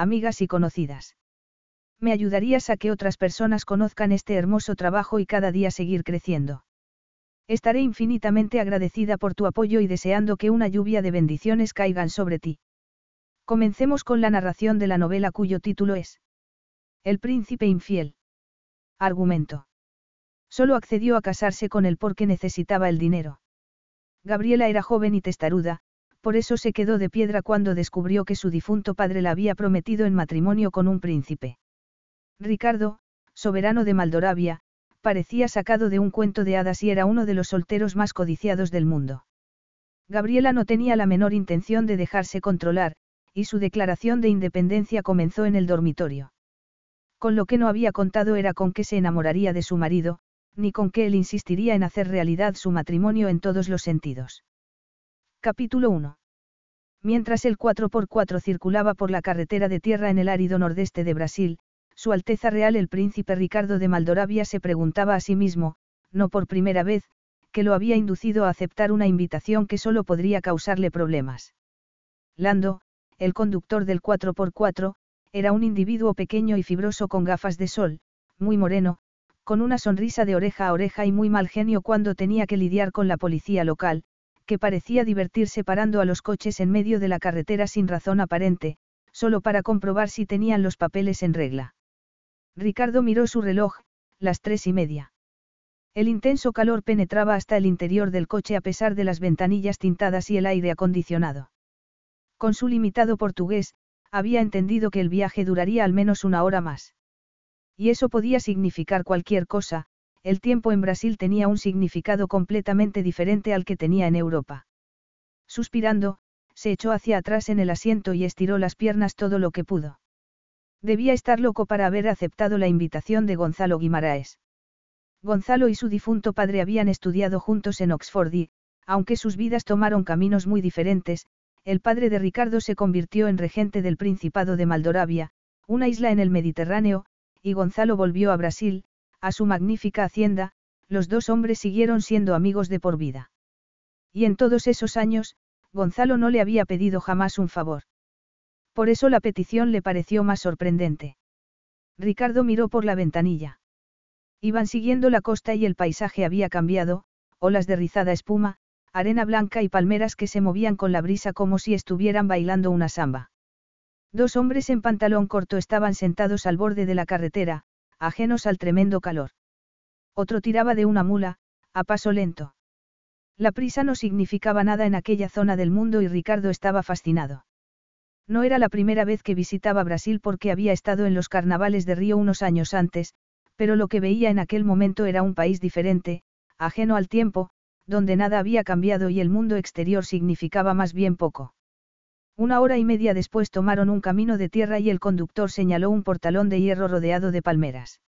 amigas y conocidas. Me ayudarías a que otras personas conozcan este hermoso trabajo y cada día seguir creciendo. Estaré infinitamente agradecida por tu apoyo y deseando que una lluvia de bendiciones caigan sobre ti. Comencemos con la narración de la novela cuyo título es El príncipe infiel. Argumento. Solo accedió a casarse con él porque necesitaba el dinero. Gabriela era joven y testaruda, por eso se quedó de piedra cuando descubrió que su difunto padre la había prometido en matrimonio con un príncipe. Ricardo, soberano de Maldoravia, parecía sacado de un cuento de hadas y era uno de los solteros más codiciados del mundo. Gabriela no tenía la menor intención de dejarse controlar, y su declaración de independencia comenzó en el dormitorio. Con lo que no había contado era con que se enamoraría de su marido, ni con que él insistiría en hacer realidad su matrimonio en todos los sentidos. Capítulo 1. Mientras el 4x4 circulaba por la carretera de tierra en el árido nordeste de Brasil, Su Alteza Real el Príncipe Ricardo de Maldoravia se preguntaba a sí mismo, no por primera vez, que lo había inducido a aceptar una invitación que solo podría causarle problemas. Lando, el conductor del 4x4, era un individuo pequeño y fibroso con gafas de sol, muy moreno, con una sonrisa de oreja a oreja y muy mal genio cuando tenía que lidiar con la policía local, que parecía divertirse parando a los coches en medio de la carretera sin razón aparente, solo para comprobar si tenían los papeles en regla. Ricardo miró su reloj, las tres y media. El intenso calor penetraba hasta el interior del coche a pesar de las ventanillas tintadas y el aire acondicionado. Con su limitado portugués, había entendido que el viaje duraría al menos una hora más. Y eso podía significar cualquier cosa, el tiempo en Brasil tenía un significado completamente diferente al que tenía en Europa. Suspirando, se echó hacia atrás en el asiento y estiró las piernas todo lo que pudo. Debía estar loco para haber aceptado la invitación de Gonzalo Guimaraes. Gonzalo y su difunto padre habían estudiado juntos en Oxford y, aunque sus vidas tomaron caminos muy diferentes, el padre de Ricardo se convirtió en regente del Principado de Maldoravia, una isla en el Mediterráneo, y Gonzalo volvió a Brasil, a su magnífica hacienda, los dos hombres siguieron siendo amigos de por vida. Y en todos esos años, Gonzalo no le había pedido jamás un favor. Por eso la petición le pareció más sorprendente. Ricardo miró por la ventanilla. Iban siguiendo la costa y el paisaje había cambiado, olas de rizada espuma, arena blanca y palmeras que se movían con la brisa como si estuvieran bailando una samba. Dos hombres en pantalón corto estaban sentados al borde de la carretera, ajenos al tremendo calor. Otro tiraba de una mula, a paso lento. La prisa no significaba nada en aquella zona del mundo y Ricardo estaba fascinado. No era la primera vez que visitaba Brasil porque había estado en los carnavales de Río unos años antes, pero lo que veía en aquel momento era un país diferente, ajeno al tiempo, donde nada había cambiado y el mundo exterior significaba más bien poco. Una hora y media después tomaron un camino de tierra y el conductor señaló un portalón de hierro rodeado de palmeras.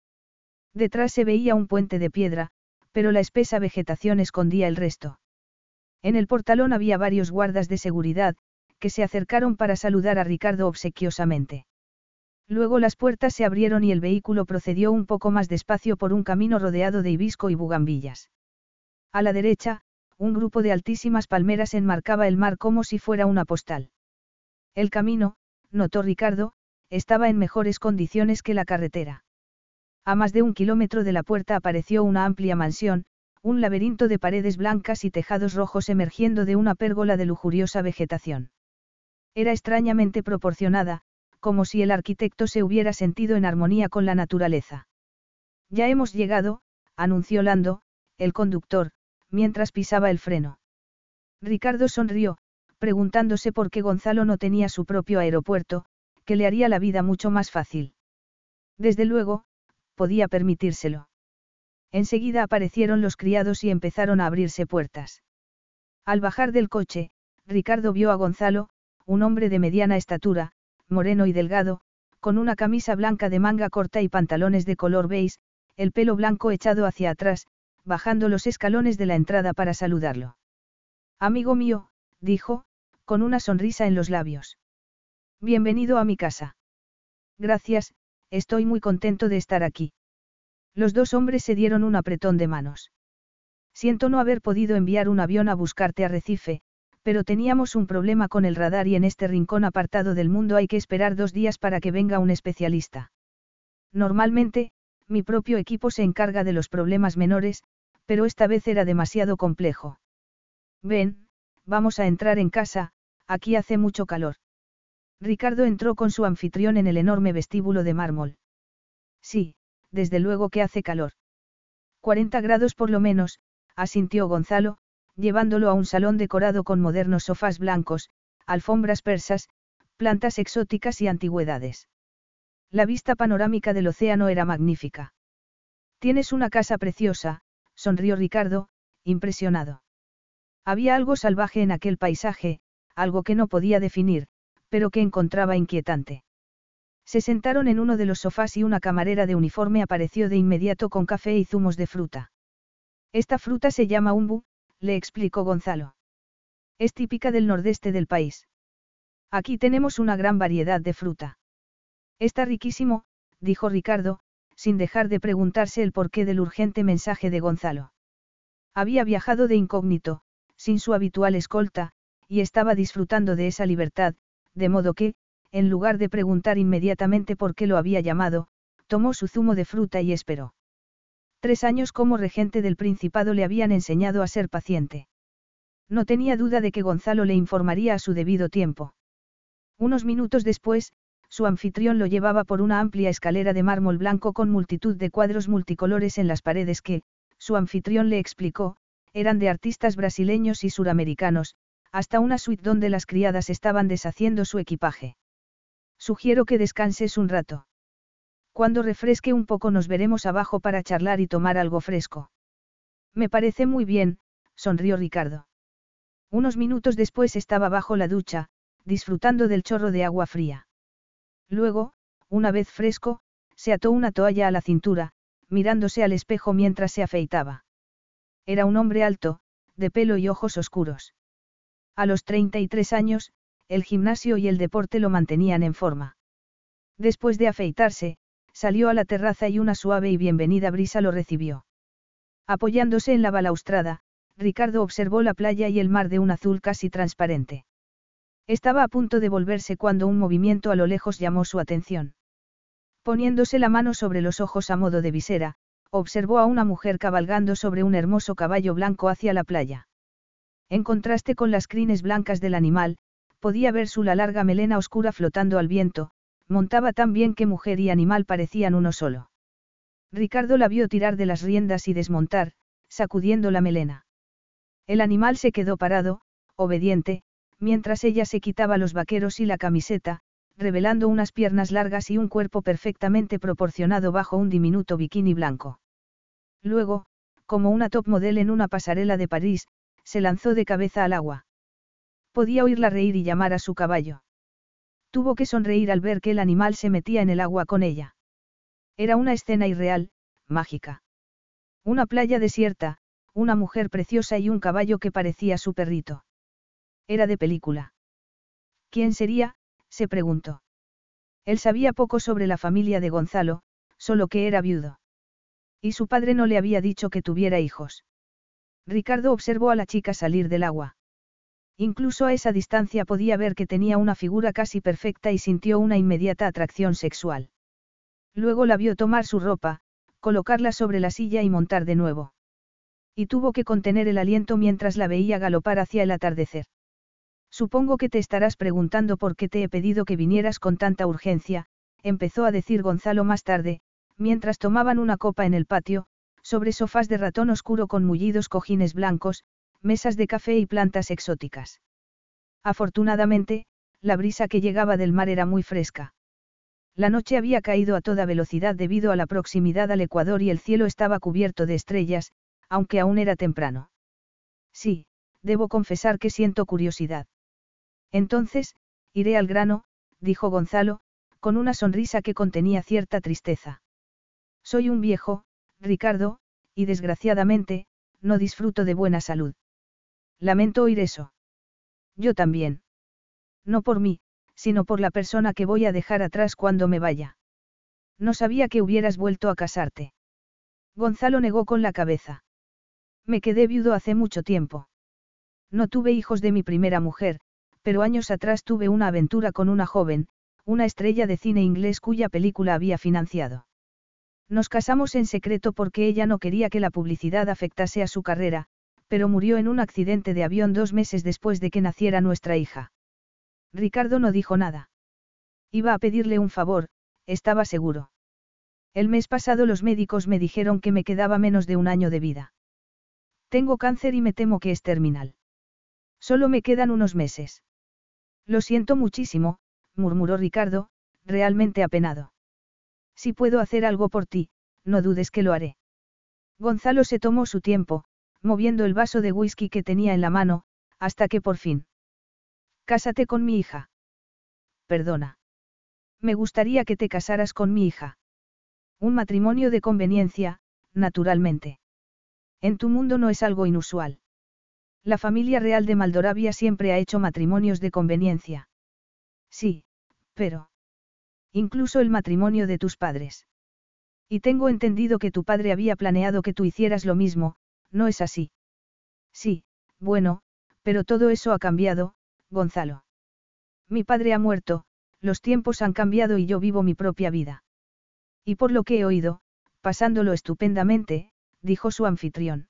Detrás se veía un puente de piedra, pero la espesa vegetación escondía el resto. En el portalón había varios guardas de seguridad, que se acercaron para saludar a Ricardo obsequiosamente. Luego las puertas se abrieron y el vehículo procedió un poco más despacio por un camino rodeado de hibisco y bugambillas. A la derecha, un grupo de altísimas palmeras enmarcaba el mar como si fuera una postal. El camino, notó Ricardo, estaba en mejores condiciones que la carretera. A más de un kilómetro de la puerta apareció una amplia mansión, un laberinto de paredes blancas y tejados rojos emergiendo de una pérgola de lujuriosa vegetación. Era extrañamente proporcionada, como si el arquitecto se hubiera sentido en armonía con la naturaleza. Ya hemos llegado, anunció Lando, el conductor, mientras pisaba el freno. Ricardo sonrió, preguntándose por qué Gonzalo no tenía su propio aeropuerto, que le haría la vida mucho más fácil. Desde luego, podía permitírselo. Enseguida aparecieron los criados y empezaron a abrirse puertas. Al bajar del coche, Ricardo vio a Gonzalo, un hombre de mediana estatura, moreno y delgado, con una camisa blanca de manga corta y pantalones de color beige, el pelo blanco echado hacia atrás, bajando los escalones de la entrada para saludarlo. Amigo mío, dijo, con una sonrisa en los labios. Bienvenido a mi casa. Gracias, estoy muy contento de estar aquí. Los dos hombres se dieron un apretón de manos. Siento no haber podido enviar un avión a buscarte a Recife, pero teníamos un problema con el radar y en este rincón apartado del mundo hay que esperar dos días para que venga un especialista. Normalmente, mi propio equipo se encarga de los problemas menores, pero esta vez era demasiado complejo. Ven, vamos a entrar en casa, aquí hace mucho calor. Ricardo entró con su anfitrión en el enorme vestíbulo de mármol. Sí, desde luego que hace calor. 40 grados por lo menos, asintió Gonzalo, llevándolo a un salón decorado con modernos sofás blancos, alfombras persas, plantas exóticas y antigüedades. La vista panorámica del océano era magnífica. Tienes una casa preciosa, sonrió Ricardo, impresionado. Había algo salvaje en aquel paisaje, algo que no podía definir, pero que encontraba inquietante. Se sentaron en uno de los sofás y una camarera de uniforme apareció de inmediato con café y zumos de fruta. Esta fruta se llama umbu, le explicó Gonzalo. Es típica del nordeste del país. Aquí tenemos una gran variedad de fruta. Está riquísimo, dijo Ricardo, sin dejar de preguntarse el porqué del urgente mensaje de Gonzalo. Había viajado de incógnito, sin su habitual escolta, y estaba disfrutando de esa libertad, de modo que, en lugar de preguntar inmediatamente por qué lo había llamado, tomó su zumo de fruta y esperó. Tres años como regente del Principado le habían enseñado a ser paciente. No tenía duda de que Gonzalo le informaría a su debido tiempo. Unos minutos después, su anfitrión lo llevaba por una amplia escalera de mármol blanco con multitud de cuadros multicolores en las paredes que, su anfitrión le explicó, eran de artistas brasileños y suramericanos, hasta una suite donde las criadas estaban deshaciendo su equipaje. Sugiero que descanses un rato. Cuando refresque un poco nos veremos abajo para charlar y tomar algo fresco. Me parece muy bien, sonrió Ricardo. Unos minutos después estaba bajo la ducha, disfrutando del chorro de agua fría. Luego, una vez fresco, se ató una toalla a la cintura, mirándose al espejo mientras se afeitaba. Era un hombre alto, de pelo y ojos oscuros. A los 33 años, el gimnasio y el deporte lo mantenían en forma. Después de afeitarse, salió a la terraza y una suave y bienvenida brisa lo recibió. Apoyándose en la balaustrada, Ricardo observó la playa y el mar de un azul casi transparente. Estaba a punto de volverse cuando un movimiento a lo lejos llamó su atención. Poniéndose la mano sobre los ojos a modo de visera, observó a una mujer cabalgando sobre un hermoso caballo blanco hacia la playa. En contraste con las crines blancas del animal, podía ver su la larga melena oscura flotando al viento, montaba tan bien que mujer y animal parecían uno solo. Ricardo la vio tirar de las riendas y desmontar, sacudiendo la melena. El animal se quedó parado, obediente, mientras ella se quitaba los vaqueros y la camiseta, revelando unas piernas largas y un cuerpo perfectamente proporcionado bajo un diminuto bikini blanco. Luego, como una top model en una pasarela de París, se lanzó de cabeza al agua. Podía oírla reír y llamar a su caballo. Tuvo que sonreír al ver que el animal se metía en el agua con ella. Era una escena irreal, mágica. Una playa desierta, una mujer preciosa y un caballo que parecía su perrito. Era de película. ¿Quién sería? se preguntó. Él sabía poco sobre la familia de Gonzalo, solo que era viudo. Y su padre no le había dicho que tuviera hijos. Ricardo observó a la chica salir del agua. Incluso a esa distancia podía ver que tenía una figura casi perfecta y sintió una inmediata atracción sexual. Luego la vio tomar su ropa, colocarla sobre la silla y montar de nuevo. Y tuvo que contener el aliento mientras la veía galopar hacia el atardecer. Supongo que te estarás preguntando por qué te he pedido que vinieras con tanta urgencia, empezó a decir Gonzalo más tarde, mientras tomaban una copa en el patio, sobre sofás de ratón oscuro con mullidos cojines blancos, mesas de café y plantas exóticas. Afortunadamente, la brisa que llegaba del mar era muy fresca. La noche había caído a toda velocidad debido a la proximidad al Ecuador y el cielo estaba cubierto de estrellas, aunque aún era temprano. Sí, debo confesar que siento curiosidad. Entonces, iré al grano, dijo Gonzalo, con una sonrisa que contenía cierta tristeza. Soy un viejo, Ricardo, y desgraciadamente, no disfruto de buena salud. Lamento oír eso. Yo también. No por mí, sino por la persona que voy a dejar atrás cuando me vaya. No sabía que hubieras vuelto a casarte. Gonzalo negó con la cabeza. Me quedé viudo hace mucho tiempo. No tuve hijos de mi primera mujer, pero años atrás tuve una aventura con una joven, una estrella de cine inglés cuya película había financiado. Nos casamos en secreto porque ella no quería que la publicidad afectase a su carrera, pero murió en un accidente de avión dos meses después de que naciera nuestra hija. Ricardo no dijo nada. Iba a pedirle un favor, estaba seguro. El mes pasado los médicos me dijeron que me quedaba menos de un año de vida. Tengo cáncer y me temo que es terminal. Solo me quedan unos meses. Lo siento muchísimo, murmuró Ricardo, realmente apenado. Si puedo hacer algo por ti, no dudes que lo haré. Gonzalo se tomó su tiempo, moviendo el vaso de whisky que tenía en la mano, hasta que por fin. Cásate con mi hija. Perdona. Me gustaría que te casaras con mi hija. Un matrimonio de conveniencia, naturalmente. En tu mundo no es algo inusual. La familia real de Maldoravia siempre ha hecho matrimonios de conveniencia. Sí, pero... Incluso el matrimonio de tus padres. Y tengo entendido que tu padre había planeado que tú hicieras lo mismo, ¿no es así? Sí, bueno, pero todo eso ha cambiado, Gonzalo. Mi padre ha muerto, los tiempos han cambiado y yo vivo mi propia vida. Y por lo que he oído, pasándolo estupendamente, dijo su anfitrión.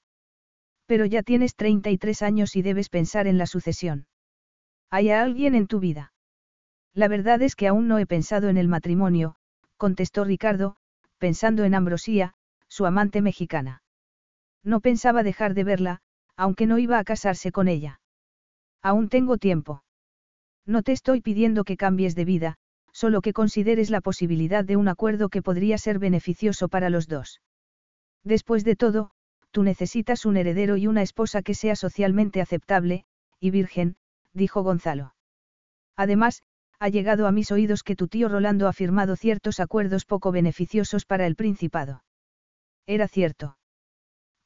Pero ya tienes 33 años y debes pensar en la sucesión. ¿Hay alguien en tu vida? La verdad es que aún no he pensado en el matrimonio, contestó Ricardo, pensando en Ambrosía, su amante mexicana. No pensaba dejar de verla, aunque no iba a casarse con ella. Aún tengo tiempo. No te estoy pidiendo que cambies de vida, solo que consideres la posibilidad de un acuerdo que podría ser beneficioso para los dos. Después de todo, tú necesitas un heredero y una esposa que sea socialmente aceptable, y virgen, dijo Gonzalo. Además, ha llegado a mis oídos que tu tío Rolando ha firmado ciertos acuerdos poco beneficiosos para el Principado. Era cierto.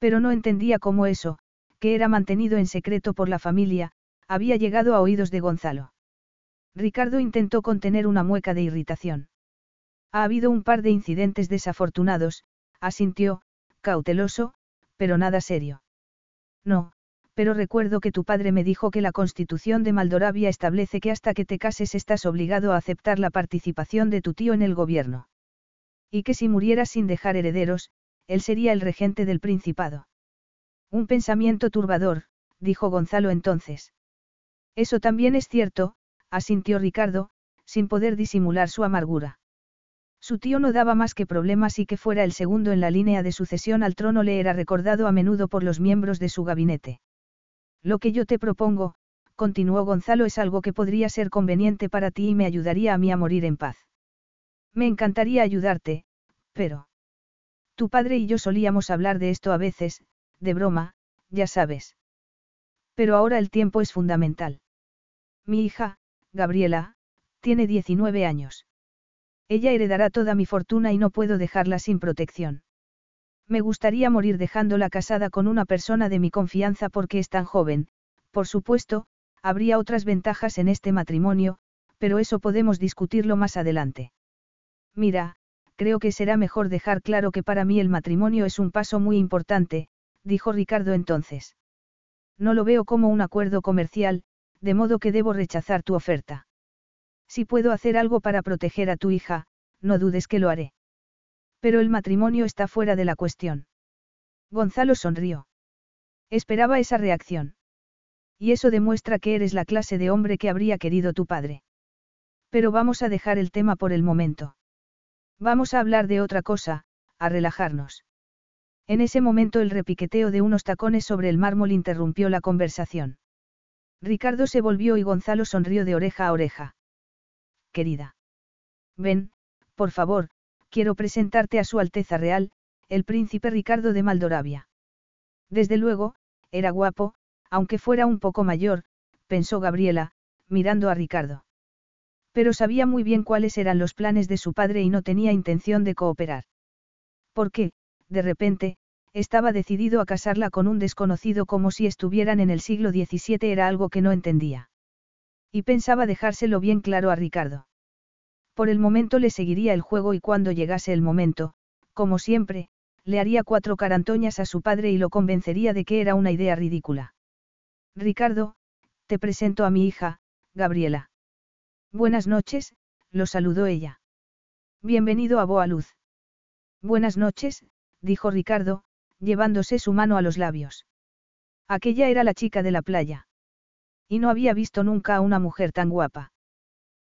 Pero no entendía cómo eso, que era mantenido en secreto por la familia, había llegado a oídos de Gonzalo. Ricardo intentó contener una mueca de irritación. Ha habido un par de incidentes desafortunados, asintió, cauteloso, pero nada serio. No, pero recuerdo que tu padre me dijo que la constitución de Maldoravia establece que hasta que te cases estás obligado a aceptar la participación de tu tío en el gobierno. Y que si murieras sin dejar herederos, él sería el regente del principado. Un pensamiento turbador, dijo Gonzalo entonces. Eso también es cierto, asintió Ricardo, sin poder disimular su amargura. Su tío no daba más que problemas y que fuera el segundo en la línea de sucesión al trono le era recordado a menudo por los miembros de su gabinete. Lo que yo te propongo, continuó Gonzalo, es algo que podría ser conveniente para ti y me ayudaría a mí a morir en paz. Me encantaría ayudarte, pero... Tu padre y yo solíamos hablar de esto a veces, de broma, ya sabes. Pero ahora el tiempo es fundamental. Mi hija, Gabriela, tiene 19 años. Ella heredará toda mi fortuna y no puedo dejarla sin protección. Me gustaría morir dejándola casada con una persona de mi confianza porque es tan joven, por supuesto, habría otras ventajas en este matrimonio, pero eso podemos discutirlo más adelante. Mira, creo que será mejor dejar claro que para mí el matrimonio es un paso muy importante, dijo Ricardo entonces. No lo veo como un acuerdo comercial, de modo que debo rechazar tu oferta. Si puedo hacer algo para proteger a tu hija, no dudes que lo haré. Pero el matrimonio está fuera de la cuestión. Gonzalo sonrió. Esperaba esa reacción. Y eso demuestra que eres la clase de hombre que habría querido tu padre. Pero vamos a dejar el tema por el momento. Vamos a hablar de otra cosa, a relajarnos. En ese momento el repiqueteo de unos tacones sobre el mármol interrumpió la conversación. Ricardo se volvió y Gonzalo sonrió de oreja a oreja. Querida. Ven, por favor, quiero presentarte a Su Alteza Real, el príncipe Ricardo de Maldoravia. Desde luego, era guapo, aunque fuera un poco mayor, pensó Gabriela, mirando a Ricardo. Pero sabía muy bien cuáles eran los planes de su padre y no tenía intención de cooperar. Porque, de repente, estaba decidido a casarla con un desconocido como si estuvieran en el siglo XVII era algo que no entendía. Y pensaba dejárselo bien claro a Ricardo. Por el momento le seguiría el juego y cuando llegase el momento, como siempre, le haría cuatro carantoñas a su padre y lo convencería de que era una idea ridícula. Ricardo, te presento a mi hija, Gabriela. Buenas noches, lo saludó ella. Bienvenido a Boa Luz. Buenas noches, dijo Ricardo, llevándose su mano a los labios. Aquella era la chica de la playa. Y no había visto nunca a una mujer tan guapa.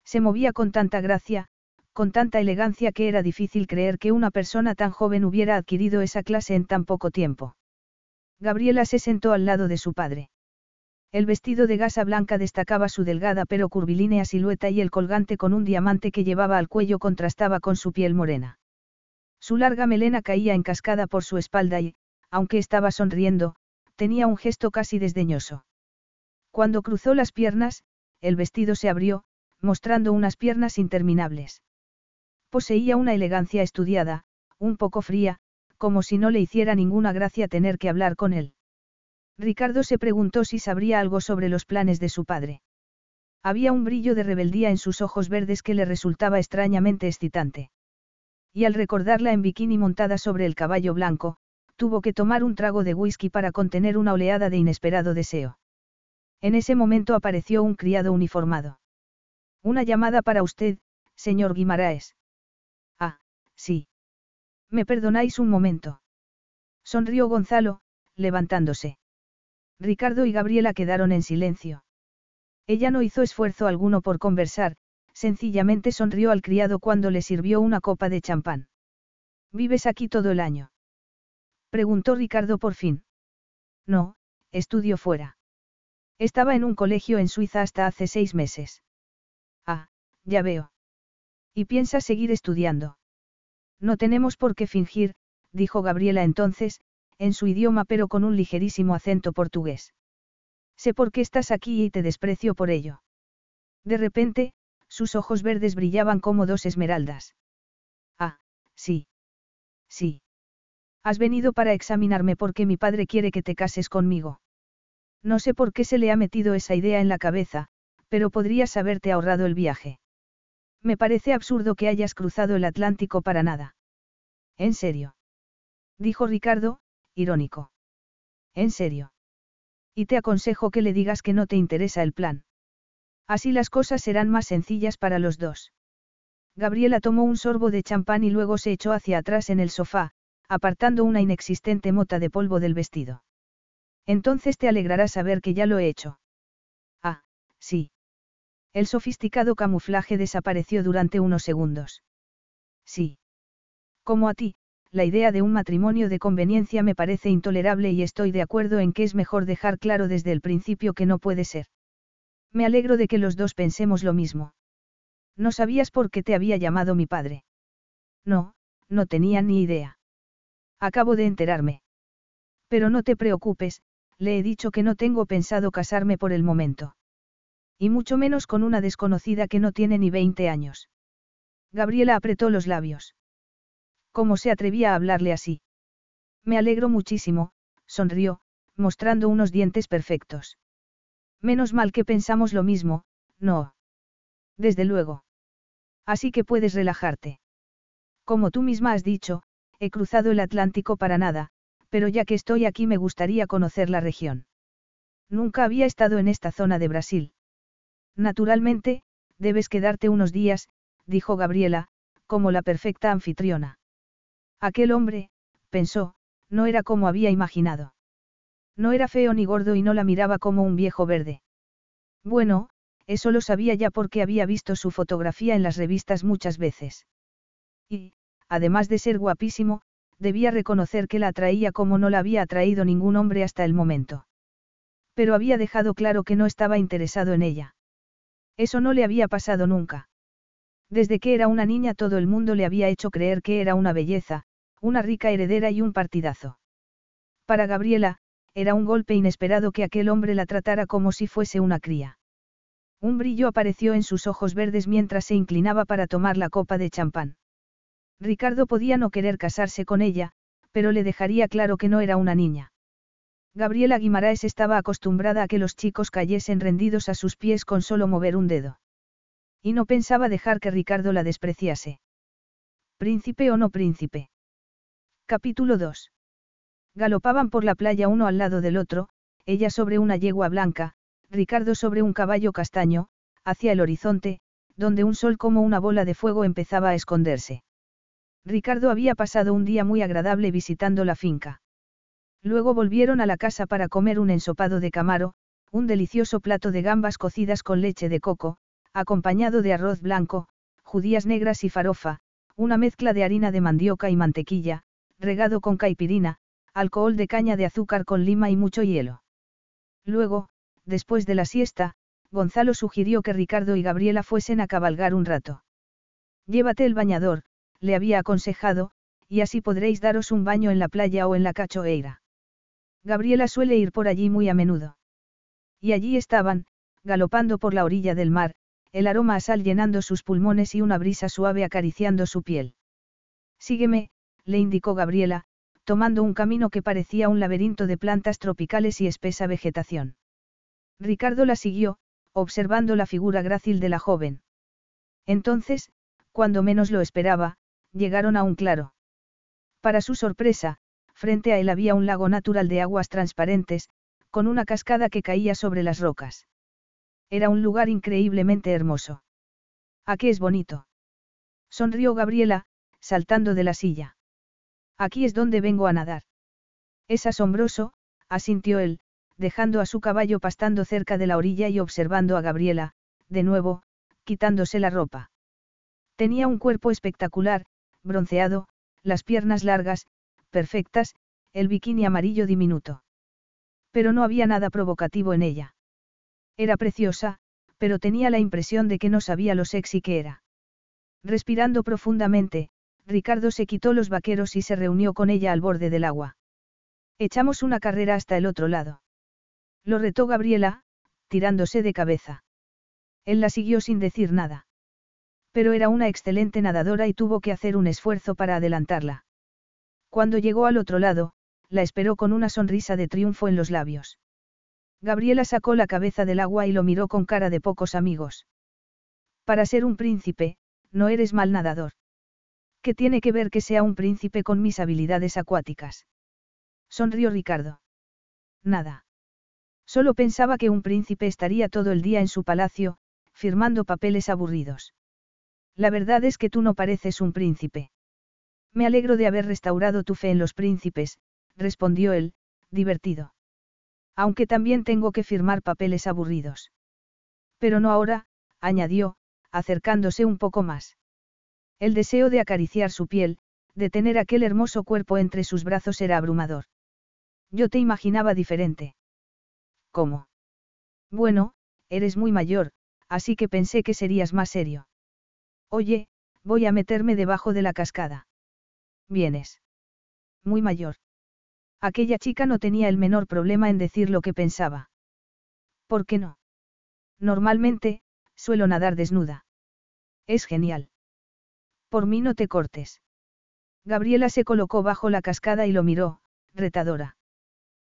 Se movía con tanta gracia, con tanta elegancia que era difícil creer que una persona tan joven hubiera adquirido esa clase en tan poco tiempo. Gabriela se sentó al lado de su padre. El vestido de gasa blanca destacaba su delgada pero curvilínea silueta y el colgante con un diamante que llevaba al cuello contrastaba con su piel morena. Su larga melena caía en cascada por su espalda y, aunque estaba sonriendo, tenía un gesto casi desdeñoso. Cuando cruzó las piernas, el vestido se abrió, mostrando unas piernas interminables. Poseía una elegancia estudiada, un poco fría, como si no le hiciera ninguna gracia tener que hablar con él. Ricardo se preguntó si sabría algo sobre los planes de su padre. Había un brillo de rebeldía en sus ojos verdes que le resultaba extrañamente excitante. Y al recordarla en bikini montada sobre el caballo blanco, tuvo que tomar un trago de whisky para contener una oleada de inesperado deseo. En ese momento apareció un criado uniformado. Una llamada para usted, señor Guimaraes. Ah, sí. ¿Me perdonáis un momento? Sonrió Gonzalo, levantándose. Ricardo y Gabriela quedaron en silencio. Ella no hizo esfuerzo alguno por conversar, sencillamente sonrió al criado cuando le sirvió una copa de champán. ¿Vives aquí todo el año? Preguntó Ricardo por fin. No, estudio fuera. Estaba en un colegio en Suiza hasta hace seis meses. Ya veo. ¿Y piensas seguir estudiando? No tenemos por qué fingir, dijo Gabriela entonces, en su idioma pero con un ligerísimo acento portugués. Sé por qué estás aquí y te desprecio por ello. De repente, sus ojos verdes brillaban como dos esmeraldas. Ah, sí. Sí. Has venido para examinarme porque mi padre quiere que te cases conmigo. No sé por qué se le ha metido esa idea en la cabeza, pero podrías haberte ahorrado el viaje. Me parece absurdo que hayas cruzado el Atlántico para nada. ¿En serio? Dijo Ricardo, irónico. ¿En serio? Y te aconsejo que le digas que no te interesa el plan. Así las cosas serán más sencillas para los dos. Gabriela tomó un sorbo de champán y luego se echó hacia atrás en el sofá, apartando una inexistente mota de polvo del vestido. Entonces te alegrará saber que ya lo he hecho. Ah, sí. El sofisticado camuflaje desapareció durante unos segundos. Sí. Como a ti, la idea de un matrimonio de conveniencia me parece intolerable y estoy de acuerdo en que es mejor dejar claro desde el principio que no puede ser. Me alegro de que los dos pensemos lo mismo. ¿No sabías por qué te había llamado mi padre? No, no tenía ni idea. Acabo de enterarme. Pero no te preocupes, le he dicho que no tengo pensado casarme por el momento. Y mucho menos con una desconocida que no tiene ni 20 años. Gabriela apretó los labios. ¿Cómo se atrevía a hablarle así? Me alegro muchísimo, sonrió, mostrando unos dientes perfectos. Menos mal que pensamos lo mismo, no. Desde luego. Así que puedes relajarte. Como tú misma has dicho, he cruzado el Atlántico para nada, pero ya que estoy aquí me gustaría conocer la región. Nunca había estado en esta zona de Brasil. Naturalmente, debes quedarte unos días, dijo Gabriela, como la perfecta anfitriona. Aquel hombre, pensó, no era como había imaginado. No era feo ni gordo y no la miraba como un viejo verde. Bueno, eso lo sabía ya porque había visto su fotografía en las revistas muchas veces. Y, además de ser guapísimo, debía reconocer que la atraía como no la había atraído ningún hombre hasta el momento. Pero había dejado claro que no estaba interesado en ella. Eso no le había pasado nunca. Desde que era una niña todo el mundo le había hecho creer que era una belleza, una rica heredera y un partidazo. Para Gabriela, era un golpe inesperado que aquel hombre la tratara como si fuese una cría. Un brillo apareció en sus ojos verdes mientras se inclinaba para tomar la copa de champán. Ricardo podía no querer casarse con ella, pero le dejaría claro que no era una niña. Gabriela Guimaraes estaba acostumbrada a que los chicos cayesen rendidos a sus pies con solo mover un dedo. Y no pensaba dejar que Ricardo la despreciase. Príncipe o no príncipe. Capítulo 2. Galopaban por la playa uno al lado del otro, ella sobre una yegua blanca, Ricardo sobre un caballo castaño, hacia el horizonte, donde un sol como una bola de fuego empezaba a esconderse. Ricardo había pasado un día muy agradable visitando la finca. Luego volvieron a la casa para comer un ensopado de camaro, un delicioso plato de gambas cocidas con leche de coco, acompañado de arroz blanco, judías negras y farofa, una mezcla de harina de mandioca y mantequilla, regado con caipirina, alcohol de caña de azúcar con lima y mucho hielo. Luego, después de la siesta, Gonzalo sugirió que Ricardo y Gabriela fuesen a cabalgar un rato. Llévate el bañador, le había aconsejado, y así podréis daros un baño en la playa o en la cachoeira. Gabriela suele ir por allí muy a menudo. Y allí estaban, galopando por la orilla del mar, el aroma a sal llenando sus pulmones y una brisa suave acariciando su piel. Sígueme, le indicó Gabriela, tomando un camino que parecía un laberinto de plantas tropicales y espesa vegetación. Ricardo la siguió, observando la figura grácil de la joven. Entonces, cuando menos lo esperaba, llegaron a un claro. Para su sorpresa, frente a él había un lago natural de aguas transparentes, con una cascada que caía sobre las rocas. Era un lugar increíblemente hermoso. ¿A qué es bonito? Sonrió Gabriela, saltando de la silla. Aquí es donde vengo a nadar. Es asombroso, asintió él, dejando a su caballo pastando cerca de la orilla y observando a Gabriela, de nuevo, quitándose la ropa. Tenía un cuerpo espectacular, bronceado, las piernas largas, perfectas, el bikini amarillo diminuto. Pero no había nada provocativo en ella. Era preciosa, pero tenía la impresión de que no sabía lo sexy que era. Respirando profundamente, Ricardo se quitó los vaqueros y se reunió con ella al borde del agua. Echamos una carrera hasta el otro lado. Lo retó Gabriela, tirándose de cabeza. Él la siguió sin decir nada. Pero era una excelente nadadora y tuvo que hacer un esfuerzo para adelantarla. Cuando llegó al otro lado, la esperó con una sonrisa de triunfo en los labios. Gabriela sacó la cabeza del agua y lo miró con cara de pocos amigos. Para ser un príncipe, no eres mal nadador. ¿Qué tiene que ver que sea un príncipe con mis habilidades acuáticas? Sonrió Ricardo. Nada. Solo pensaba que un príncipe estaría todo el día en su palacio, firmando papeles aburridos. La verdad es que tú no pareces un príncipe. Me alegro de haber restaurado tu fe en los príncipes, respondió él, divertido. Aunque también tengo que firmar papeles aburridos. Pero no ahora, añadió, acercándose un poco más. El deseo de acariciar su piel, de tener aquel hermoso cuerpo entre sus brazos era abrumador. Yo te imaginaba diferente. ¿Cómo? Bueno, eres muy mayor, así que pensé que serías más serio. Oye, voy a meterme debajo de la cascada. ¿Vienes? Muy mayor. Aquella chica no tenía el menor problema en decir lo que pensaba. ¿Por qué no? Normalmente, suelo nadar desnuda. Es genial. Por mí no te cortes. Gabriela se colocó bajo la cascada y lo miró, retadora.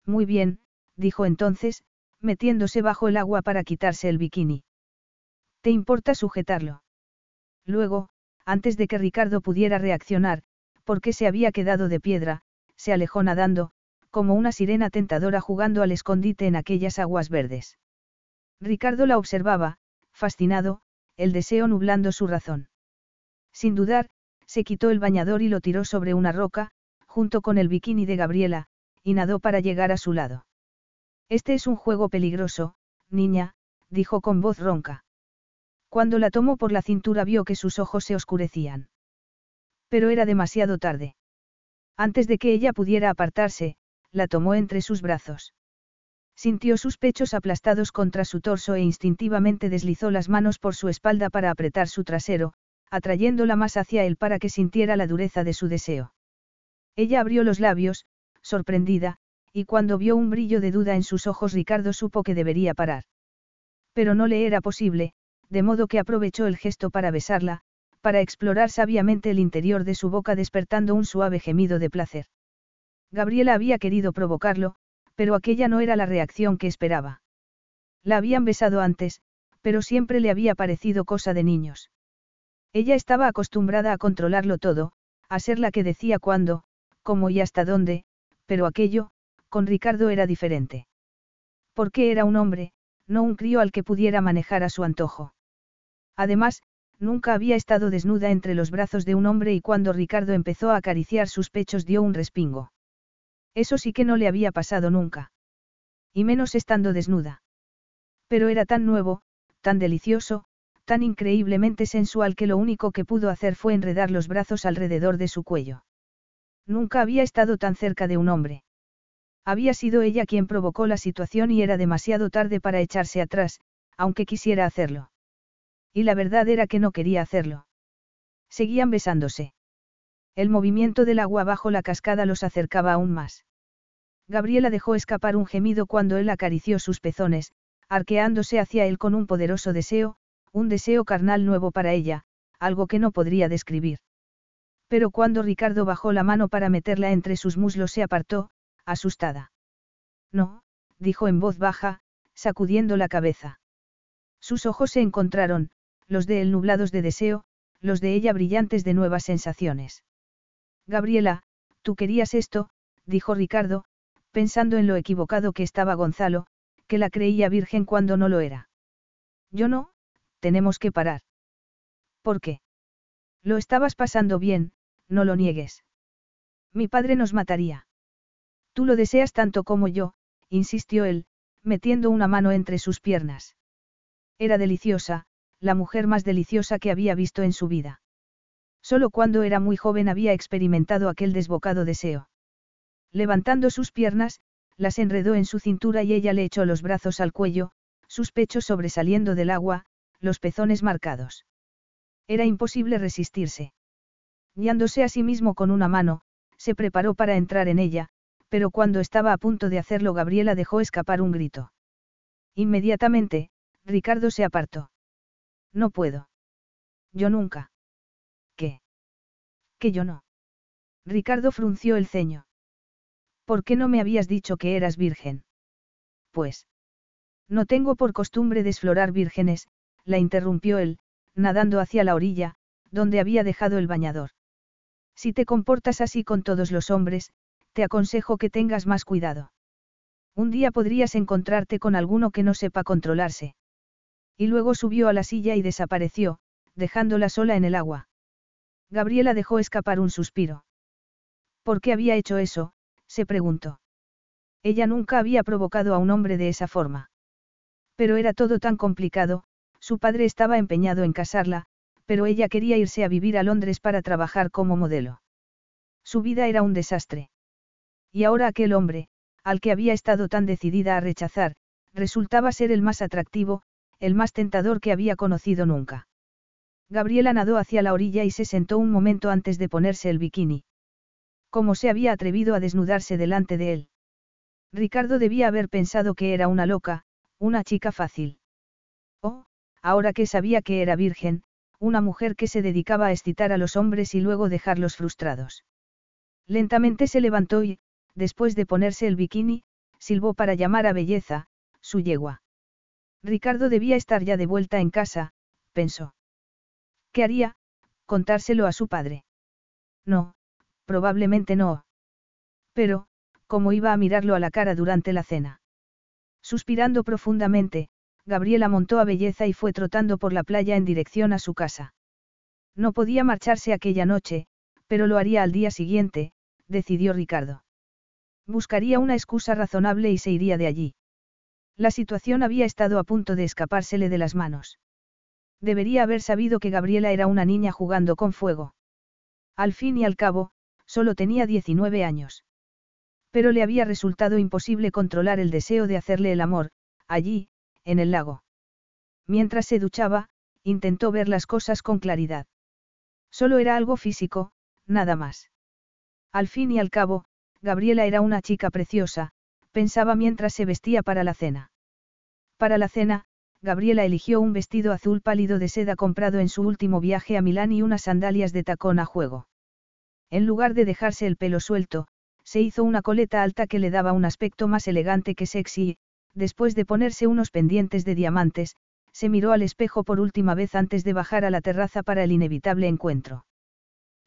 Muy bien, dijo entonces, metiéndose bajo el agua para quitarse el bikini. ¿Te importa sujetarlo? Luego, antes de que Ricardo pudiera reaccionar, porque se había quedado de piedra, se alejó nadando, como una sirena tentadora jugando al escondite en aquellas aguas verdes. Ricardo la observaba, fascinado, el deseo nublando su razón. Sin dudar, Se quitó el bañador y lo tiró sobre una roca, junto con el bikini de Gabriela, y nadó para llegar a su lado. Este es un juego peligroso, niña, dijo con voz ronca. Cuando la tomó por la cintura vio que sus ojos se oscurecían. Pero era demasiado tarde. Antes de que ella pudiera apartarse, la tomó entre sus brazos. Sintió sus pechos aplastados contra su torso e instintivamente deslizó las manos por su espalda para apretar su trasero, atrayéndola más hacia él para que sintiera la dureza de su deseo. Ella abrió los labios, sorprendida, y cuando vio un brillo de duda en sus ojos Ricardo supo que debería parar. Pero no le era posible, de modo que aprovechó el gesto para besarla, para explorar sabiamente el interior de su boca despertando un suave gemido de placer. Gabriela había querido provocarlo, pero aquella no era la reacción que esperaba. La habían besado antes, pero siempre le había parecido cosa de niños. Ella estaba acostumbrada a controlarlo todo, a ser la que decía cuándo, cómo y hasta dónde, pero aquello, con Ricardo era diferente. Porque era un hombre, no un crío al que pudiera manejar a su antojo. Además, nunca había estado desnuda entre los brazos de un hombre y cuando Ricardo empezó a acariciar sus pechos dio un respingo. Eso sí que no le había pasado nunca. Y menos estando desnuda. Pero era tan nuevo, tan delicioso, tan increíblemente sensual que lo único que pudo hacer fue enredar los brazos alrededor de su cuello. Nunca había estado tan cerca de un hombre. Había sido ella quien provocó la situación y era demasiado tarde para echarse atrás, aunque quisiera hacerlo. Y la verdad era que no quería hacerlo. Seguían besándose. El movimiento del agua bajo la cascada los acercaba aún más. Gabriela dejó escapar un gemido cuando él acarició sus pezones, arqueándose hacia él con un poderoso deseo, un deseo carnal nuevo para ella, algo que no podría describir. Pero cuando Ricardo bajó la mano para meterla entre sus muslos se apartó, asustada. No, dijo en voz baja, sacudiendo la cabeza. Sus ojos se encontraron, los de él nublados de deseo, los de ella brillantes de nuevas sensaciones. Gabriela, tú querías esto, dijo Ricardo, pensando en lo equivocado que estaba Gonzalo, que la creía virgen cuando no lo era. Yo no, tenemos que parar. ¿Por qué? Lo estabas pasando bien, no lo niegues. Mi padre nos mataría. Tú lo deseas tanto como yo, insistió él, metiendo una mano entre sus piernas. Era deliciosa, la mujer más deliciosa que había visto en su vida. Solo cuando era muy joven había experimentado aquel desbocado deseo. Levantando sus piernas, las enredó en su cintura y ella le echó los brazos al cuello, sus pechos sobresaliendo del agua, los pezones marcados. Era imposible resistirse. Guiándose a sí mismo con una mano, se preparó para entrar en ella, pero cuando estaba a punto de hacerlo Gabriela dejó escapar un grito. Inmediatamente, Ricardo se apartó. No puedo. Yo nunca. ¿Qué? Que yo no. Ricardo frunció el ceño. ¿Por qué no me habías dicho que eras virgen? Pues. No tengo por costumbre desflorar vírgenes, la interrumpió él, nadando hacia la orilla, donde había dejado el bañador. Si te comportas así con todos los hombres, te aconsejo que tengas más cuidado. Un día podrías encontrarte con alguno que no sepa controlarse. Y luego subió a la silla y desapareció, dejándola sola en el agua. Gabriela dejó escapar un suspiro. ¿Por qué había hecho eso? se preguntó. Ella nunca había provocado a un hombre de esa forma. Pero era todo tan complicado, su padre estaba empeñado en casarla, pero ella quería irse a vivir a Londres para trabajar como modelo. Su vida era un desastre. Y ahora aquel hombre, al que había estado tan decidida a rechazar, resultaba ser el más atractivo, el más tentador que había conocido nunca. Gabriela nadó hacia la orilla y se sentó un momento antes de ponerse el bikini. ¿Cómo se había atrevido a desnudarse delante de él? Ricardo debía haber pensado que era una loca, una chica fácil. Oh, ahora que sabía que era virgen, una mujer que se dedicaba a excitar a los hombres y luego dejarlos frustrados. Lentamente se levantó y, después de ponerse el bikini, silbó para llamar a Belleza, su yegua. Ricardo debía estar ya de vuelta en casa, pensó. ¿Qué haría? Contárselo a su padre. No, probablemente no. Pero, ¿cómo iba a mirarlo a la cara durante la cena? Suspirando profundamente, Gabriela montó a Belleza y fue trotando por la playa en dirección a su casa. No podía marcharse aquella noche, pero lo haría al día siguiente, decidió Ricardo. Buscaría una excusa razonable y se iría de allí. La situación había estado a punto de escapársele de las manos. Debería haber sabido que Gabriela era una niña jugando con fuego. Al fin y al cabo, solo tenía 19 años. Pero le había resultado imposible controlar el deseo de hacerle el amor, allí, en el lago. Mientras se duchaba, intentó ver las cosas con claridad. Solo era algo físico, nada más. Al fin y al cabo, Gabriela era una chica preciosa, pensaba mientras se vestía para la cena. Para la cena, Gabriela eligió un vestido azul pálido de seda comprado en su último viaje a Milán y unas sandalias de tacón a juego. En lugar de dejarse el pelo suelto, se hizo una coleta alta que le daba un aspecto más elegante que sexy y, después de ponerse unos pendientes de diamantes, se miró al espejo por última vez antes de bajar a la terraza para el inevitable encuentro.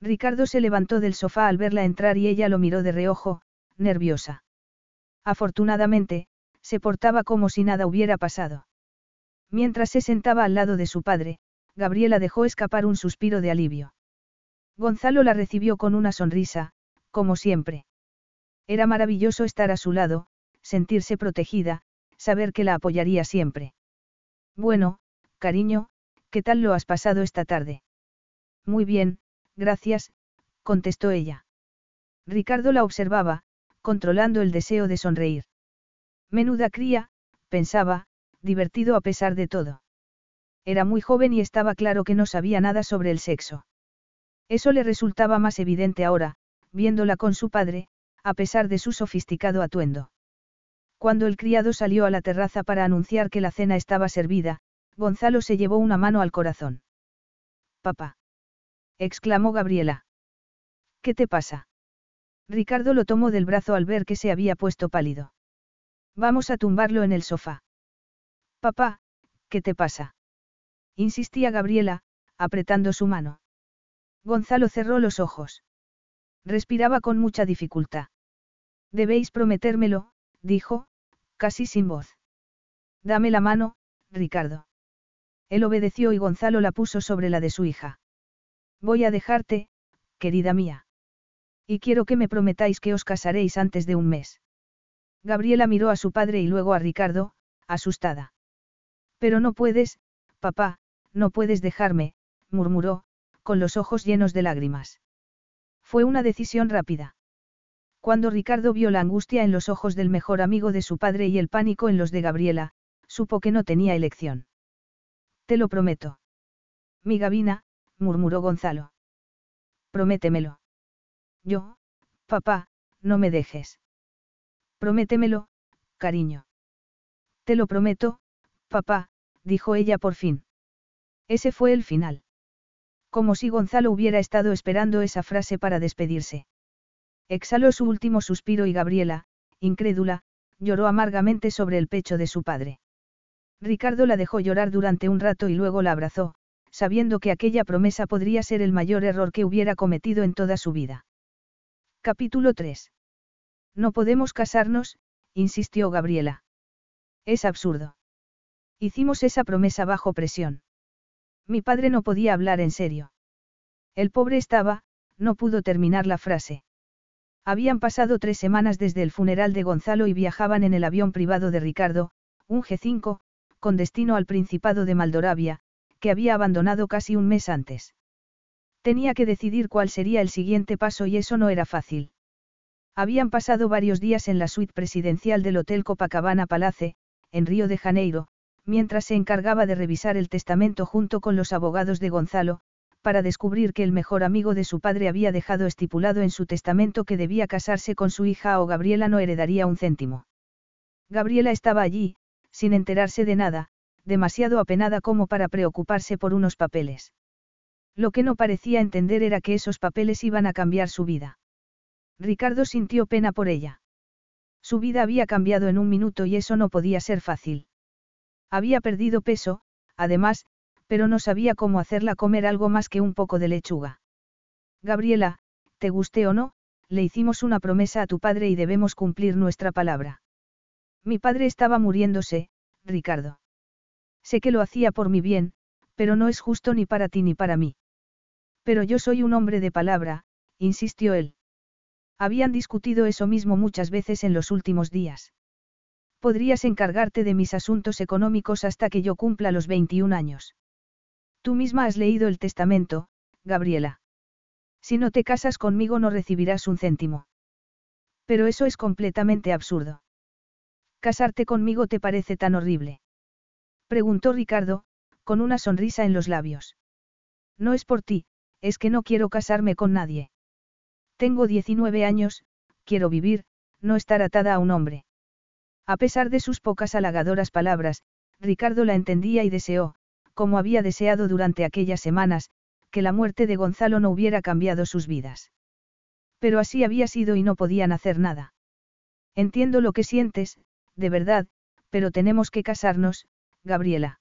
Ricardo se levantó del sofá al verla entrar y ella lo miró de reojo, nerviosa. Afortunadamente, se portaba como si nada hubiera pasado. Mientras se sentaba al lado de su padre, Gabriela dejó escapar un suspiro de alivio. Gonzalo la recibió con una sonrisa, como siempre. Era maravilloso estar a su lado, sentirse protegida, saber que la apoyaría siempre. Bueno, cariño, ¿qué tal lo has pasado esta tarde? Muy bien, gracias, contestó ella. Ricardo la observaba, controlando el deseo de sonreír. Menuda cría, pensaba, divertido a pesar de todo. Era muy joven y estaba claro que no sabía nada sobre el sexo. Eso le resultaba más evidente ahora, viéndola con su padre, a pesar de su sofisticado atuendo. Cuando el criado salió a la terraza para anunciar que la cena estaba servida, Gonzalo se llevó una mano al corazón. Papá. exclamó Gabriela. ¿Qué te pasa? Ricardo lo tomó del brazo al ver que se había puesto pálido. Vamos a tumbarlo en el sofá. Papá, ¿qué te pasa? insistía Gabriela, apretando su mano. Gonzalo cerró los ojos. Respiraba con mucha dificultad. Debéis prometérmelo, dijo, casi sin voz. Dame la mano, Ricardo. Él obedeció y Gonzalo la puso sobre la de su hija. Voy a dejarte, querida mía. Y quiero que me prometáis que os casaréis antes de un mes. Gabriela miró a su padre y luego a Ricardo, asustada. Pero no puedes, papá, no puedes dejarme, murmuró, con los ojos llenos de lágrimas. Fue una decisión rápida. Cuando Ricardo vio la angustia en los ojos del mejor amigo de su padre y el pánico en los de Gabriela, supo que no tenía elección. Te lo prometo. Mi Gabina, murmuró Gonzalo. Prométemelo. Yo, papá, no me dejes. Prométemelo, cariño. Te lo prometo, papá, dijo ella por fin. Ese fue el final. Como si Gonzalo hubiera estado esperando esa frase para despedirse. Exhaló su último suspiro y Gabriela, incrédula, lloró amargamente sobre el pecho de su padre. Ricardo la dejó llorar durante un rato y luego la abrazó, sabiendo que aquella promesa podría ser el mayor error que hubiera cometido en toda su vida. Capítulo 3. No podemos casarnos, insistió Gabriela. Es absurdo. Hicimos esa promesa bajo presión. Mi padre no podía hablar en serio. El pobre estaba, no pudo terminar la frase. Habían pasado tres semanas desde el funeral de Gonzalo y viajaban en el avión privado de Ricardo, un G5, con destino al Principado de Maldoravia, que había abandonado casi un mes antes. Tenía que decidir cuál sería el siguiente paso y eso no era fácil. Habían pasado varios días en la suite presidencial del Hotel Copacabana Palace, en Río de Janeiro, mientras se encargaba de revisar el testamento junto con los abogados de Gonzalo, para descubrir que el mejor amigo de su padre había dejado estipulado en su testamento que debía casarse con su hija o Gabriela no heredaría un céntimo. Gabriela estaba allí, sin enterarse de nada, demasiado apenada como para preocuparse por unos papeles. Lo que no parecía entender era que esos papeles iban a cambiar su vida. Ricardo sintió pena por ella. Su vida había cambiado en un minuto y eso no podía ser fácil. Había perdido peso, además, pero no sabía cómo hacerla comer algo más que un poco de lechuga. Gabriela, te guste o no, le hicimos una promesa a tu padre y debemos cumplir nuestra palabra. Mi padre estaba muriéndose, Ricardo. Sé que lo hacía por mi bien, pero no es justo ni para ti ni para mí. Pero yo soy un hombre de palabra, insistió él. Habían discutido eso mismo muchas veces en los últimos días. Podrías encargarte de mis asuntos económicos hasta que yo cumpla los 21 años. Tú misma has leído el testamento, Gabriela. Si no te casas conmigo no recibirás un céntimo. Pero eso es completamente absurdo. ¿Casarte conmigo te parece tan horrible? Preguntó Ricardo, con una sonrisa en los labios. No es por ti, es que no quiero casarme con nadie. Tengo 19 años, quiero vivir, no estar atada a un hombre. A pesar de sus pocas halagadoras palabras, Ricardo la entendía y deseó, como había deseado durante aquellas semanas, que la muerte de Gonzalo no hubiera cambiado sus vidas. Pero así había sido y no podían hacer nada. Entiendo lo que sientes, de verdad, pero tenemos que casarnos, Gabriela.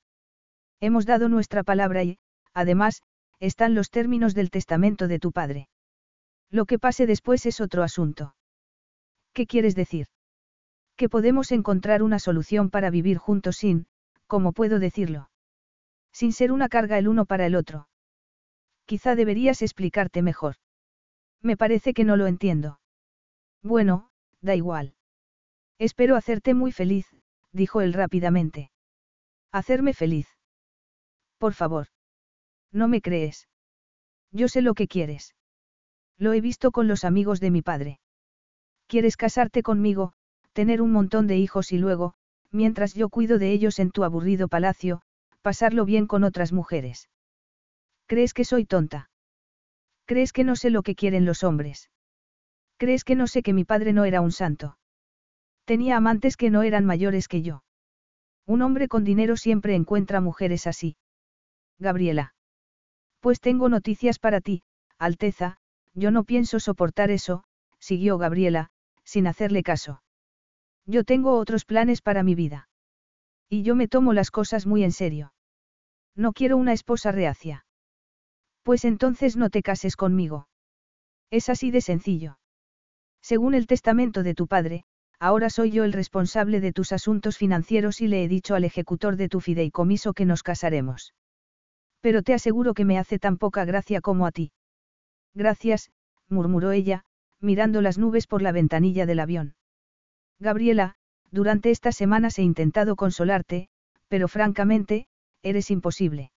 Hemos dado nuestra palabra y, además, están los términos del testamento de tu padre. Lo que pase después es otro asunto. ¿Qué quieres decir? Que podemos encontrar una solución para vivir juntos sin, ¿cómo puedo decirlo? Sin ser una carga el uno para el otro. Quizá deberías explicarte mejor. Me parece que no lo entiendo. Bueno, da igual. Espero hacerte muy feliz, dijo él rápidamente. Hacerme feliz. Por favor. No me crees. Yo sé lo que quieres. Lo he visto con los amigos de mi padre. Quieres casarte conmigo, tener un montón de hijos y luego, mientras yo cuido de ellos en tu aburrido palacio, pasarlo bien con otras mujeres. ¿Crees que soy tonta? ¿Crees que no sé lo que quieren los hombres? ¿Crees que no sé que mi padre no era un santo? Tenía amantes que no eran mayores que yo. Un hombre con dinero siempre encuentra mujeres así. Gabriela. Pues tengo noticias para ti, Alteza, yo no pienso soportar eso, siguió Gabriela, sin hacerle caso. Yo tengo otros planes para mi vida. Y yo me tomo las cosas muy en serio. No quiero una esposa reacia. Pues entonces no te cases conmigo. Es así de sencillo. Según el testamento de tu padre, ahora soy yo el responsable de tus asuntos financieros y le he dicho al ejecutor de tu fideicomiso que nos casaremos. Pero te aseguro que me hace tan poca gracia como a ti. Gracias, murmuró ella, mirando las nubes por la ventanilla del avión. Gabriela, durante estas semanas he intentado consolarte, pero francamente, eres imposible.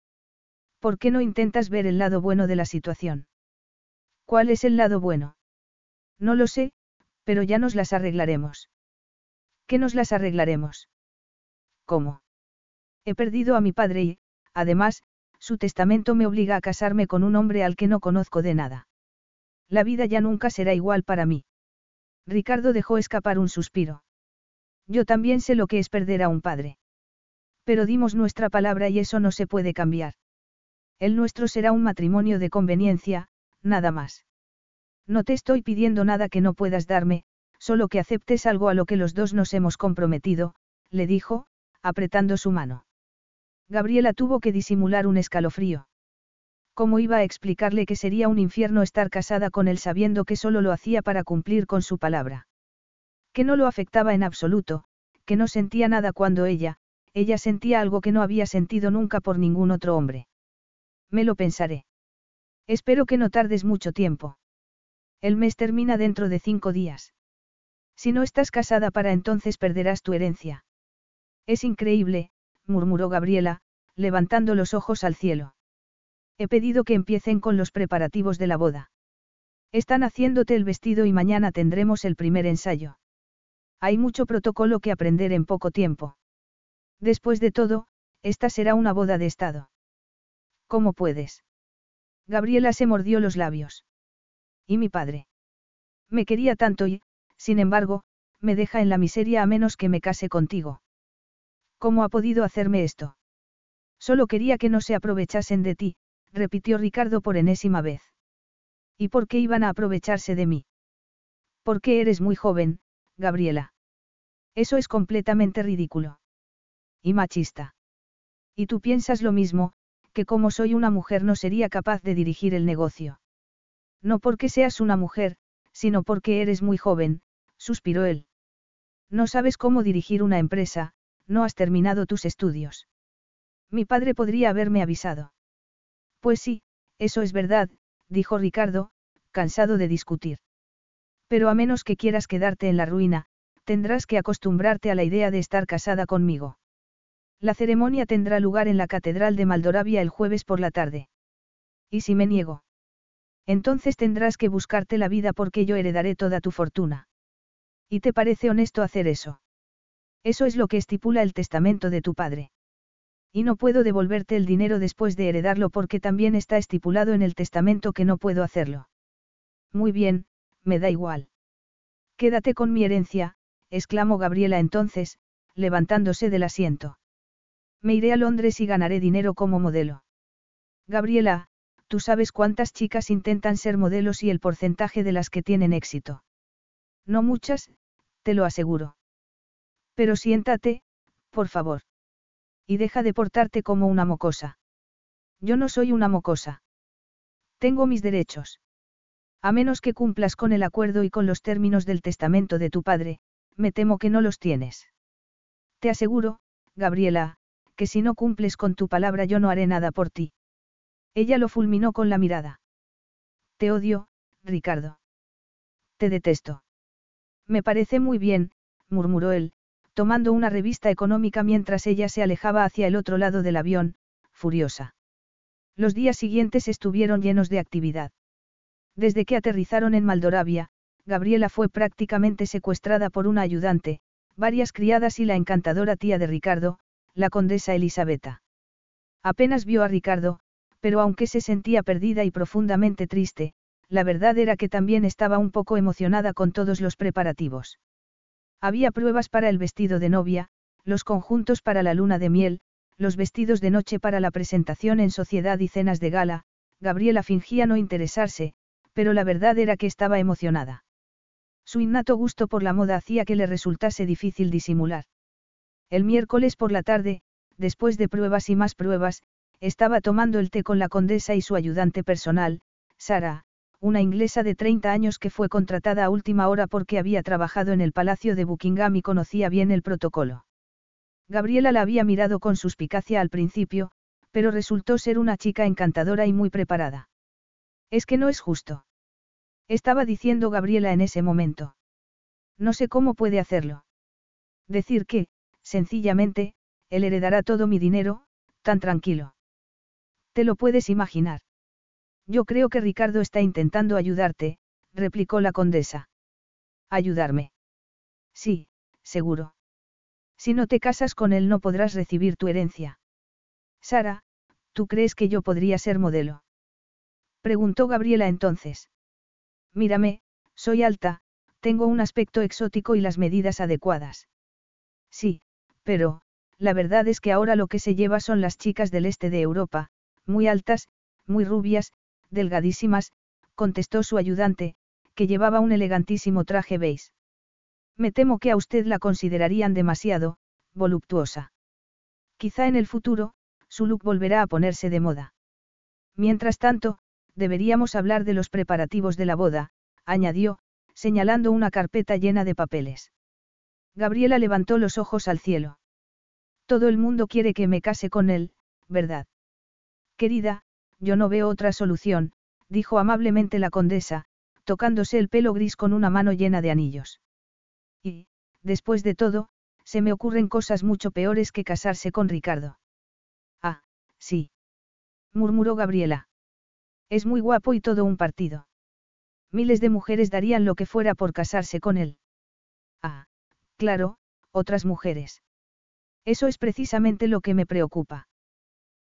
¿Por qué no intentas ver el lado bueno de la situación? ¿Cuál es el lado bueno? No lo sé, pero ya nos las arreglaremos. ¿Qué nos las arreglaremos? ¿Cómo? He perdido a mi padre y, además, su testamento me obliga a casarme con un hombre al que no conozco de nada. La vida ya nunca será igual para mí. Ricardo dejó escapar un suspiro. Yo también sé lo que es perder a un padre. Pero dimos nuestra palabra y eso no se puede cambiar. El nuestro será un matrimonio de conveniencia, nada más. No te estoy pidiendo nada que no puedas darme, solo que aceptes algo a lo que los dos nos hemos comprometido, le dijo, apretando su mano. Gabriela tuvo que disimular un escalofrío. ¿Cómo iba a explicarle que sería un infierno estar casada con él sabiendo que solo lo hacía para cumplir con su palabra? Que no lo afectaba en absoluto, que no sentía nada cuando ella, ella sentía algo que no había sentido nunca por ningún otro hombre. Me lo pensaré. Espero que no tardes mucho tiempo. El mes termina dentro de cinco días. Si no estás casada para entonces perderás tu herencia. Es increíble, murmuró Gabriela, levantando los ojos al cielo. He pedido que empiecen con los preparativos de la boda. Están haciéndote el vestido y mañana tendremos el primer ensayo. Hay mucho protocolo que aprender en poco tiempo. Después de todo, esta será una boda de Estado. ¿Cómo puedes? Gabriela se mordió los labios. ¿Y mi padre? Me quería tanto y, sin embargo, me deja en la miseria a menos que me case contigo. ¿Cómo ha podido hacerme esto? Solo quería que no se aprovechasen de ti, repitió Ricardo por enésima vez. ¿Y por qué iban a aprovecharse de mí? Porque eres muy joven, Gabriela. Eso es completamente ridículo. Y machista. Y tú piensas lo mismo, que como soy una mujer no sería capaz de dirigir el negocio. No porque seas una mujer, sino porque eres muy joven, suspiró él. No sabes cómo dirigir una empresa, no has terminado tus estudios. Mi padre podría haberme avisado. Pues sí, eso es verdad, dijo Ricardo, cansado de discutir. Pero a menos que quieras quedarte en la ruina, tendrás que acostumbrarte a la idea de estar casada conmigo. La ceremonia tendrá lugar en la Catedral de Maldoravia el jueves por la tarde. ¿Y si me niego? Entonces tendrás que buscarte la vida porque yo heredaré toda tu fortuna. ¿Y te parece honesto hacer eso? Eso es lo que estipula el testamento de tu padre. Y no puedo devolverte el dinero después de heredarlo porque también está estipulado en el testamento que no puedo hacerlo. Muy bien, me da igual. Quédate con mi herencia, exclamó Gabriela entonces, levantándose del asiento. Me iré a Londres y ganaré dinero como modelo. Gabriela, tú sabes cuántas chicas intentan ser modelos y el porcentaje de las que tienen éxito. No muchas, te lo aseguro. Pero siéntate, por favor. Y deja de portarte como una mocosa. Yo no soy una mocosa. Tengo mis derechos. A menos que cumplas con el acuerdo y con los términos del testamento de tu padre, me temo que no los tienes. Te aseguro, Gabriela, que si no cumples con tu palabra yo no haré nada por ti. Ella lo fulminó con la mirada. Te odio, Ricardo. Te detesto. Me parece muy bien, murmuró él, tomando una revista económica mientras ella se alejaba hacia el otro lado del avión, furiosa. Los días siguientes estuvieron llenos de actividad. Desde que aterrizaron en Maldoravia, Gabriela fue prácticamente secuestrada por una ayudante, varias criadas y la encantadora tía de Ricardo, la condesa Elisabetta. Apenas vio a Ricardo, pero aunque se sentía perdida y profundamente triste, la verdad era que también estaba un poco emocionada con todos los preparativos. Había pruebas para el vestido de novia, los conjuntos para la luna de miel, los vestidos de noche para la presentación en sociedad y cenas de gala, Gabriela fingía no interesarse, pero la verdad era que estaba emocionada. Su innato gusto por la moda hacía que le resultase difícil disimular. El miércoles por la tarde, después de pruebas y más pruebas, estaba tomando el té con la condesa y su ayudante personal, Sara, una inglesa de 30 años que fue contratada a última hora porque había trabajado en el Palacio de Buckingham y conocía bien el protocolo. Gabriela la había mirado con suspicacia al principio, pero resultó ser una chica encantadora y muy preparada. Es que no es justo. Estaba diciendo Gabriela en ese momento. No sé cómo puede hacerlo. Decir que, sencillamente, él heredará todo mi dinero, tan tranquilo. Te lo puedes imaginar. Yo creo que Ricardo está intentando ayudarte, replicó la condesa. ¿Ayudarme? Sí, seguro. Si no te casas con él no podrás recibir tu herencia. Sara, ¿tú crees que yo podría ser modelo? Preguntó Gabriela entonces. Mírame, soy alta, tengo un aspecto exótico y las medidas adecuadas. Sí, pero, la verdad es que ahora lo que se lleva son las chicas del este de Europa, muy altas, muy rubias, delgadísimas, contestó su ayudante, que llevaba un elegantísimo traje beige. Me temo que a usted la considerarían demasiado, voluptuosa. Quizá en el futuro, su look volverá a ponerse de moda. Mientras tanto, deberíamos hablar de los preparativos de la boda, añadió, señalando una carpeta llena de papeles. Gabriela levantó los ojos al cielo. Todo el mundo quiere que me case con él, ¿verdad? Querida, yo no veo otra solución, dijo amablemente la condesa, tocándose el pelo gris con una mano llena de anillos. Y, después de todo, se me ocurren cosas mucho peores que casarse con Ricardo. Ah, sí. murmuró Gabriela. Es muy guapo y todo un partido. Miles de mujeres darían lo que fuera por casarse con él. Ah, claro, otras mujeres. Eso es precisamente lo que me preocupa.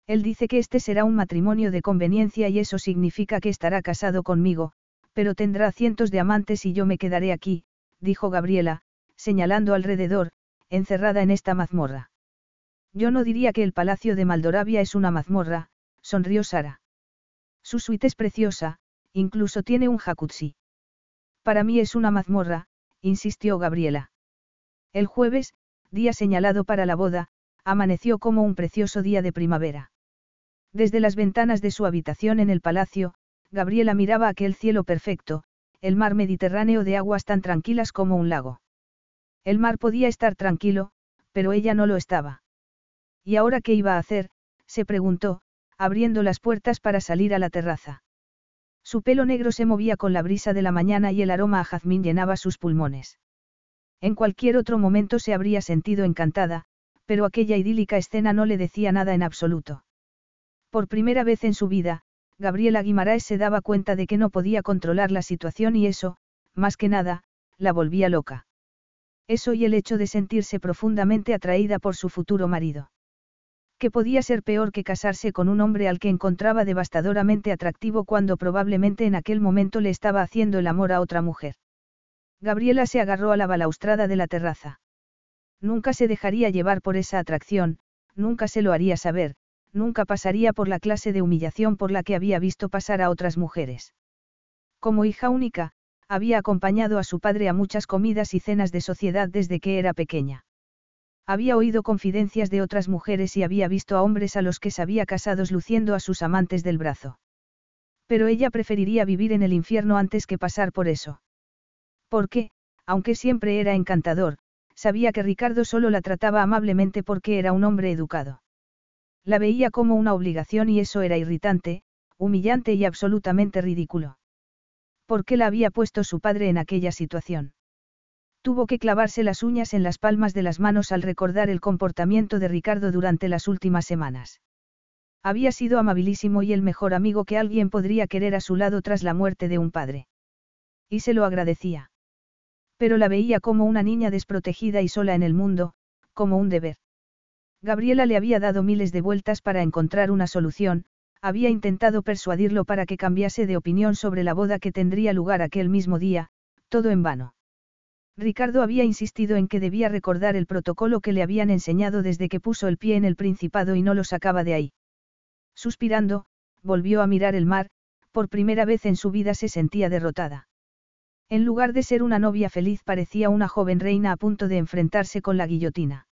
Él dice que este será un matrimonio de conveniencia y eso significa que estará casado conmigo, pero tendrá cientos de amantes y yo me quedaré aquí, dijo Gabriela, señalando alrededor, encerrada en esta mazmorra. Yo no diría que el palacio de Maldoravia es una mazmorra, sonrió Sara. Su suite es preciosa, incluso tiene un jacuzzi. Para mí es una mazmorra, insistió Gabriela. El jueves, día señalado para la boda, amaneció como un precioso día de primavera. Desde las ventanas de su habitación en el palacio, Gabriela miraba aquel cielo perfecto, el mar Mediterráneo de aguas tan tranquilas como un lago. El mar podía estar tranquilo, pero ella no lo estaba. ¿Y ahora qué iba a hacer? se preguntó, abriendo las puertas para salir a la terraza. Su pelo negro se movía con la brisa de la mañana y el aroma a jazmín llenaba sus pulmones. En cualquier otro momento se habría sentido encantada, pero aquella idílica escena no le decía nada en absoluto. Por primera vez en su vida, Gabriela Guimaraes se daba cuenta de que no podía controlar la situación y eso, más que nada, la volvía loca. Eso y el hecho de sentirse profundamente atraída por su futuro marido. Que podía ser peor que casarse con un hombre al que encontraba devastadoramente atractivo cuando probablemente en aquel momento le estaba haciendo el amor a otra mujer. Gabriela se agarró a la balaustrada de la terraza. Nunca se dejaría llevar por esa atracción, nunca se lo haría saber, nunca pasaría por la clase de humillación por la que había visto pasar a otras mujeres. Como hija única, había acompañado a su padre a muchas comidas y cenas de sociedad desde que era pequeña. Había oído confidencias de otras mujeres y había visto a hombres a los que se había casados luciendo a sus amantes del brazo. Pero ella preferiría vivir en el infierno antes que pasar por eso. Porque, aunque siempre era encantador, sabía que Ricardo solo la trataba amablemente porque era un hombre educado. La veía como una obligación y eso era irritante, humillante y absolutamente ridículo. ¿Por qué la había puesto su padre en aquella situación? Tuvo que clavarse las uñas en las palmas de las manos al recordar el comportamiento de Ricardo durante las últimas semanas. Había sido amabilísimo y el mejor amigo que alguien podría querer a su lado tras la muerte de un padre. Y se lo agradecía pero la veía como una niña desprotegida y sola en el mundo, como un deber. Gabriela le había dado miles de vueltas para encontrar una solución, había intentado persuadirlo para que cambiase de opinión sobre la boda que tendría lugar aquel mismo día, todo en vano. Ricardo había insistido en que debía recordar el protocolo que le habían enseñado desde que puso el pie en el Principado y no lo sacaba de ahí. Suspirando, volvió a mirar el mar, por primera vez en su vida se sentía derrotada. En lugar de ser una novia feliz parecía una joven reina a punto de enfrentarse con la guillotina.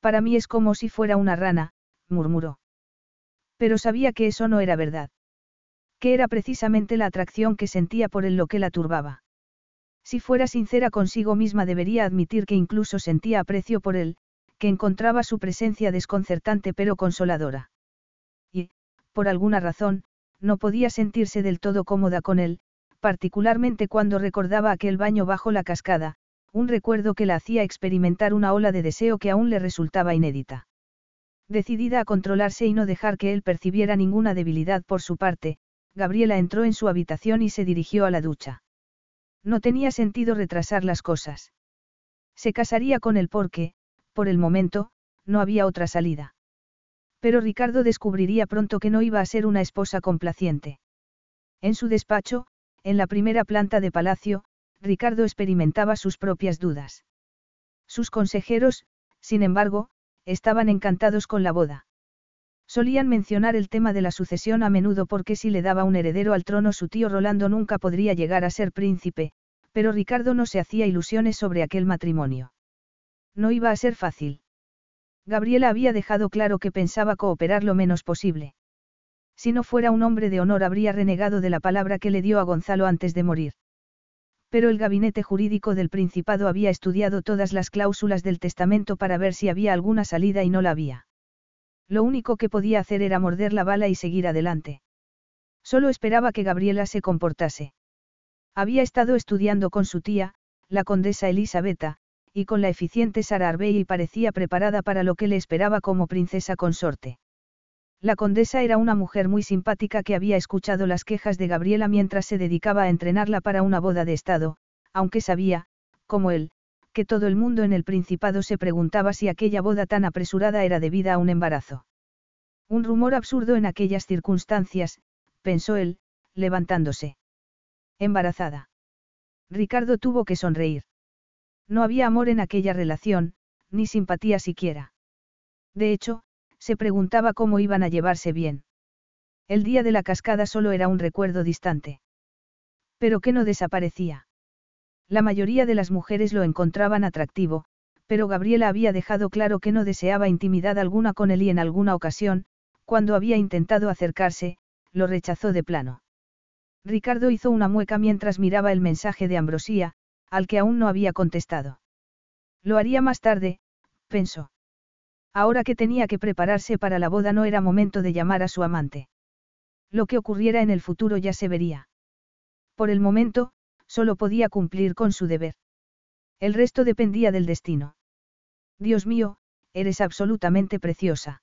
Para mí es como si fuera una rana, murmuró. Pero sabía que eso no era verdad. Que era precisamente la atracción que sentía por él lo que la turbaba. Si fuera sincera consigo misma debería admitir que incluso sentía aprecio por él, que encontraba su presencia desconcertante pero consoladora. Y, por alguna razón, no podía sentirse del todo cómoda con él, particularmente cuando recordaba aquel baño bajo la cascada, un recuerdo que la hacía experimentar una ola de deseo que aún le resultaba inédita. Decidida a controlarse y no dejar que él percibiera ninguna debilidad por su parte, Gabriela entró en su habitación y se dirigió a la ducha. No tenía sentido retrasar las cosas. Se casaría con él porque, por el momento, no había otra salida. Pero Ricardo descubriría pronto que no iba a ser una esposa complaciente. En su despacho, en la primera planta de palacio, Ricardo experimentaba sus propias dudas. Sus consejeros, sin embargo, estaban encantados con la boda. Solían mencionar el tema de la sucesión a menudo porque si le daba un heredero al trono su tío Rolando nunca podría llegar a ser príncipe, pero Ricardo no se hacía ilusiones sobre aquel matrimonio. No iba a ser fácil. Gabriela había dejado claro que pensaba cooperar lo menos posible. Si no fuera un hombre de honor habría renegado de la palabra que le dio a Gonzalo antes de morir. Pero el gabinete jurídico del Principado había estudiado todas las cláusulas del testamento para ver si había alguna salida y no la había. Lo único que podía hacer era morder la bala y seguir adelante. Solo esperaba que Gabriela se comportase. Había estado estudiando con su tía, la condesa Elisabetta, y con la eficiente Sara Arbey y parecía preparada para lo que le esperaba como princesa consorte. La condesa era una mujer muy simpática que había escuchado las quejas de Gabriela mientras se dedicaba a entrenarla para una boda de Estado, aunque sabía, como él, que todo el mundo en el Principado se preguntaba si aquella boda tan apresurada era debida a un embarazo. Un rumor absurdo en aquellas circunstancias, pensó él, levantándose. Embarazada. Ricardo tuvo que sonreír. No había amor en aquella relación, ni simpatía siquiera. De hecho, se preguntaba cómo iban a llevarse bien. El día de la cascada solo era un recuerdo distante. Pero que no desaparecía. La mayoría de las mujeres lo encontraban atractivo, pero Gabriela había dejado claro que no deseaba intimidad alguna con él y en alguna ocasión, cuando había intentado acercarse, lo rechazó de plano. Ricardo hizo una mueca mientras miraba el mensaje de Ambrosía, al que aún no había contestado. Lo haría más tarde, pensó. Ahora que tenía que prepararse para la boda no era momento de llamar a su amante. Lo que ocurriera en el futuro ya se vería. Por el momento, solo podía cumplir con su deber. El resto dependía del destino. Dios mío, eres absolutamente preciosa.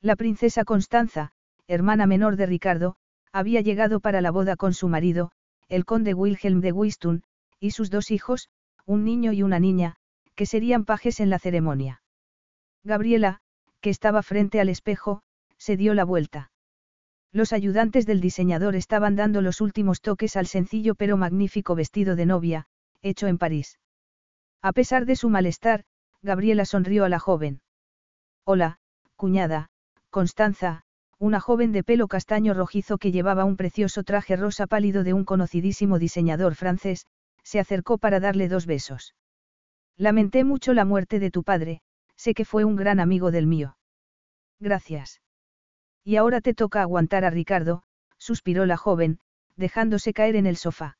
La princesa Constanza, hermana menor de Ricardo, había llegado para la boda con su marido, el conde Wilhelm de Wistun, y sus dos hijos, un niño y una niña, que serían pajes en la ceremonia. Gabriela, que estaba frente al espejo, se dio la vuelta. Los ayudantes del diseñador estaban dando los últimos toques al sencillo pero magnífico vestido de novia, hecho en París. A pesar de su malestar, Gabriela sonrió a la joven. Hola, cuñada, Constanza, una joven de pelo castaño rojizo que llevaba un precioso traje rosa pálido de un conocidísimo diseñador francés, se acercó para darle dos besos. Lamenté mucho la muerte de tu padre, sé que fue un gran amigo del mío. Gracias. Y ahora te toca aguantar a Ricardo, suspiró la joven, dejándose caer en el sofá.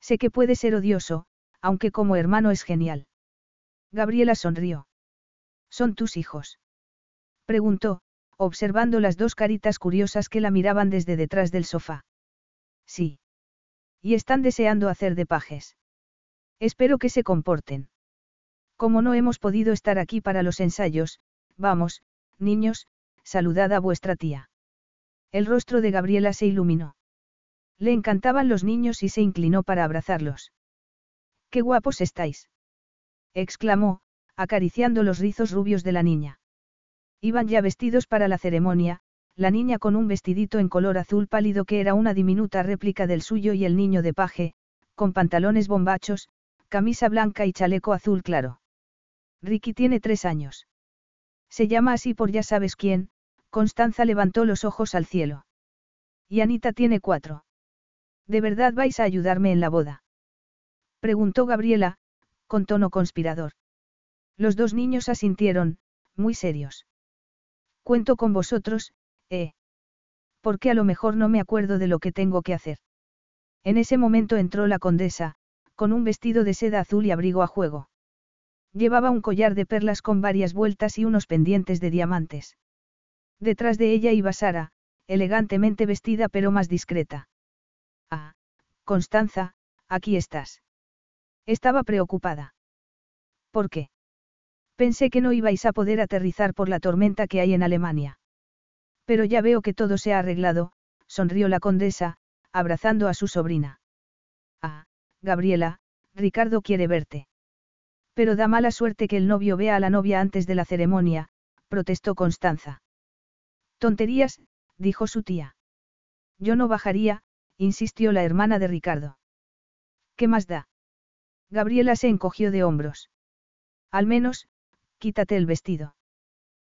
Sé que puede ser odioso, aunque como hermano es genial. Gabriela sonrió. ¿Son tus hijos? Preguntó, observando las dos caritas curiosas que la miraban desde detrás del sofá. Sí. Y están deseando hacer de pajes. Espero que se comporten. Como no hemos podido estar aquí para los ensayos, vamos, niños, saludad a vuestra tía. El rostro de Gabriela se iluminó. Le encantaban los niños y se inclinó para abrazarlos. ¡Qué guapos estáis! exclamó, acariciando los rizos rubios de la niña. Iban ya vestidos para la ceremonia, la niña con un vestidito en color azul pálido que era una diminuta réplica del suyo y el niño de paje, con pantalones bombachos, camisa blanca y chaleco azul claro. Ricky tiene tres años. Se llama así por ya sabes quién, Constanza levantó los ojos al cielo. Y Anita tiene cuatro. ¿De verdad vais a ayudarme en la boda? Preguntó Gabriela, con tono conspirador. Los dos niños asintieron, muy serios. Cuento con vosotros, ¿eh? Porque a lo mejor no me acuerdo de lo que tengo que hacer. En ese momento entró la condesa, con un vestido de seda azul y abrigo a juego. Llevaba un collar de perlas con varias vueltas y unos pendientes de diamantes. Detrás de ella iba Sara, elegantemente vestida pero más discreta. Ah, Constanza, aquí estás. Estaba preocupada. ¿Por qué? Pensé que no ibais a poder aterrizar por la tormenta que hay en Alemania. Pero ya veo que todo se ha arreglado, sonrió la condesa, abrazando a su sobrina. Ah, Gabriela, Ricardo quiere verte. Pero da mala suerte que el novio vea a la novia antes de la ceremonia, protestó Constanza. Tonterías, dijo su tía. Yo no bajaría, insistió la hermana de Ricardo. ¿Qué más da? Gabriela se encogió de hombros. Al menos, quítate el vestido.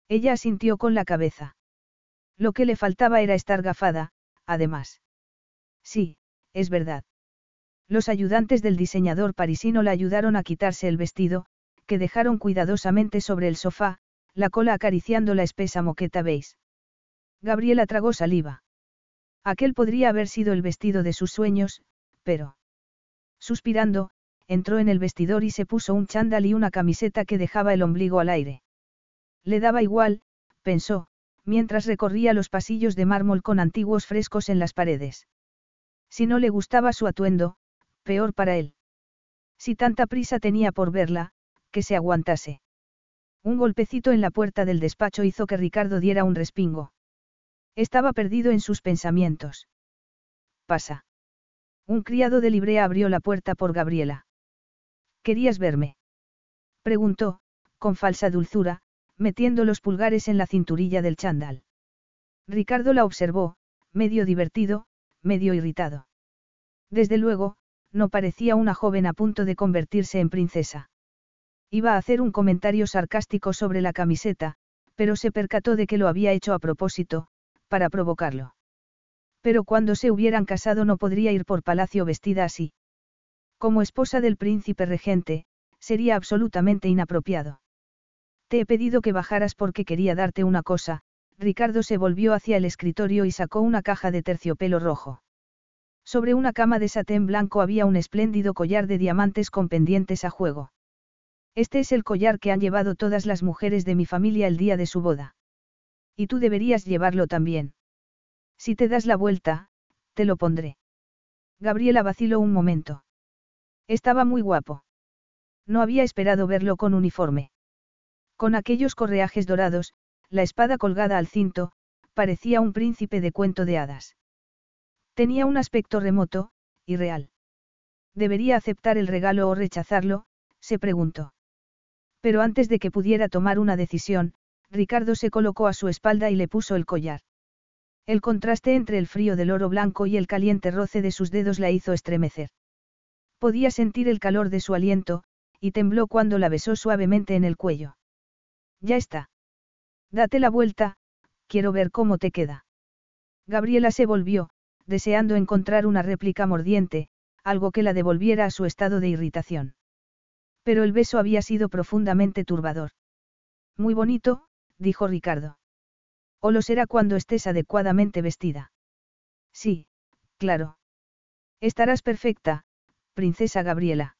Ella asintió con la cabeza. Lo que le faltaba era estar gafada, además. Sí, es verdad. Los ayudantes del diseñador parisino la ayudaron a quitarse el vestido, que dejaron cuidadosamente sobre el sofá, la cola acariciando la espesa moqueta beige. Gabriela tragó saliva. Aquel podría haber sido el vestido de sus sueños, pero... Suspirando, entró en el vestidor y se puso un chándal y una camiseta que dejaba el ombligo al aire. Le daba igual, pensó, mientras recorría los pasillos de mármol con antiguos frescos en las paredes. Si no le gustaba su atuendo, peor para él. Si tanta prisa tenía por verla, que se aguantase. Un golpecito en la puerta del despacho hizo que Ricardo diera un respingo. Estaba perdido en sus pensamientos. Pasa. Un criado de librea abrió la puerta por Gabriela. ¿Querías verme? Preguntó, con falsa dulzura, metiendo los pulgares en la cinturilla del chándal. Ricardo la observó, medio divertido, medio irritado. Desde luego, no parecía una joven a punto de convertirse en princesa. Iba a hacer un comentario sarcástico sobre la camiseta, pero se percató de que lo había hecho a propósito, para provocarlo. Pero cuando se hubieran casado no podría ir por palacio vestida así. Como esposa del príncipe regente, sería absolutamente inapropiado. Te he pedido que bajaras porque quería darte una cosa, Ricardo se volvió hacia el escritorio y sacó una caja de terciopelo rojo. Sobre una cama de satén blanco había un espléndido collar de diamantes con pendientes a juego. Este es el collar que han llevado todas las mujeres de mi familia el día de su boda. Y tú deberías llevarlo también. Si te das la vuelta, te lo pondré. Gabriela vaciló un momento. Estaba muy guapo. No había esperado verlo con uniforme. Con aquellos correajes dorados, la espada colgada al cinto, parecía un príncipe de cuento de hadas. Tenía un aspecto remoto, y real. ¿Debería aceptar el regalo o rechazarlo? se preguntó. Pero antes de que pudiera tomar una decisión, Ricardo se colocó a su espalda y le puso el collar. El contraste entre el frío del oro blanco y el caliente roce de sus dedos la hizo estremecer. Podía sentir el calor de su aliento, y tembló cuando la besó suavemente en el cuello. Ya está. Date la vuelta, quiero ver cómo te queda. Gabriela se volvió, deseando encontrar una réplica mordiente, algo que la devolviera a su estado de irritación. Pero el beso había sido profundamente turbador. Muy bonito, dijo Ricardo. O lo será cuando estés adecuadamente vestida. Sí, claro. Estarás perfecta, princesa Gabriela.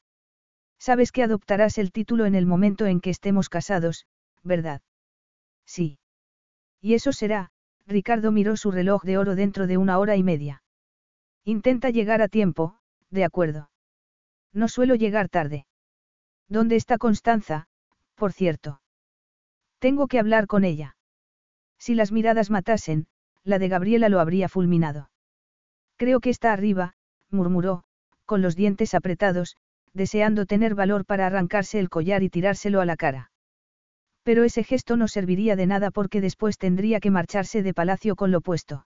Sabes que adoptarás el título en el momento en que estemos casados, ¿verdad? Sí. Y eso será, Ricardo miró su reloj de oro dentro de una hora y media. Intenta llegar a tiempo, de acuerdo. No suelo llegar tarde. ¿Dónde está Constanza, por cierto? Tengo que hablar con ella. Si las miradas matasen, la de Gabriela lo habría fulminado. Creo que está arriba, murmuró, con los dientes apretados, deseando tener valor para arrancarse el collar y tirárselo a la cara. Pero ese gesto no serviría de nada porque después tendría que marcharse de palacio con lo puesto.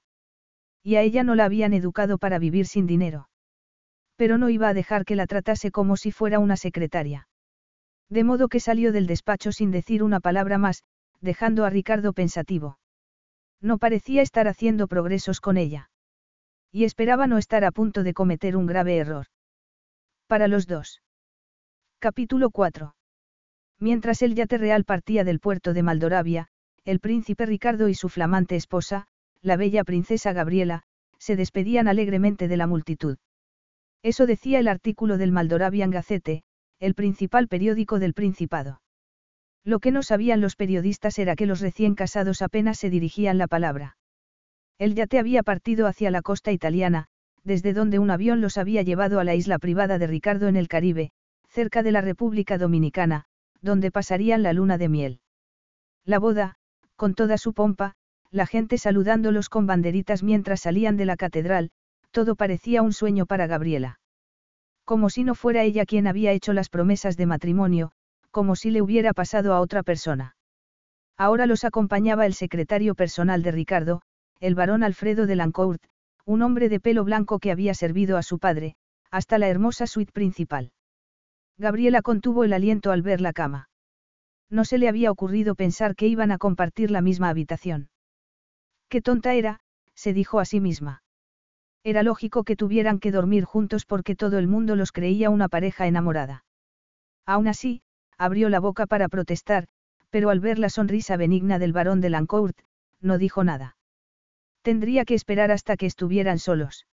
Y a ella no la habían educado para vivir sin dinero. Pero no iba a dejar que la tratase como si fuera una secretaria. De modo que salió del despacho sin decir una palabra más, dejando a Ricardo pensativo. No parecía estar haciendo progresos con ella. Y esperaba no estar a punto de cometer un grave error. Para los dos. Capítulo 4. Mientras el yate real partía del puerto de Maldoravia, el príncipe Ricardo y su flamante esposa, la bella princesa Gabriela, se despedían alegremente de la multitud. Eso decía el artículo del Maldoravian Gazette, el principal periódico del Principado. Lo que no sabían los periodistas era que los recién casados apenas se dirigían la palabra. El yate había partido hacia la costa italiana, desde donde un avión los había llevado a la isla privada de Ricardo en el Caribe, cerca de la República Dominicana, donde pasarían la luna de miel. La boda, con toda su pompa, la gente saludándolos con banderitas mientras salían de la catedral, todo parecía un sueño para Gabriela. Como si no fuera ella quien había hecho las promesas de matrimonio, como si le hubiera pasado a otra persona. Ahora los acompañaba el secretario personal de Ricardo, el barón Alfredo de Lancourt, un hombre de pelo blanco que había servido a su padre, hasta la hermosa suite principal. Gabriela contuvo el aliento al ver la cama. No se le había ocurrido pensar que iban a compartir la misma habitación. Qué tonta era, se dijo a sí misma. Era lógico que tuvieran que dormir juntos porque todo el mundo los creía una pareja enamorada. Aún así, abrió la boca para protestar, pero al ver la sonrisa benigna del barón de Lancourt, no dijo nada. Tendría que esperar hasta que estuvieran solos.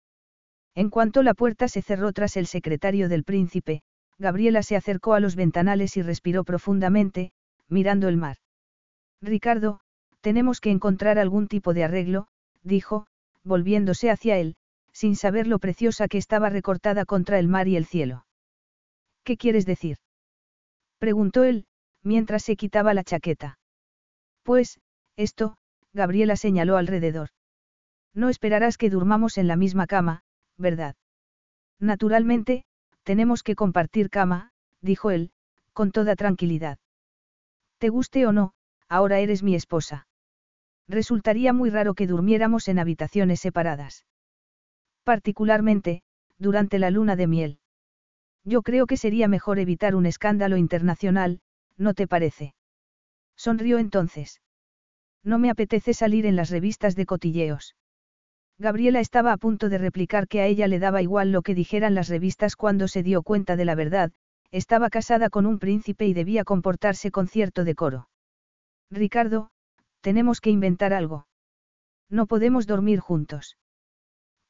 En cuanto la puerta se cerró tras el secretario del príncipe, Gabriela se acercó a los ventanales y respiró profundamente, mirando el mar. Ricardo, tenemos que encontrar algún tipo de arreglo, dijo, volviéndose hacia él, sin saber lo preciosa que estaba recortada contra el mar y el cielo. ¿Qué quieres decir? preguntó él, mientras se quitaba la chaqueta. Pues, esto, Gabriela señaló alrededor. No esperarás que durmamos en la misma cama, ¿verdad? Naturalmente, tenemos que compartir cama, dijo él, con toda tranquilidad. Te guste o no, ahora eres mi esposa. Resultaría muy raro que durmiéramos en habitaciones separadas. Particularmente, durante la luna de miel. Yo creo que sería mejor evitar un escándalo internacional, ¿no te parece? Sonrió entonces. No me apetece salir en las revistas de cotilleos. Gabriela estaba a punto de replicar que a ella le daba igual lo que dijeran las revistas cuando se dio cuenta de la verdad, estaba casada con un príncipe y debía comportarse con cierto decoro. Ricardo, tenemos que inventar algo. No podemos dormir juntos.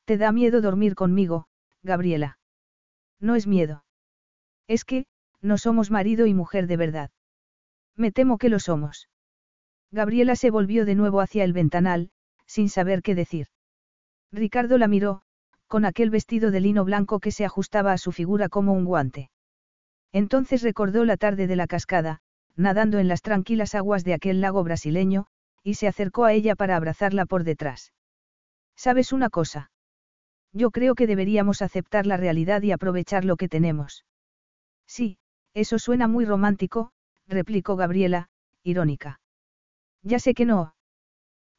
Te da miedo dormir conmigo, Gabriela. No es miedo. Es que, no somos marido y mujer de verdad. Me temo que lo somos. Gabriela se volvió de nuevo hacia el ventanal, sin saber qué decir. Ricardo la miró, con aquel vestido de lino blanco que se ajustaba a su figura como un guante. Entonces recordó la tarde de la cascada, nadando en las tranquilas aguas de aquel lago brasileño, y se acercó a ella para abrazarla por detrás. ¿Sabes una cosa? Yo creo que deberíamos aceptar la realidad y aprovechar lo que tenemos. Sí, eso suena muy romántico, replicó Gabriela, irónica. Ya sé que no.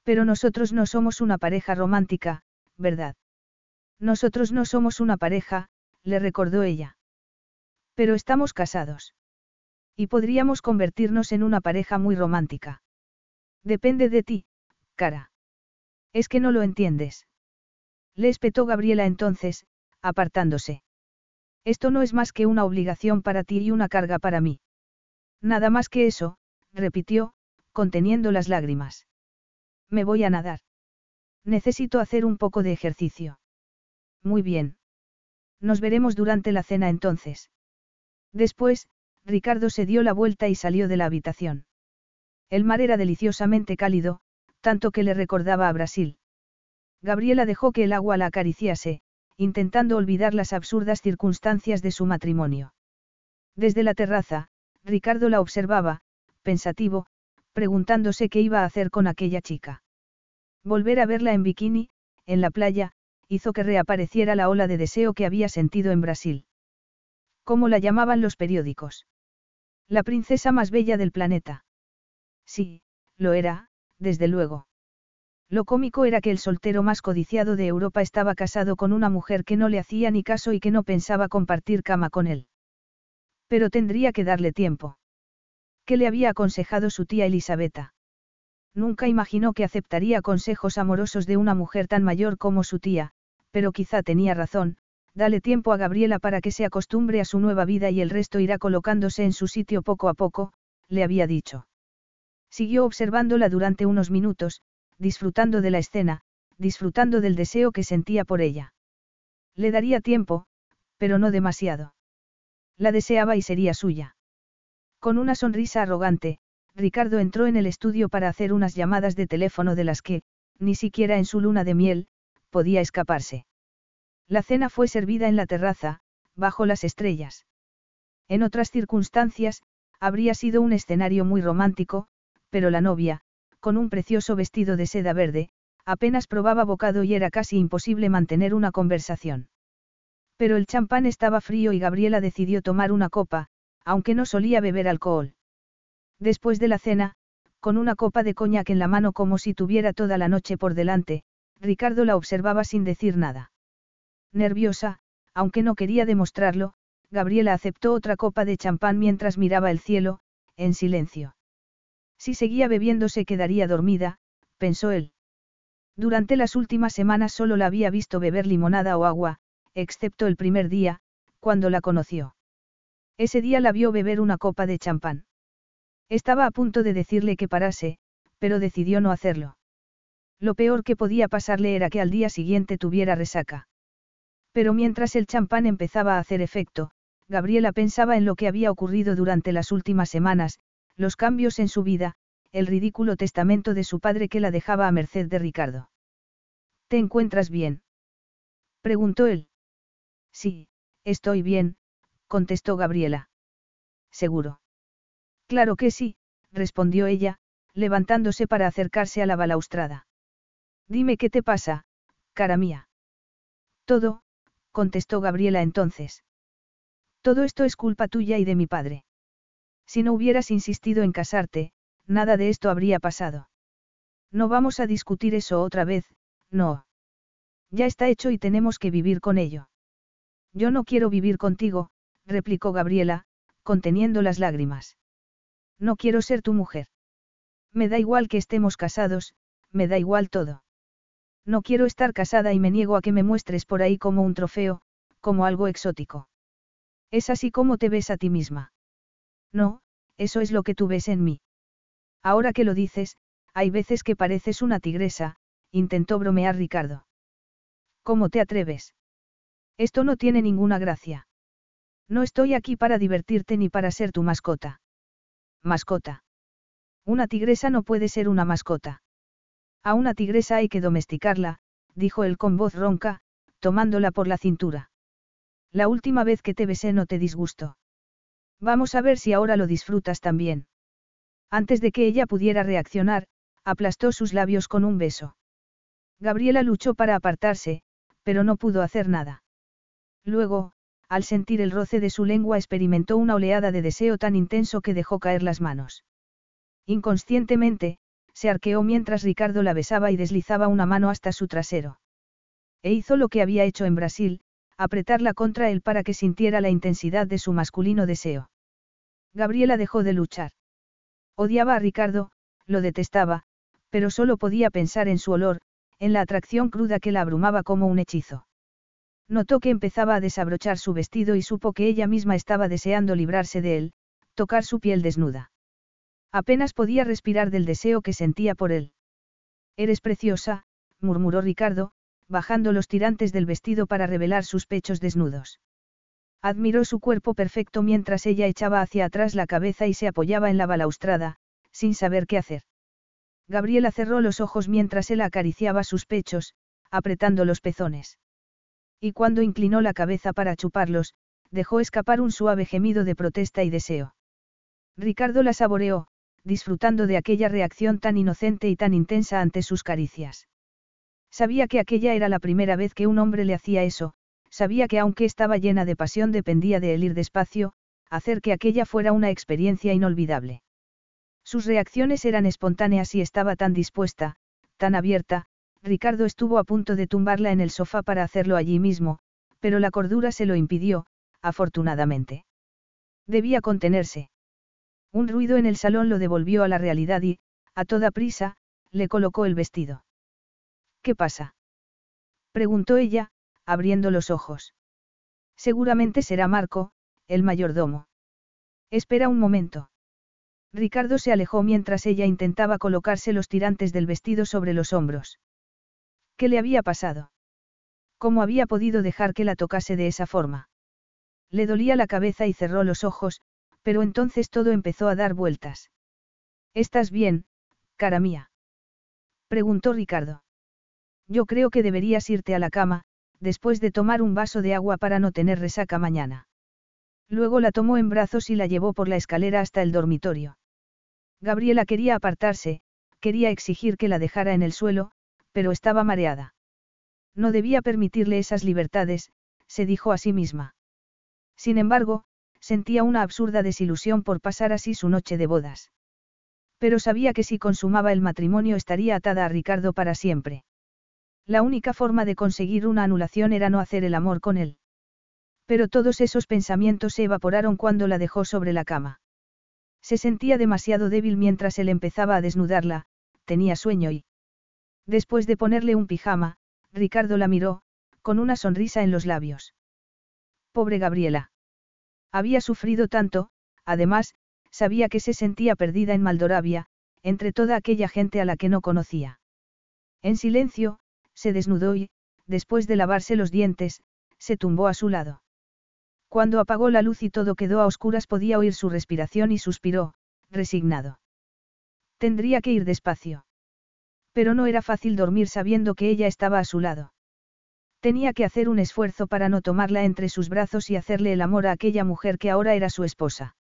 Pero nosotros no somos una pareja romántica, ¿verdad? Nosotros no somos una pareja, le recordó ella. Pero estamos casados. Y podríamos convertirnos en una pareja muy romántica. Depende de ti, cara. Es que no lo entiendes. Le espetó Gabriela entonces, apartándose. Esto no es más que una obligación para ti y una carga para mí. Nada más que eso, repitió, conteniendo las lágrimas. Me voy a nadar. Necesito hacer un poco de ejercicio. Muy bien. Nos veremos durante la cena entonces. Después, Ricardo se dio la vuelta y salió de la habitación. El mar era deliciosamente cálido, tanto que le recordaba a Brasil. Gabriela dejó que el agua la acariciase, intentando olvidar las absurdas circunstancias de su matrimonio. Desde la terraza, Ricardo la observaba, pensativo, preguntándose qué iba a hacer con aquella chica. Volver a verla en bikini, en la playa, hizo que reapareciera la ola de deseo que había sentido en Brasil. ¿Cómo la llamaban los periódicos? La princesa más bella del planeta. Sí, lo era, desde luego. Lo cómico era que el soltero más codiciado de Europa estaba casado con una mujer que no le hacía ni caso y que no pensaba compartir cama con él. Pero tendría que darle tiempo. ¿Qué le había aconsejado su tía Elisabetta? Nunca imaginó que aceptaría consejos amorosos de una mujer tan mayor como su tía, pero quizá tenía razón, dale tiempo a Gabriela para que se acostumbre a su nueva vida y el resto irá colocándose en su sitio poco a poco, le había dicho. Siguió observándola durante unos minutos, disfrutando de la escena, disfrutando del deseo que sentía por ella. Le daría tiempo, pero no demasiado. La deseaba y sería suya. Con una sonrisa arrogante, Ricardo entró en el estudio para hacer unas llamadas de teléfono de las que, ni siquiera en su luna de miel, podía escaparse. La cena fue servida en la terraza, bajo las estrellas. En otras circunstancias, habría sido un escenario muy romántico, pero la novia, con un precioso vestido de seda verde, apenas probaba bocado y era casi imposible mantener una conversación. Pero el champán estaba frío y Gabriela decidió tomar una copa, aunque no solía beber alcohol. Después de la cena, con una copa de coñac en la mano como si tuviera toda la noche por delante, Ricardo la observaba sin decir nada. Nerviosa, aunque no quería demostrarlo, Gabriela aceptó otra copa de champán mientras miraba el cielo, en silencio. Si seguía bebiendo se quedaría dormida, pensó él. Durante las últimas semanas solo la había visto beber limonada o agua, excepto el primer día, cuando la conoció. Ese día la vio beber una copa de champán. Estaba a punto de decirle que parase, pero decidió no hacerlo. Lo peor que podía pasarle era que al día siguiente tuviera resaca. Pero mientras el champán empezaba a hacer efecto, Gabriela pensaba en lo que había ocurrido durante las últimas semanas, los cambios en su vida, el ridículo testamento de su padre que la dejaba a merced de Ricardo. ¿Te encuentras bien? preguntó él. Sí, estoy bien, contestó Gabriela. ¿Seguro? Claro que sí, respondió ella, levantándose para acercarse a la balaustrada. Dime qué te pasa, cara mía. Todo, contestó Gabriela entonces. Todo esto es culpa tuya y de mi padre. Si no hubieras insistido en casarte, nada de esto habría pasado. No vamos a discutir eso otra vez, no. Ya está hecho y tenemos que vivir con ello. Yo no quiero vivir contigo, replicó Gabriela, conteniendo las lágrimas. No quiero ser tu mujer. Me da igual que estemos casados, me da igual todo. No quiero estar casada y me niego a que me muestres por ahí como un trofeo, como algo exótico. Es así como te ves a ti misma. No, eso es lo que tú ves en mí. Ahora que lo dices, hay veces que pareces una tigresa, intentó bromear Ricardo. ¿Cómo te atreves? Esto no tiene ninguna gracia. No estoy aquí para divertirte ni para ser tu mascota. Mascota. Una tigresa no puede ser una mascota. A una tigresa hay que domesticarla, dijo él con voz ronca, tomándola por la cintura. La última vez que te besé no te disgustó. Vamos a ver si ahora lo disfrutas también. Antes de que ella pudiera reaccionar, aplastó sus labios con un beso. Gabriela luchó para apartarse, pero no pudo hacer nada. Luego, al sentir el roce de su lengua experimentó una oleada de deseo tan intenso que dejó caer las manos. Inconscientemente, se arqueó mientras Ricardo la besaba y deslizaba una mano hasta su trasero. E hizo lo que había hecho en Brasil, apretarla contra él para que sintiera la intensidad de su masculino deseo. Gabriela dejó de luchar. Odiaba a Ricardo, lo detestaba, pero solo podía pensar en su olor, en la atracción cruda que la abrumaba como un hechizo. Notó que empezaba a desabrochar su vestido y supo que ella misma estaba deseando librarse de él, tocar su piel desnuda. Apenas podía respirar del deseo que sentía por él. Eres preciosa, murmuró Ricardo, bajando los tirantes del vestido para revelar sus pechos desnudos. Admiró su cuerpo perfecto mientras ella echaba hacia atrás la cabeza y se apoyaba en la balaustrada, sin saber qué hacer. Gabriela cerró los ojos mientras él acariciaba sus pechos, apretando los pezones. Y cuando inclinó la cabeza para chuparlos, dejó escapar un suave gemido de protesta y deseo. Ricardo la saboreó, disfrutando de aquella reacción tan inocente y tan intensa ante sus caricias. Sabía que aquella era la primera vez que un hombre le hacía eso, sabía que aunque estaba llena de pasión dependía de él ir despacio, hacer que aquella fuera una experiencia inolvidable. Sus reacciones eran espontáneas y estaba tan dispuesta, tan abierta, Ricardo estuvo a punto de tumbarla en el sofá para hacerlo allí mismo, pero la cordura se lo impidió, afortunadamente. Debía contenerse. Un ruido en el salón lo devolvió a la realidad y, a toda prisa, le colocó el vestido. ¿Qué pasa? preguntó ella, abriendo los ojos. Seguramente será Marco, el mayordomo. Espera un momento. Ricardo se alejó mientras ella intentaba colocarse los tirantes del vestido sobre los hombros. ¿Qué le había pasado? ¿Cómo había podido dejar que la tocase de esa forma? Le dolía la cabeza y cerró los ojos, pero entonces todo empezó a dar vueltas. ¿Estás bien, cara mía? preguntó Ricardo. Yo creo que deberías irte a la cama, después de tomar un vaso de agua para no tener resaca mañana. Luego la tomó en brazos y la llevó por la escalera hasta el dormitorio. Gabriela quería apartarse, quería exigir que la dejara en el suelo, pero estaba mareada. No debía permitirle esas libertades, se dijo a sí misma. Sin embargo, sentía una absurda desilusión por pasar así su noche de bodas. Pero sabía que si consumaba el matrimonio estaría atada a Ricardo para siempre. La única forma de conseguir una anulación era no hacer el amor con él. Pero todos esos pensamientos se evaporaron cuando la dejó sobre la cama. Se sentía demasiado débil mientras él empezaba a desnudarla, tenía sueño y... Después de ponerle un pijama, Ricardo la miró, con una sonrisa en los labios. Pobre Gabriela. Había sufrido tanto, además, sabía que se sentía perdida en Maldoravia, entre toda aquella gente a la que no conocía. En silencio, se desnudó y, después de lavarse los dientes, se tumbó a su lado. Cuando apagó la luz y todo quedó a oscuras podía oír su respiración y suspiró, resignado. Tendría que ir despacio. Pero no era fácil dormir sabiendo que ella estaba a su lado. Tenía que hacer un esfuerzo para no tomarla entre sus brazos y hacerle el amor a aquella mujer que ahora era su esposa.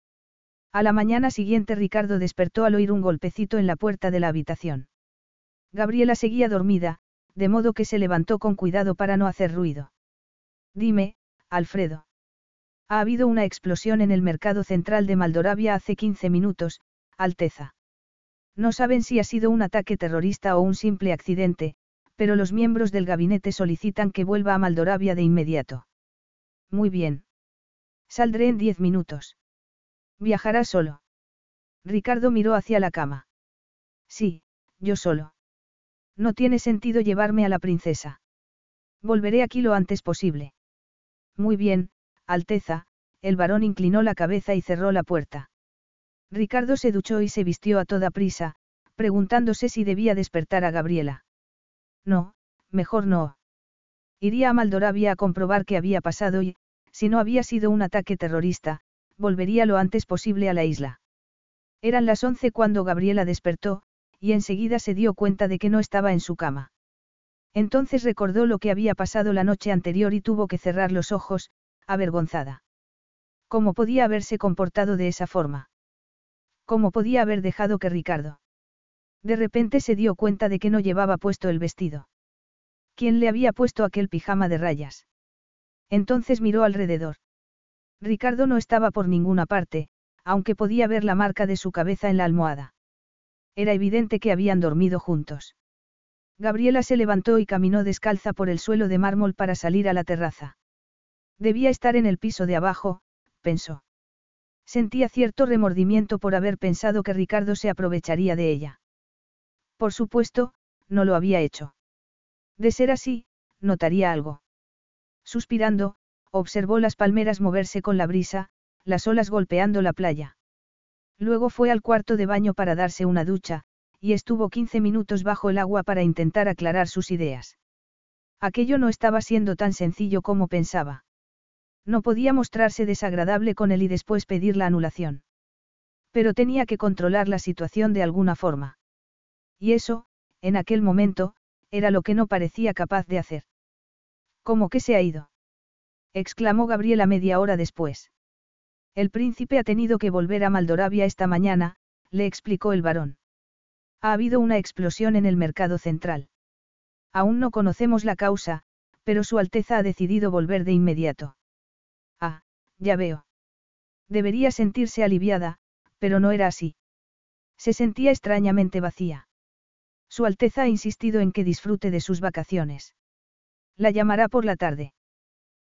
A la mañana siguiente Ricardo despertó al oír un golpecito en la puerta de la habitación. Gabriela seguía dormida, de modo que se levantó con cuidado para no hacer ruido. Dime, Alfredo. Ha habido una explosión en el mercado central de Maldoravia hace 15 minutos, Alteza. No saben si ha sido un ataque terrorista o un simple accidente, pero los miembros del gabinete solicitan que vuelva a Maldoravia de inmediato. Muy bien. Saldré en diez minutos. ¿Viajará solo? Ricardo miró hacia la cama. Sí, yo solo. No tiene sentido llevarme a la princesa. Volveré aquí lo antes posible. Muy bien, Alteza, el varón inclinó la cabeza y cerró la puerta. Ricardo se duchó y se vistió a toda prisa, preguntándose si debía despertar a Gabriela. No, mejor no. Iría a Maldoravia a comprobar qué había pasado y, si no había sido un ataque terrorista, volvería lo antes posible a la isla. Eran las once cuando Gabriela despertó, y enseguida se dio cuenta de que no estaba en su cama. Entonces recordó lo que había pasado la noche anterior y tuvo que cerrar los ojos, avergonzada. ¿Cómo podía haberse comportado de esa forma? ¿Cómo podía haber dejado que Ricardo? De repente se dio cuenta de que no llevaba puesto el vestido. ¿Quién le había puesto aquel pijama de rayas? Entonces miró alrededor. Ricardo no estaba por ninguna parte, aunque podía ver la marca de su cabeza en la almohada. Era evidente que habían dormido juntos. Gabriela se levantó y caminó descalza por el suelo de mármol para salir a la terraza. Debía estar en el piso de abajo, pensó. Sentía cierto remordimiento por haber pensado que Ricardo se aprovecharía de ella. Por supuesto, no lo había hecho. De ser así, notaría algo. Suspirando, observó las palmeras moverse con la brisa, las olas golpeando la playa. Luego fue al cuarto de baño para darse una ducha, y estuvo 15 minutos bajo el agua para intentar aclarar sus ideas. Aquello no estaba siendo tan sencillo como pensaba. No podía mostrarse desagradable con él y después pedir la anulación. Pero tenía que controlar la situación de alguna forma. Y eso, en aquel momento, era lo que no parecía capaz de hacer. ¿Cómo que se ha ido? exclamó Gabriela media hora después. El príncipe ha tenido que volver a Maldorabia esta mañana, le explicó el varón. Ha habido una explosión en el mercado central. Aún no conocemos la causa, pero Su Alteza ha decidido volver de inmediato. Ya veo. Debería sentirse aliviada, pero no era así. Se sentía extrañamente vacía. Su Alteza ha insistido en que disfrute de sus vacaciones. La llamará por la tarde.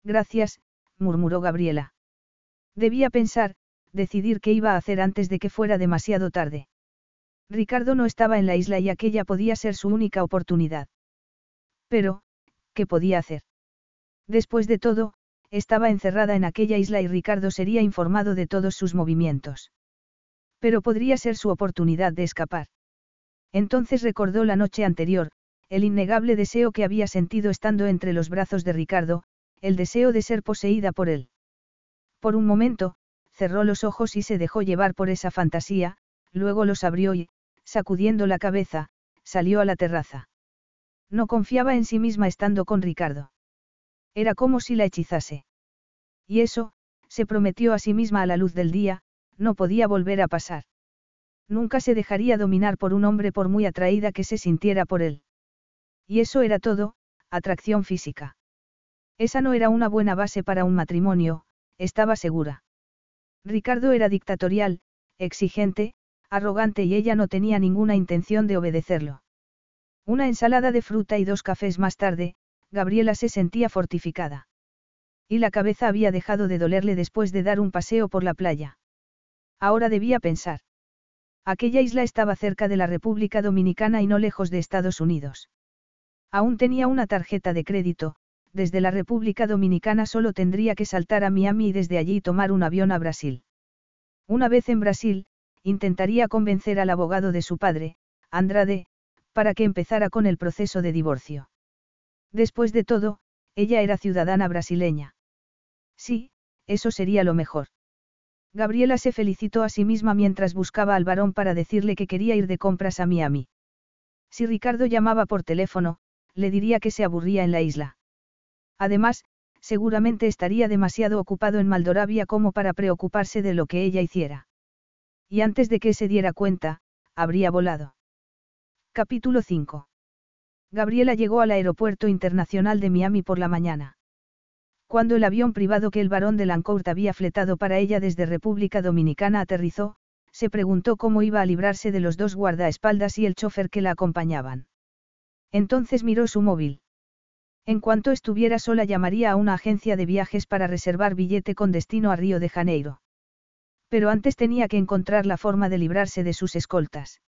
Gracias, murmuró Gabriela. Debía pensar, decidir qué iba a hacer antes de que fuera demasiado tarde. Ricardo no estaba en la isla y aquella podía ser su única oportunidad. Pero, ¿qué podía hacer? Después de todo, estaba encerrada en aquella isla y Ricardo sería informado de todos sus movimientos. Pero podría ser su oportunidad de escapar. Entonces recordó la noche anterior, el innegable deseo que había sentido estando entre los brazos de Ricardo, el deseo de ser poseída por él. Por un momento, cerró los ojos y se dejó llevar por esa fantasía, luego los abrió y, sacudiendo la cabeza, salió a la terraza. No confiaba en sí misma estando con Ricardo. Era como si la hechizase. Y eso, se prometió a sí misma a la luz del día, no podía volver a pasar. Nunca se dejaría dominar por un hombre por muy atraída que se sintiera por él. Y eso era todo, atracción física. Esa no era una buena base para un matrimonio, estaba segura. Ricardo era dictatorial, exigente, arrogante y ella no tenía ninguna intención de obedecerlo. Una ensalada de fruta y dos cafés más tarde, Gabriela se sentía fortificada. Y la cabeza había dejado de dolerle después de dar un paseo por la playa. Ahora debía pensar. Aquella isla estaba cerca de la República Dominicana y no lejos de Estados Unidos. Aún tenía una tarjeta de crédito, desde la República Dominicana solo tendría que saltar a Miami y desde allí tomar un avión a Brasil. Una vez en Brasil, intentaría convencer al abogado de su padre, Andrade, para que empezara con el proceso de divorcio. Después de todo, ella era ciudadana brasileña. Sí, eso sería lo mejor. Gabriela se felicitó a sí misma mientras buscaba al varón para decirle que quería ir de compras a Miami. Si Ricardo llamaba por teléfono, le diría que se aburría en la isla. Además, seguramente estaría demasiado ocupado en Maldorabia como para preocuparse de lo que ella hiciera. Y antes de que se diera cuenta, habría volado. Capítulo 5. Gabriela llegó al Aeropuerto Internacional de Miami por la mañana. Cuando el avión privado que el barón de Lancourt había fletado para ella desde República Dominicana aterrizó, se preguntó cómo iba a librarse de los dos guardaespaldas y el chofer que la acompañaban. Entonces miró su móvil. En cuanto estuviera sola llamaría a una agencia de viajes para reservar billete con destino a Río de Janeiro. Pero antes tenía que encontrar la forma de librarse de sus escoltas.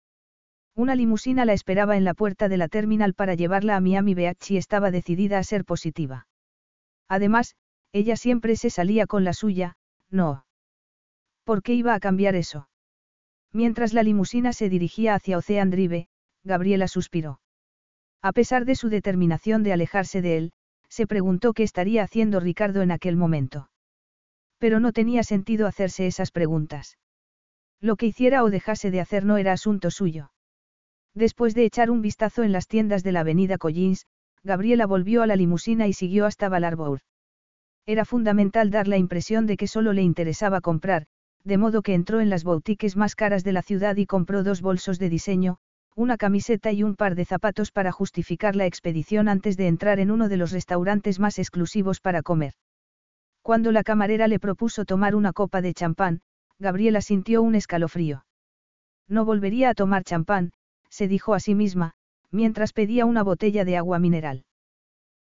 Una limusina la esperaba en la puerta de la terminal para llevarla a Miami Beach y estaba decidida a ser positiva. Además, ella siempre se salía con la suya, no. ¿Por qué iba a cambiar eso? Mientras la limusina se dirigía hacia Ocean Drive, Gabriela suspiró. A pesar de su determinación de alejarse de él, se preguntó qué estaría haciendo Ricardo en aquel momento. Pero no tenía sentido hacerse esas preguntas. Lo que hiciera o dejase de hacer no era asunto suyo. Después de echar un vistazo en las tiendas de la avenida Collins, Gabriela volvió a la limusina y siguió hasta Valarbour. Era fundamental dar la impresión de que solo le interesaba comprar, de modo que entró en las boutiques más caras de la ciudad y compró dos bolsos de diseño, una camiseta y un par de zapatos para justificar la expedición antes de entrar en uno de los restaurantes más exclusivos para comer. Cuando la camarera le propuso tomar una copa de champán, Gabriela sintió un escalofrío. No volvería a tomar champán, se dijo a sí misma, mientras pedía una botella de agua mineral.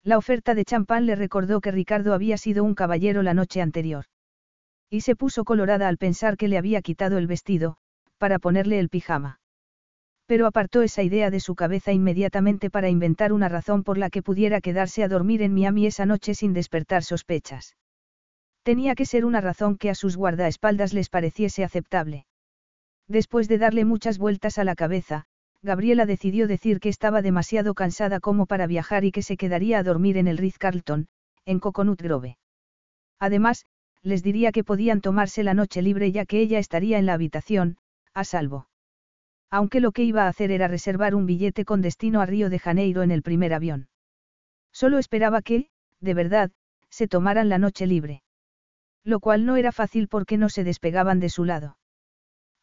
La oferta de champán le recordó que Ricardo había sido un caballero la noche anterior. Y se puso colorada al pensar que le había quitado el vestido, para ponerle el pijama. Pero apartó esa idea de su cabeza inmediatamente para inventar una razón por la que pudiera quedarse a dormir en Miami esa noche sin despertar sospechas. Tenía que ser una razón que a sus guardaespaldas les pareciese aceptable. Después de darle muchas vueltas a la cabeza, Gabriela decidió decir que estaba demasiado cansada como para viajar y que se quedaría a dormir en el Ritz-Carlton, en Coconut Grove. Además, les diría que podían tomarse la noche libre ya que ella estaría en la habitación, a salvo. Aunque lo que iba a hacer era reservar un billete con destino a Río de Janeiro en el primer avión. Solo esperaba que, de verdad, se tomaran la noche libre. Lo cual no era fácil porque no se despegaban de su lado.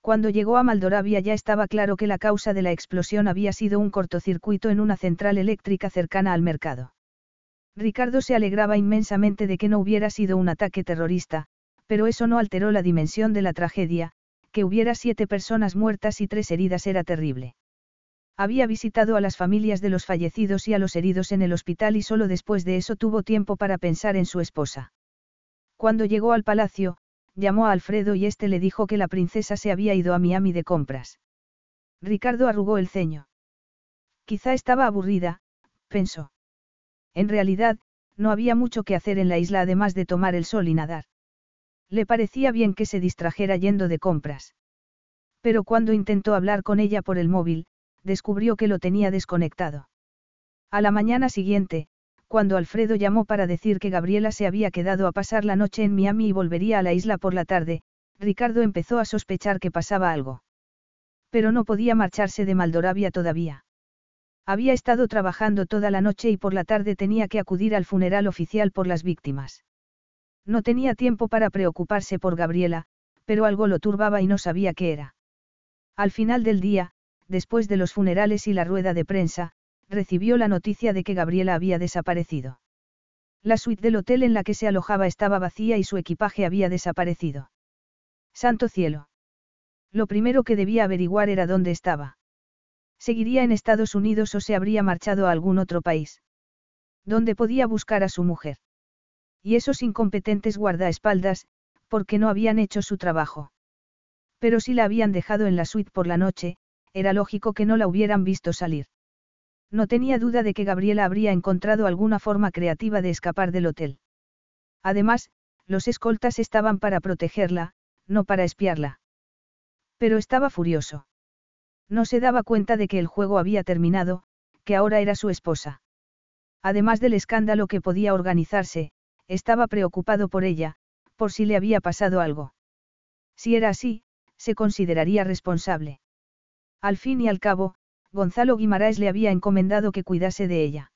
Cuando llegó a Maldoravia ya estaba claro que la causa de la explosión había sido un cortocircuito en una central eléctrica cercana al mercado. Ricardo se alegraba inmensamente de que no hubiera sido un ataque terrorista, pero eso no alteró la dimensión de la tragedia, que hubiera siete personas muertas y tres heridas era terrible. Había visitado a las familias de los fallecidos y a los heridos en el hospital y solo después de eso tuvo tiempo para pensar en su esposa. Cuando llegó al palacio, llamó a Alfredo y este le dijo que la princesa se había ido a Miami de compras. Ricardo arrugó el ceño. Quizá estaba aburrida, pensó. En realidad, no había mucho que hacer en la isla además de tomar el sol y nadar. Le parecía bien que se distrajera yendo de compras. Pero cuando intentó hablar con ella por el móvil, descubrió que lo tenía desconectado. A la mañana siguiente, cuando Alfredo llamó para decir que Gabriela se había quedado a pasar la noche en Miami y volvería a la isla por la tarde, Ricardo empezó a sospechar que pasaba algo. Pero no podía marcharse de Maldoravia todavía. Había estado trabajando toda la noche y por la tarde tenía que acudir al funeral oficial por las víctimas. No tenía tiempo para preocuparse por Gabriela, pero algo lo turbaba y no sabía qué era. Al final del día, después de los funerales y la rueda de prensa, recibió la noticia de que Gabriela había desaparecido. La suite del hotel en la que se alojaba estaba vacía y su equipaje había desaparecido. Santo cielo. Lo primero que debía averiguar era dónde estaba. ¿Seguiría en Estados Unidos o se habría marchado a algún otro país? ¿Dónde podía buscar a su mujer? Y esos incompetentes guardaespaldas, porque no habían hecho su trabajo. Pero si la habían dejado en la suite por la noche, era lógico que no la hubieran visto salir. No tenía duda de que Gabriela habría encontrado alguna forma creativa de escapar del hotel. Además, los escoltas estaban para protegerla, no para espiarla. Pero estaba furioso. No se daba cuenta de que el juego había terminado, que ahora era su esposa. Además del escándalo que podía organizarse, estaba preocupado por ella, por si le había pasado algo. Si era así, se consideraría responsable. Al fin y al cabo, Gonzalo Guimaraes le había encomendado que cuidase de ella.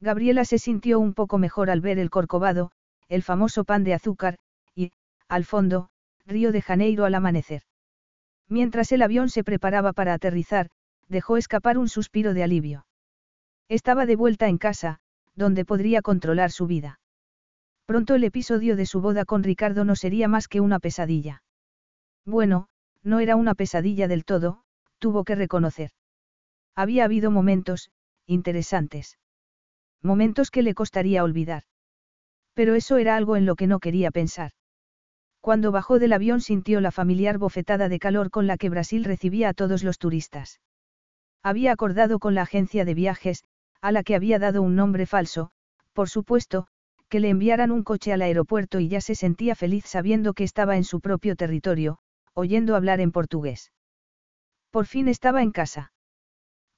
Gabriela se sintió un poco mejor al ver el corcovado, el famoso pan de azúcar, y, al fondo, Río de Janeiro al amanecer. Mientras el avión se preparaba para aterrizar, dejó escapar un suspiro de alivio. Estaba de vuelta en casa, donde podría controlar su vida. Pronto el episodio de su boda con Ricardo no sería más que una pesadilla. Bueno, no era una pesadilla del todo, tuvo que reconocer. Había habido momentos, interesantes. Momentos que le costaría olvidar. Pero eso era algo en lo que no quería pensar. Cuando bajó del avión sintió la familiar bofetada de calor con la que Brasil recibía a todos los turistas. Había acordado con la agencia de viajes, a la que había dado un nombre falso, por supuesto, que le enviaran un coche al aeropuerto y ya se sentía feliz sabiendo que estaba en su propio territorio, oyendo hablar en portugués. Por fin estaba en casa.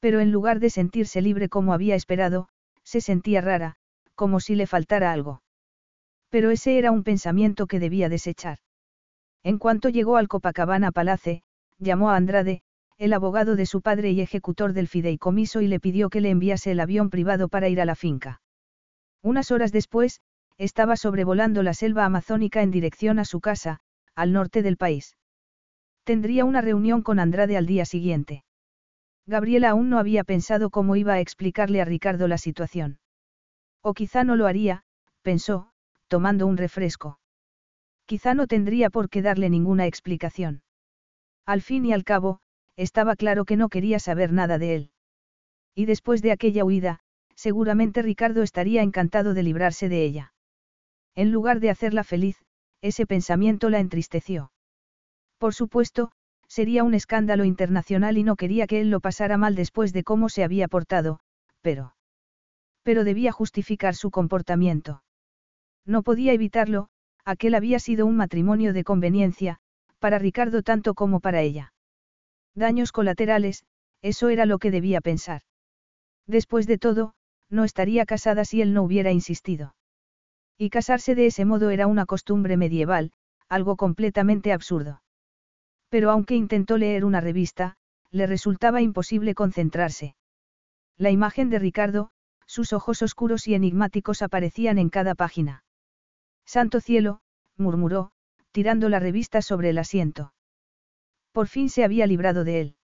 Pero en lugar de sentirse libre como había esperado, se sentía rara, como si le faltara algo. Pero ese era un pensamiento que debía desechar. En cuanto llegó al Copacabana Palace, llamó a Andrade, el abogado de su padre y ejecutor del fideicomiso y le pidió que le enviase el avión privado para ir a la finca. Unas horas después, estaba sobrevolando la selva amazónica en dirección a su casa, al norte del país. Tendría una reunión con Andrade al día siguiente. Gabriela aún no había pensado cómo iba a explicarle a Ricardo la situación. O quizá no lo haría, pensó, tomando un refresco. Quizá no tendría por qué darle ninguna explicación. Al fin y al cabo, estaba claro que no quería saber nada de él. Y después de aquella huida, seguramente Ricardo estaría encantado de librarse de ella. En lugar de hacerla feliz, ese pensamiento la entristeció. Por supuesto, sería un escándalo internacional y no quería que él lo pasara mal después de cómo se había portado, pero... Pero debía justificar su comportamiento. No podía evitarlo, aquel había sido un matrimonio de conveniencia, para Ricardo tanto como para ella. Daños colaterales, eso era lo que debía pensar. Después de todo, no estaría casada si él no hubiera insistido. Y casarse de ese modo era una costumbre medieval, algo completamente absurdo. Pero aunque intentó leer una revista, le resultaba imposible concentrarse. La imagen de Ricardo, sus ojos oscuros y enigmáticos aparecían en cada página. Santo cielo, murmuró, tirando la revista sobre el asiento. Por fin se había librado de él.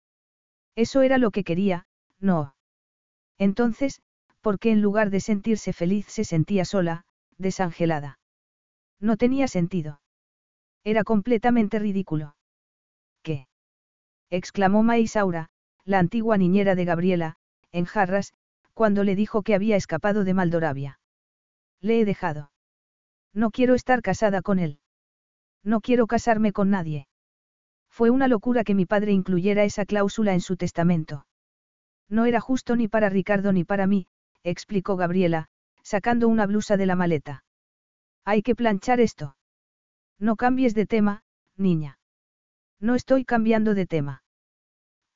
Eso era lo que quería, no. Entonces, ¿por qué en lugar de sentirse feliz se sentía sola, desangelada? No tenía sentido. Era completamente ridículo. Exclamó Maisaura, la antigua niñera de Gabriela, en jarras, cuando le dijo que había escapado de Maldoravia. Le he dejado. No quiero estar casada con él. No quiero casarme con nadie. Fue una locura que mi padre incluyera esa cláusula en su testamento. No era justo ni para Ricardo ni para mí, explicó Gabriela, sacando una blusa de la maleta. Hay que planchar esto. No cambies de tema, niña. No estoy cambiando de tema.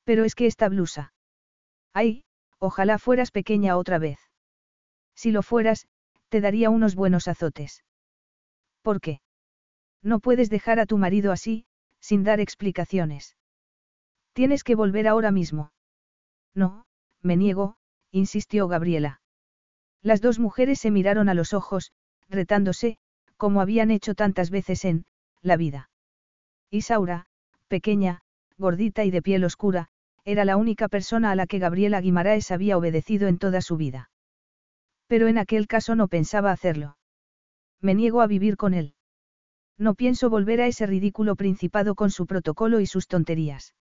Pero es que esta blusa. Ay, ojalá fueras pequeña otra vez. Si lo fueras, te daría unos buenos azotes. ¿Por qué? No puedes dejar a tu marido así, sin dar explicaciones. Tienes que volver ahora mismo. No, me niego, insistió Gabriela. Las dos mujeres se miraron a los ojos, retándose, como habían hecho tantas veces en, la vida. Isaura, pequeña, gordita y de piel oscura, era la única persona a la que Gabriela Guimaraes había obedecido en toda su vida. Pero en aquel caso no pensaba hacerlo. Me niego a vivir con él. No pienso volver a ese ridículo principado con su protocolo y sus tonterías.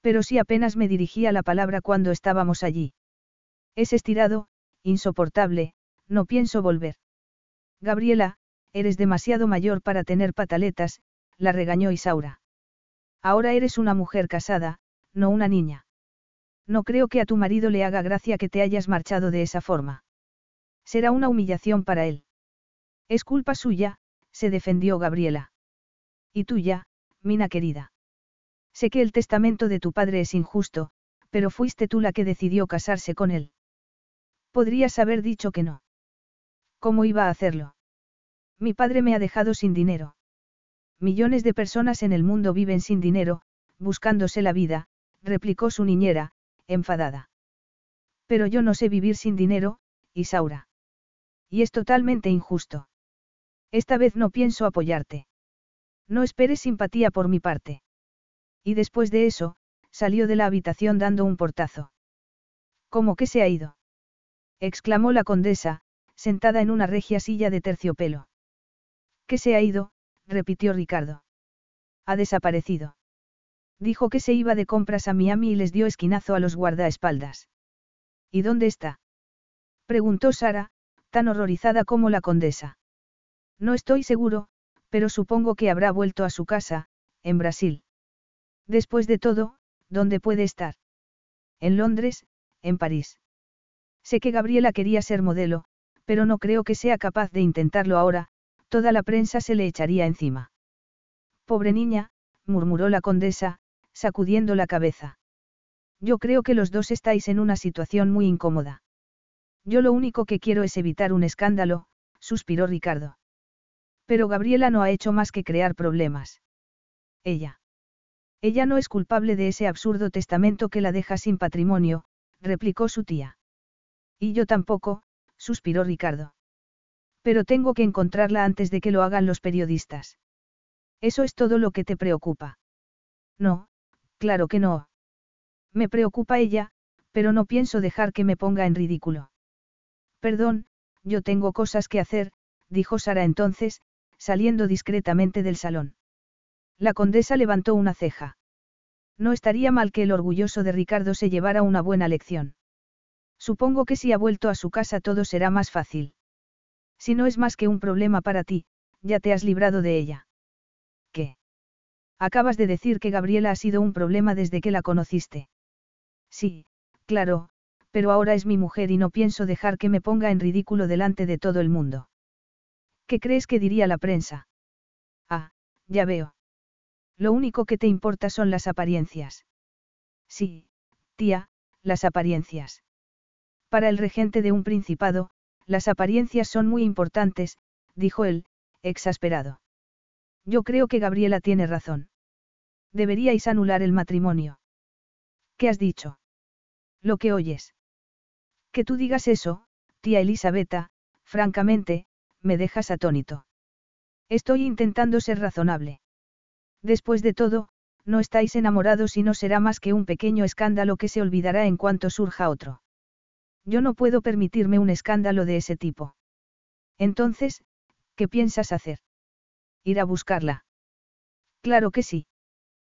Pero sí apenas me dirigía la palabra cuando estábamos allí. Es estirado, insoportable, no pienso volver. Gabriela, eres demasiado mayor para tener pataletas, la regañó Isaura. Ahora eres una mujer casada, no una niña. No creo que a tu marido le haga gracia que te hayas marchado de esa forma. Será una humillación para él. Es culpa suya, se defendió Gabriela. Y tuya, Mina querida. Sé que el testamento de tu padre es injusto, pero fuiste tú la que decidió casarse con él. Podrías haber dicho que no. ¿Cómo iba a hacerlo? Mi padre me ha dejado sin dinero. Millones de personas en el mundo viven sin dinero, buscándose la vida, replicó su niñera, enfadada. Pero yo no sé vivir sin dinero, Isaura. Y es totalmente injusto. Esta vez no pienso apoyarte. No esperes simpatía por mi parte. Y después de eso, salió de la habitación dando un portazo. ¿Cómo que se ha ido? exclamó la condesa, sentada en una regia silla de terciopelo. ¿Qué se ha ido? Repitió Ricardo. Ha desaparecido. Dijo que se iba de compras a Miami y les dio esquinazo a los guardaespaldas. ¿Y dónde está? preguntó Sara, tan horrorizada como la condesa. No estoy seguro, pero supongo que habrá vuelto a su casa, en Brasil. Después de todo, ¿dónde puede estar? En Londres, en París. Sé que Gabriela quería ser modelo, pero no creo que sea capaz de intentarlo ahora, toda la prensa se le echaría encima. Pobre niña, murmuró la condesa, sacudiendo la cabeza. Yo creo que los dos estáis en una situación muy incómoda. Yo lo único que quiero es evitar un escándalo, suspiró Ricardo. Pero Gabriela no ha hecho más que crear problemas. Ella. Ella no es culpable de ese absurdo testamento que la deja sin patrimonio, replicó su tía. Y yo tampoco, suspiró Ricardo. Pero tengo que encontrarla antes de que lo hagan los periodistas. ¿Eso es todo lo que te preocupa? No, claro que no. Me preocupa ella, pero no pienso dejar que me ponga en ridículo. Perdón, yo tengo cosas que hacer, dijo Sara entonces, saliendo discretamente del salón. La condesa levantó una ceja. No estaría mal que el orgulloso de Ricardo se llevara una buena lección. Supongo que si ha vuelto a su casa todo será más fácil. Si no es más que un problema para ti, ya te has librado de ella. ¿Qué? Acabas de decir que Gabriela ha sido un problema desde que la conociste. Sí, claro, pero ahora es mi mujer y no pienso dejar que me ponga en ridículo delante de todo el mundo. ¿Qué crees que diría la prensa? Ah, ya veo. Lo único que te importa son las apariencias. Sí, tía, las apariencias. Para el regente de un principado, las apariencias son muy importantes, dijo él, exasperado. Yo creo que Gabriela tiene razón. Deberíais anular el matrimonio. ¿Qué has dicho? Lo que oyes. Que tú digas eso, tía Elisabetta, francamente, me dejas atónito. Estoy intentando ser razonable. Después de todo, no estáis enamorados y no será más que un pequeño escándalo que se olvidará en cuanto surja otro. Yo no puedo permitirme un escándalo de ese tipo. Entonces, ¿qué piensas hacer? Ir a buscarla. Claro que sí.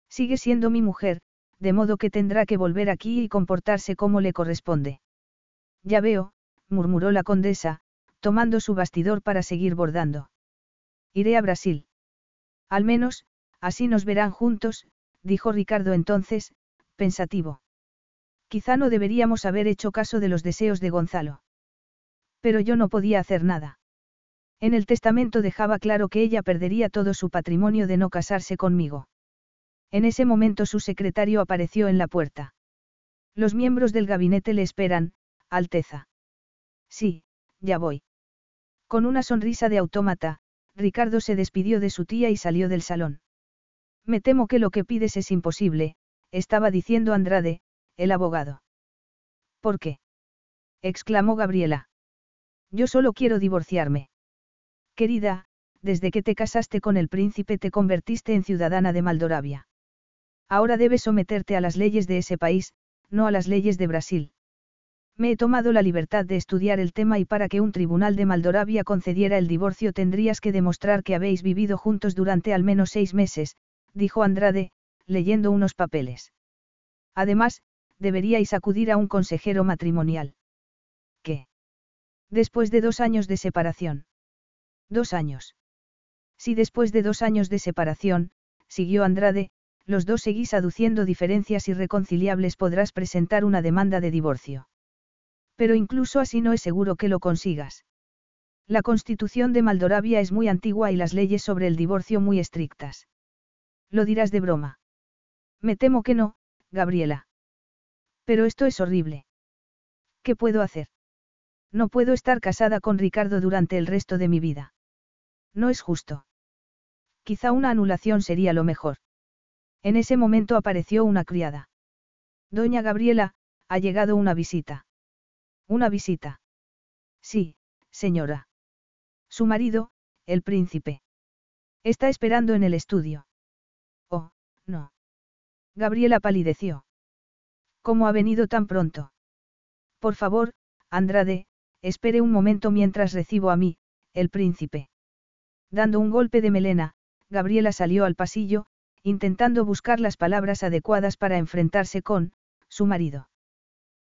Sigue siendo mi mujer, de modo que tendrá que volver aquí y comportarse como le corresponde. Ya veo, murmuró la condesa, tomando su bastidor para seguir bordando. Iré a Brasil. Al menos, así nos verán juntos, dijo Ricardo entonces, pensativo. Quizá no deberíamos haber hecho caso de los deseos de Gonzalo. Pero yo no podía hacer nada. En el testamento dejaba claro que ella perdería todo su patrimonio de no casarse conmigo. En ese momento su secretario apareció en la puerta. Los miembros del gabinete le esperan, Alteza. Sí, ya voy. Con una sonrisa de autómata, Ricardo se despidió de su tía y salió del salón. Me temo que lo que pides es imposible, estaba diciendo Andrade, el abogado. ¿Por qué? exclamó Gabriela. Yo solo quiero divorciarme. Querida, desde que te casaste con el príncipe te convertiste en ciudadana de Maldoravia. Ahora debes someterte a las leyes de ese país, no a las leyes de Brasil. Me he tomado la libertad de estudiar el tema y para que un tribunal de Maldoravia concediera el divorcio tendrías que demostrar que habéis vivido juntos durante al menos seis meses, dijo Andrade, leyendo unos papeles. Además, deberíais acudir a un consejero matrimonial. ¿Qué? Después de dos años de separación. Dos años. Si después de dos años de separación, siguió Andrade, los dos seguís aduciendo diferencias irreconciliables podrás presentar una demanda de divorcio. Pero incluso así no es seguro que lo consigas. La constitución de Maldoravia es muy antigua y las leyes sobre el divorcio muy estrictas. Lo dirás de broma. Me temo que no, Gabriela. Pero esto es horrible. ¿Qué puedo hacer? No puedo estar casada con Ricardo durante el resto de mi vida. No es justo. Quizá una anulación sería lo mejor. En ese momento apareció una criada. Doña Gabriela, ha llegado una visita. Una visita. Sí, señora. Su marido, el príncipe. Está esperando en el estudio. Oh, no. Gabriela palideció. ¿Cómo ha venido tan pronto? Por favor, Andrade, espere un momento mientras recibo a mí, el príncipe. Dando un golpe de melena, Gabriela salió al pasillo, intentando buscar las palabras adecuadas para enfrentarse con, su marido.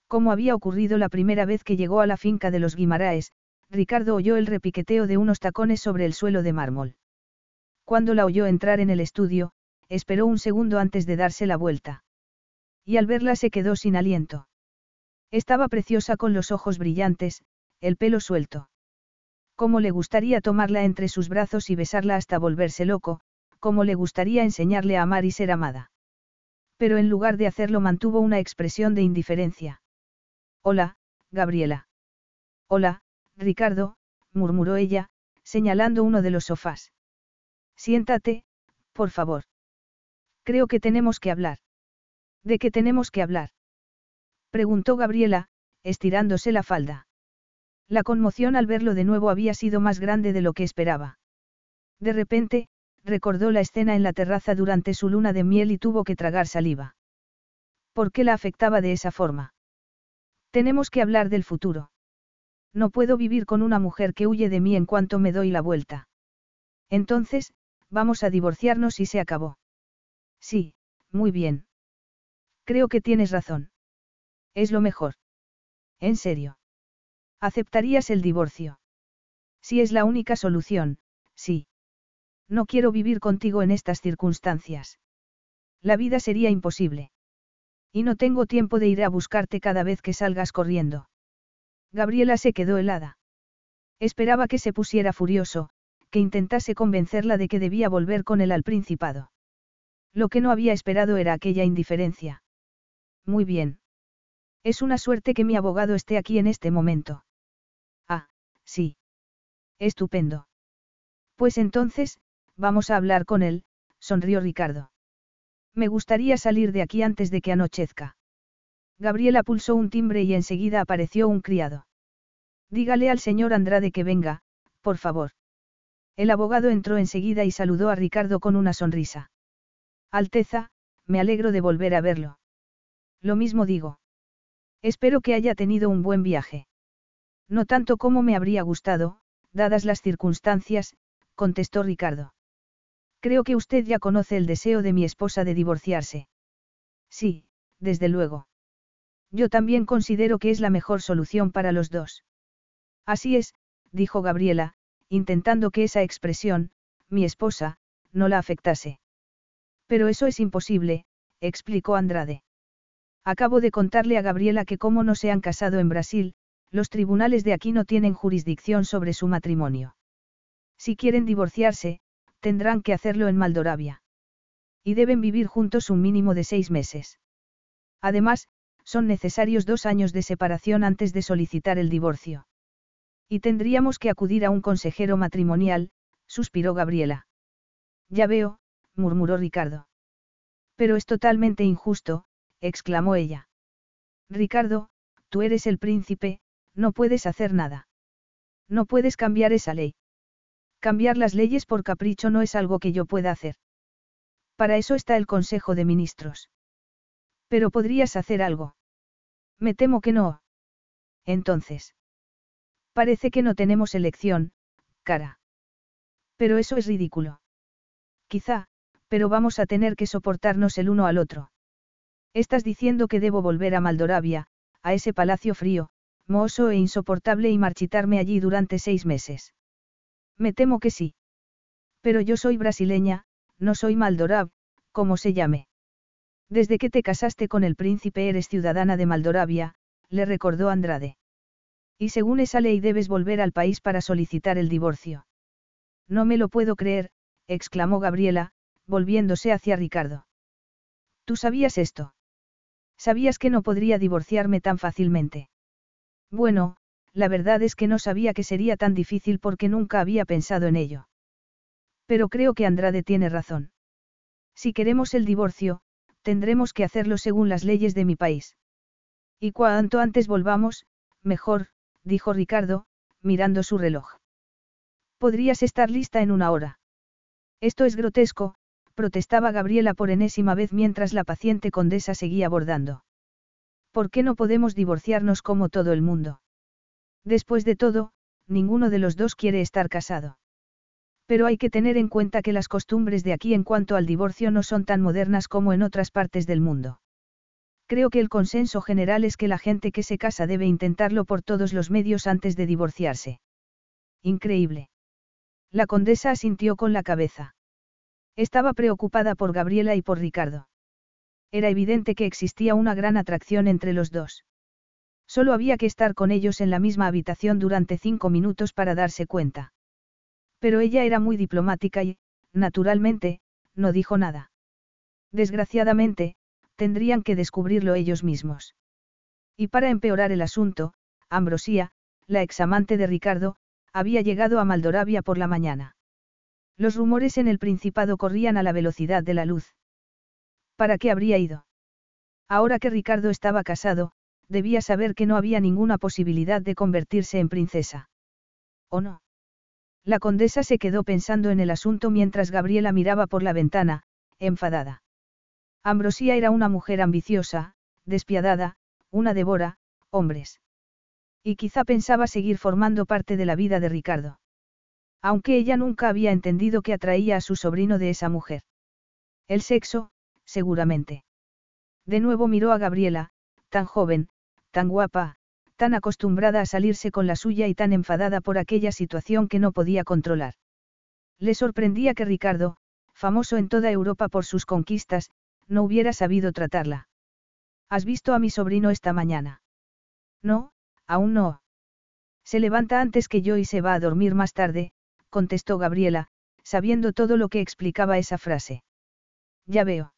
Como había ocurrido la primera vez que llegó a la finca de los Guimaraes, Ricardo oyó el repiqueteo de unos tacones sobre el suelo de mármol. Cuando la oyó entrar en el estudio, esperó un segundo antes de darse la vuelta. Y al verla se quedó sin aliento. Estaba preciosa con los ojos brillantes, el pelo suelto. Cómo le gustaría tomarla entre sus brazos y besarla hasta volverse loco, cómo le gustaría enseñarle a amar y ser amada. Pero en lugar de hacerlo mantuvo una expresión de indiferencia. Hola, Gabriela. Hola, Ricardo, murmuró ella, señalando uno de los sofás. Siéntate, por favor. Creo que tenemos que hablar. ¿De qué tenemos que hablar? Preguntó Gabriela, estirándose la falda. La conmoción al verlo de nuevo había sido más grande de lo que esperaba. De repente, recordó la escena en la terraza durante su luna de miel y tuvo que tragar saliva. ¿Por qué la afectaba de esa forma? Tenemos que hablar del futuro. No puedo vivir con una mujer que huye de mí en cuanto me doy la vuelta. Entonces, vamos a divorciarnos y se acabó. Sí, muy bien. Creo que tienes razón. Es lo mejor. En serio. ¿Aceptarías el divorcio? Si es la única solución, sí. No quiero vivir contigo en estas circunstancias. La vida sería imposible. Y no tengo tiempo de ir a buscarte cada vez que salgas corriendo. Gabriela se quedó helada. Esperaba que se pusiera furioso, que intentase convencerla de que debía volver con él al principado. Lo que no había esperado era aquella indiferencia. Muy bien. Es una suerte que mi abogado esté aquí en este momento. Ah, sí. Estupendo. Pues entonces, vamos a hablar con él, sonrió Ricardo. Me gustaría salir de aquí antes de que anochezca. Gabriela pulsó un timbre y enseguida apareció un criado. Dígale al señor Andrade que venga, por favor. El abogado entró enseguida y saludó a Ricardo con una sonrisa. Alteza, me alegro de volver a verlo. Lo mismo digo. Espero que haya tenido un buen viaje. No tanto como me habría gustado, dadas las circunstancias, contestó Ricardo. Creo que usted ya conoce el deseo de mi esposa de divorciarse. Sí, desde luego. Yo también considero que es la mejor solución para los dos. Así es, dijo Gabriela, intentando que esa expresión, mi esposa, no la afectase. Pero eso es imposible, explicó Andrade. Acabo de contarle a Gabriela que como no se han casado en Brasil, los tribunales de aquí no tienen jurisdicción sobre su matrimonio. Si quieren divorciarse, tendrán que hacerlo en Maldoravia. Y deben vivir juntos un mínimo de seis meses. Además, son necesarios dos años de separación antes de solicitar el divorcio. Y tendríamos que acudir a un consejero matrimonial, suspiró Gabriela. Ya veo, murmuró Ricardo. Pero es totalmente injusto, exclamó ella. Ricardo, tú eres el príncipe, no puedes hacer nada. No puedes cambiar esa ley. Cambiar las leyes por capricho no es algo que yo pueda hacer. Para eso está el Consejo de Ministros. Pero podrías hacer algo. Me temo que no. Entonces. Parece que no tenemos elección, cara. Pero eso es ridículo. Quizá, pero vamos a tener que soportarnos el uno al otro. Estás diciendo que debo volver a Maldoravia, a ese palacio frío, mohoso e insoportable y marchitarme allí durante seis meses. Me temo que sí. Pero yo soy brasileña, no soy Maldorav, como se llame. Desde que te casaste con el príncipe eres ciudadana de Maldoravia, le recordó Andrade. Y según esa ley debes volver al país para solicitar el divorcio. No me lo puedo creer, exclamó Gabriela, volviéndose hacia Ricardo. ¿Tú sabías esto? ¿Sabías que no podría divorciarme tan fácilmente? Bueno, la verdad es que no sabía que sería tan difícil porque nunca había pensado en ello. Pero creo que Andrade tiene razón. Si queremos el divorcio, tendremos que hacerlo según las leyes de mi país. Y cuanto antes volvamos, mejor, dijo Ricardo, mirando su reloj. Podrías estar lista en una hora. Esto es grotesco, protestaba Gabriela por enésima vez mientras la paciente condesa seguía bordando. ¿Por qué no podemos divorciarnos como todo el mundo? Después de todo, ninguno de los dos quiere estar casado. Pero hay que tener en cuenta que las costumbres de aquí en cuanto al divorcio no son tan modernas como en otras partes del mundo. Creo que el consenso general es que la gente que se casa debe intentarlo por todos los medios antes de divorciarse. Increíble. La condesa asintió con la cabeza. Estaba preocupada por Gabriela y por Ricardo. Era evidente que existía una gran atracción entre los dos. Solo había que estar con ellos en la misma habitación durante cinco minutos para darse cuenta. Pero ella era muy diplomática y, naturalmente, no dijo nada. Desgraciadamente, tendrían que descubrirlo ellos mismos. Y para empeorar el asunto, Ambrosía, la examante de Ricardo, había llegado a Maldoravia por la mañana. Los rumores en el Principado corrían a la velocidad de la luz. ¿Para qué habría ido? Ahora que Ricardo estaba casado, debía saber que no había ninguna posibilidad de convertirse en princesa. ¿O no? La condesa se quedó pensando en el asunto mientras Gabriela miraba por la ventana, enfadada. Ambrosía era una mujer ambiciosa, despiadada, una devora, hombres. Y quizá pensaba seguir formando parte de la vida de Ricardo. Aunque ella nunca había entendido que atraía a su sobrino de esa mujer. El sexo, seguramente. De nuevo miró a Gabriela, tan joven, tan guapa, tan acostumbrada a salirse con la suya y tan enfadada por aquella situación que no podía controlar. Le sorprendía que Ricardo, famoso en toda Europa por sus conquistas, no hubiera sabido tratarla. ¿Has visto a mi sobrino esta mañana? No, aún no. Se levanta antes que yo y se va a dormir más tarde, contestó Gabriela, sabiendo todo lo que explicaba esa frase. Ya veo.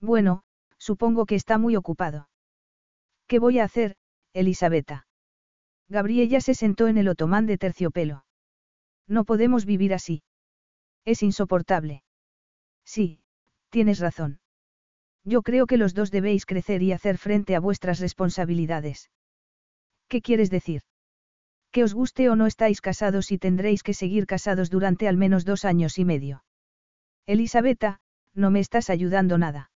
Bueno, supongo que está muy ocupado. ¿Qué voy a hacer, Elisabetta? Gabriela se sentó en el otomán de terciopelo. No podemos vivir así. Es insoportable. Sí, tienes razón. Yo creo que los dos debéis crecer y hacer frente a vuestras responsabilidades. ¿Qué quieres decir? Que os guste o no estáis casados y tendréis que seguir casados durante al menos dos años y medio. Elisabetta, no me estás ayudando nada.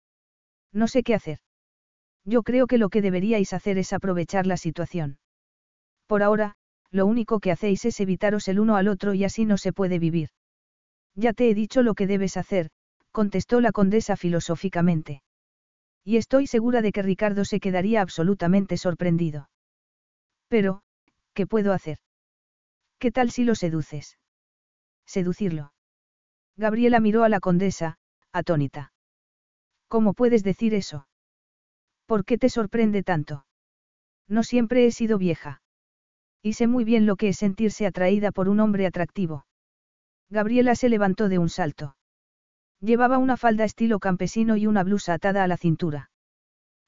No sé qué hacer. Yo creo que lo que deberíais hacer es aprovechar la situación. Por ahora, lo único que hacéis es evitaros el uno al otro y así no se puede vivir. Ya te he dicho lo que debes hacer, contestó la condesa filosóficamente. Y estoy segura de que Ricardo se quedaría absolutamente sorprendido. Pero, ¿qué puedo hacer? ¿Qué tal si lo seduces? Seducirlo. Gabriela miró a la condesa, atónita. ¿Cómo puedes decir eso? ¿Por qué te sorprende tanto? No siempre he sido vieja. Y sé muy bien lo que es sentirse atraída por un hombre atractivo. Gabriela se levantó de un salto. Llevaba una falda estilo campesino y una blusa atada a la cintura.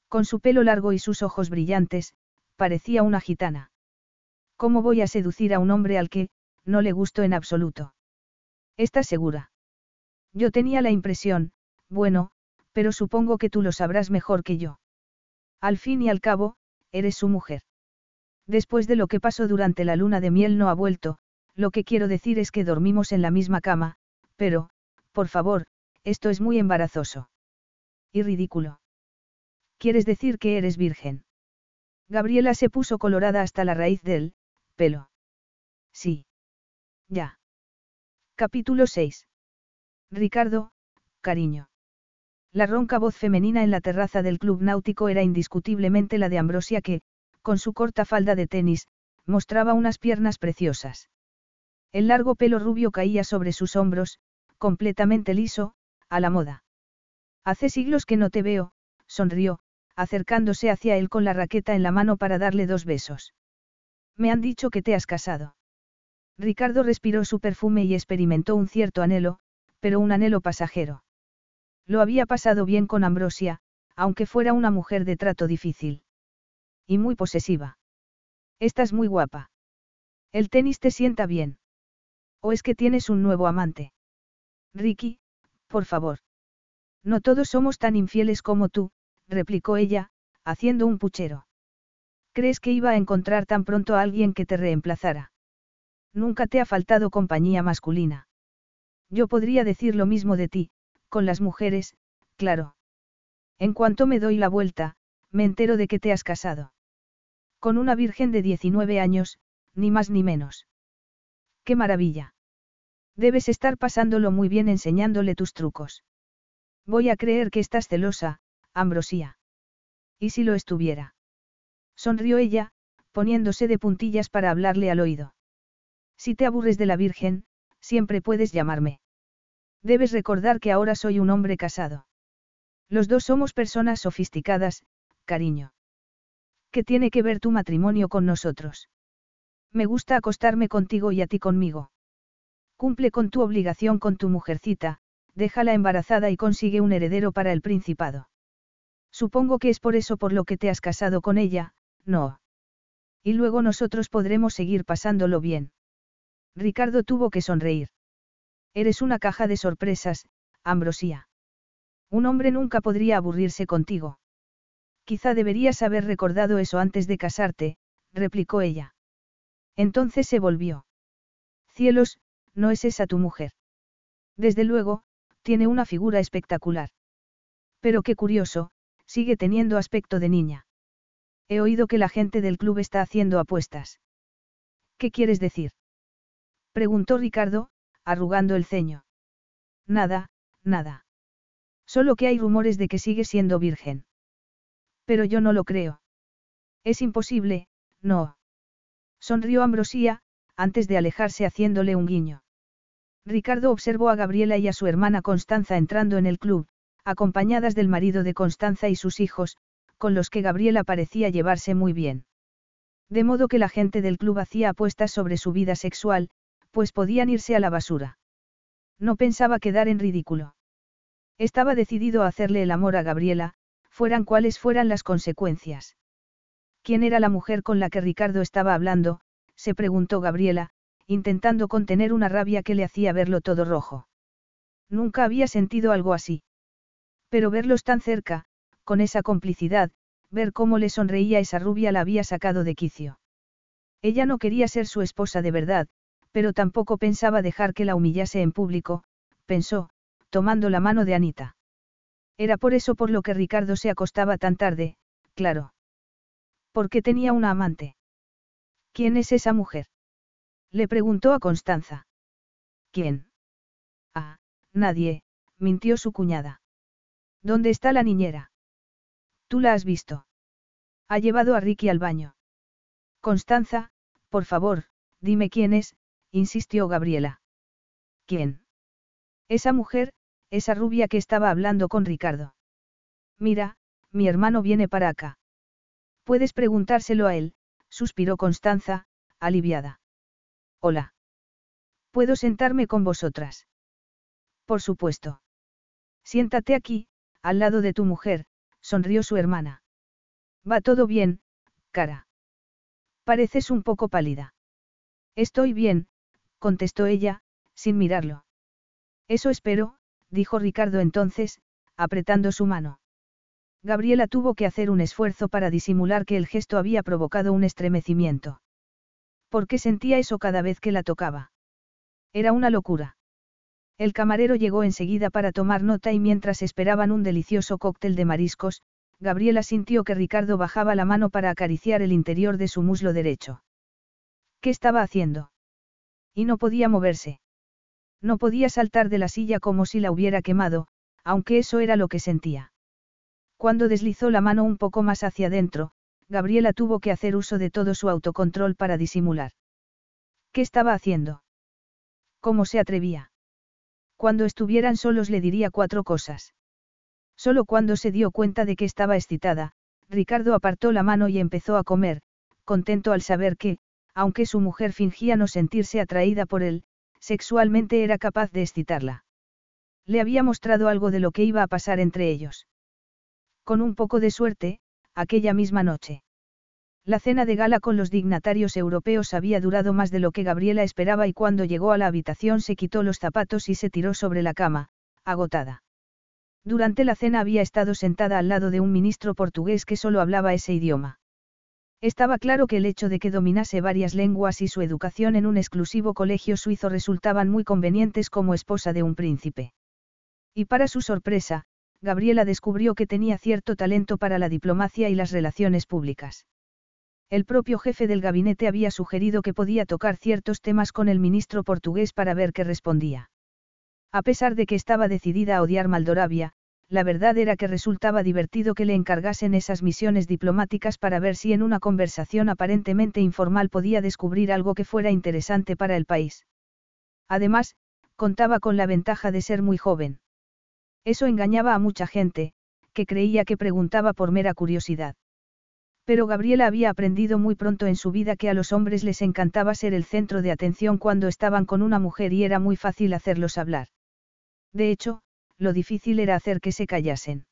Con su pelo largo y sus ojos brillantes, parecía una gitana. ¿Cómo voy a seducir a un hombre al que, no le gusto en absoluto? ¿Estás segura? Yo tenía la impresión, bueno, pero supongo que tú lo sabrás mejor que yo. Al fin y al cabo, eres su mujer. Después de lo que pasó durante la luna de miel no ha vuelto, lo que quiero decir es que dormimos en la misma cama, pero, por favor, esto es muy embarazoso. Y ridículo. ¿Quieres decir que eres virgen? Gabriela se puso colorada hasta la raíz del pelo. Sí. Ya. Capítulo 6. Ricardo, cariño. La ronca voz femenina en la terraza del club náutico era indiscutiblemente la de Ambrosia que, con su corta falda de tenis, mostraba unas piernas preciosas. El largo pelo rubio caía sobre sus hombros, completamente liso, a la moda. Hace siglos que no te veo, sonrió, acercándose hacia él con la raqueta en la mano para darle dos besos. Me han dicho que te has casado. Ricardo respiró su perfume y experimentó un cierto anhelo, pero un anhelo pasajero. Lo había pasado bien con Ambrosia, aunque fuera una mujer de trato difícil. Y muy posesiva. Estás muy guapa. El tenis te sienta bien. ¿O es que tienes un nuevo amante? Ricky, por favor. No todos somos tan infieles como tú, replicó ella, haciendo un puchero. ¿Crees que iba a encontrar tan pronto a alguien que te reemplazara? Nunca te ha faltado compañía masculina. Yo podría decir lo mismo de ti, con las mujeres, claro. En cuanto me doy la vuelta, me entero de que te has casado. Con una virgen de 19 años, ni más ni menos. ¡Qué maravilla! Debes estar pasándolo muy bien enseñándole tus trucos. Voy a creer que estás celosa, Ambrosía. ¿Y si lo estuviera? Sonrió ella, poniéndose de puntillas para hablarle al oído. Si te aburres de la Virgen, siempre puedes llamarme. Debes recordar que ahora soy un hombre casado. Los dos somos personas sofisticadas, cariño. ¿Qué tiene que ver tu matrimonio con nosotros? Me gusta acostarme contigo y a ti conmigo. Cumple con tu obligación con tu mujercita, déjala embarazada y consigue un heredero para el principado. Supongo que es por eso por lo que te has casado con ella, no. Y luego nosotros podremos seguir pasándolo bien. Ricardo tuvo que sonreír. Eres una caja de sorpresas, Ambrosía. Un hombre nunca podría aburrirse contigo. Quizá deberías haber recordado eso antes de casarte, replicó ella. Entonces se volvió. Cielos, no es esa tu mujer. Desde luego, tiene una figura espectacular. Pero qué curioso, sigue teniendo aspecto de niña. He oído que la gente del club está haciendo apuestas. ¿Qué quieres decir? Preguntó Ricardo, arrugando el ceño. Nada, nada. Solo que hay rumores de que sigue siendo virgen. Pero yo no lo creo. Es imposible, no. Sonrió Ambrosía, antes de alejarse haciéndole un guiño. Ricardo observó a Gabriela y a su hermana Constanza entrando en el club, acompañadas del marido de Constanza y sus hijos, con los que Gabriela parecía llevarse muy bien. De modo que la gente del club hacía apuestas sobre su vida sexual, pues podían irse a la basura. No pensaba quedar en ridículo. Estaba decidido a hacerle el amor a Gabriela, fueran cuales fueran las consecuencias. ¿Quién era la mujer con la que Ricardo estaba hablando? se preguntó Gabriela, intentando contener una rabia que le hacía verlo todo rojo. Nunca había sentido algo así. Pero verlos tan cerca, con esa complicidad, ver cómo le sonreía esa rubia la había sacado de quicio. Ella no quería ser su esposa de verdad, pero tampoco pensaba dejar que la humillase en público, pensó, tomando la mano de Anita. Era por eso por lo que Ricardo se acostaba tan tarde, claro. Porque tenía una amante. ¿Quién es esa mujer? Le preguntó a Constanza. ¿Quién? Ah, nadie, mintió su cuñada. ¿Dónde está la niñera? Tú la has visto. Ha llevado a Ricky al baño. Constanza, por favor, dime quién es, insistió Gabriela. ¿Quién? Esa mujer, esa rubia que estaba hablando con Ricardo. Mira, mi hermano viene para acá. Puedes preguntárselo a él, suspiró Constanza, aliviada. Hola. ¿Puedo sentarme con vosotras? Por supuesto. Siéntate aquí, al lado de tu mujer, sonrió su hermana. Va todo bien, cara. Pareces un poco pálida. Estoy bien, contestó ella, sin mirarlo. Eso espero, dijo Ricardo entonces, apretando su mano. Gabriela tuvo que hacer un esfuerzo para disimular que el gesto había provocado un estremecimiento. ¿Por qué sentía eso cada vez que la tocaba? Era una locura. El camarero llegó enseguida para tomar nota y mientras esperaban un delicioso cóctel de mariscos, Gabriela sintió que Ricardo bajaba la mano para acariciar el interior de su muslo derecho. ¿Qué estaba haciendo? Y no podía moverse. No podía saltar de la silla como si la hubiera quemado, aunque eso era lo que sentía. Cuando deslizó la mano un poco más hacia adentro, Gabriela tuvo que hacer uso de todo su autocontrol para disimular. ¿Qué estaba haciendo? ¿Cómo se atrevía? Cuando estuvieran solos le diría cuatro cosas. Solo cuando se dio cuenta de que estaba excitada, Ricardo apartó la mano y empezó a comer, contento al saber que, aunque su mujer fingía no sentirse atraída por él, sexualmente era capaz de excitarla. Le había mostrado algo de lo que iba a pasar entre ellos. Con un poco de suerte, aquella misma noche. La cena de gala con los dignatarios europeos había durado más de lo que Gabriela esperaba y cuando llegó a la habitación se quitó los zapatos y se tiró sobre la cama, agotada. Durante la cena había estado sentada al lado de un ministro portugués que solo hablaba ese idioma. Estaba claro que el hecho de que dominase varias lenguas y su educación en un exclusivo colegio suizo resultaban muy convenientes como esposa de un príncipe. Y para su sorpresa, Gabriela descubrió que tenía cierto talento para la diplomacia y las relaciones públicas. El propio jefe del gabinete había sugerido que podía tocar ciertos temas con el ministro portugués para ver qué respondía. A pesar de que estaba decidida a odiar Maldoravia, la verdad era que resultaba divertido que le encargasen esas misiones diplomáticas para ver si en una conversación aparentemente informal podía descubrir algo que fuera interesante para el país. Además, contaba con la ventaja de ser muy joven. Eso engañaba a mucha gente, que creía que preguntaba por mera curiosidad. Pero Gabriela había aprendido muy pronto en su vida que a los hombres les encantaba ser el centro de atención cuando estaban con una mujer y era muy fácil hacerlos hablar. De hecho, lo difícil era hacer que se callasen.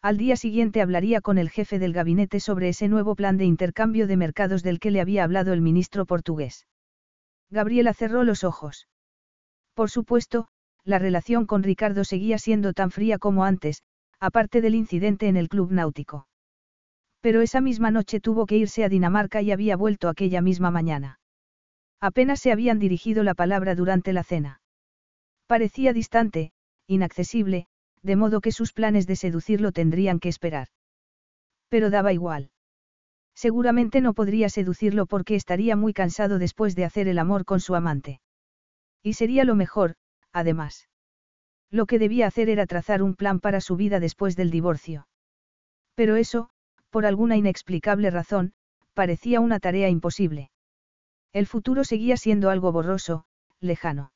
Al día siguiente hablaría con el jefe del gabinete sobre ese nuevo plan de intercambio de mercados del que le había hablado el ministro portugués. Gabriela cerró los ojos. Por supuesto, la relación con Ricardo seguía siendo tan fría como antes, aparte del incidente en el club náutico. Pero esa misma noche tuvo que irse a Dinamarca y había vuelto aquella misma mañana. Apenas se habían dirigido la palabra durante la cena. Parecía distante, inaccesible, de modo que sus planes de seducirlo tendrían que esperar. Pero daba igual. Seguramente no podría seducirlo porque estaría muy cansado después de hacer el amor con su amante. Y sería lo mejor, además. Lo que debía hacer era trazar un plan para su vida después del divorcio. Pero eso, por alguna inexplicable razón, parecía una tarea imposible. El futuro seguía siendo algo borroso, lejano.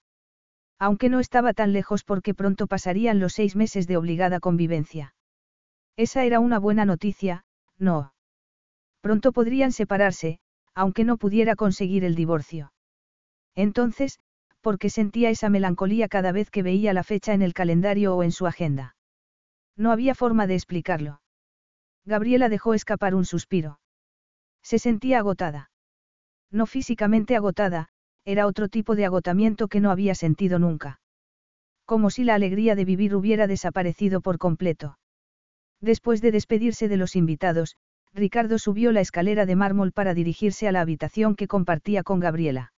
Aunque no estaba tan lejos porque pronto pasarían los seis meses de obligada convivencia. Esa era una buena noticia, no. Pronto podrían separarse, aunque no pudiera conseguir el divorcio. Entonces, porque sentía esa melancolía cada vez que veía la fecha en el calendario o en su agenda. No había forma de explicarlo. Gabriela dejó escapar un suspiro. Se sentía agotada. No físicamente agotada, era otro tipo de agotamiento que no había sentido nunca. Como si la alegría de vivir hubiera desaparecido por completo. Después de despedirse de los invitados, Ricardo subió la escalera de mármol para dirigirse a la habitación que compartía con Gabriela.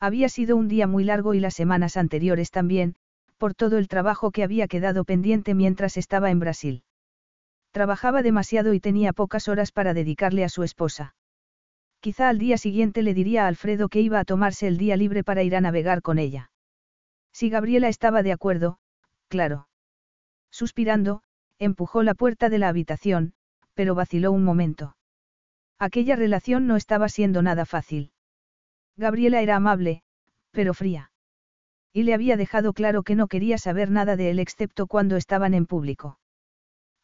Había sido un día muy largo y las semanas anteriores también, por todo el trabajo que había quedado pendiente mientras estaba en Brasil. Trabajaba demasiado y tenía pocas horas para dedicarle a su esposa. Quizá al día siguiente le diría a Alfredo que iba a tomarse el día libre para ir a navegar con ella. Si Gabriela estaba de acuerdo, claro. Suspirando, empujó la puerta de la habitación, pero vaciló un momento. Aquella relación no estaba siendo nada fácil. Gabriela era amable, pero fría. Y le había dejado claro que no quería saber nada de él excepto cuando estaban en público.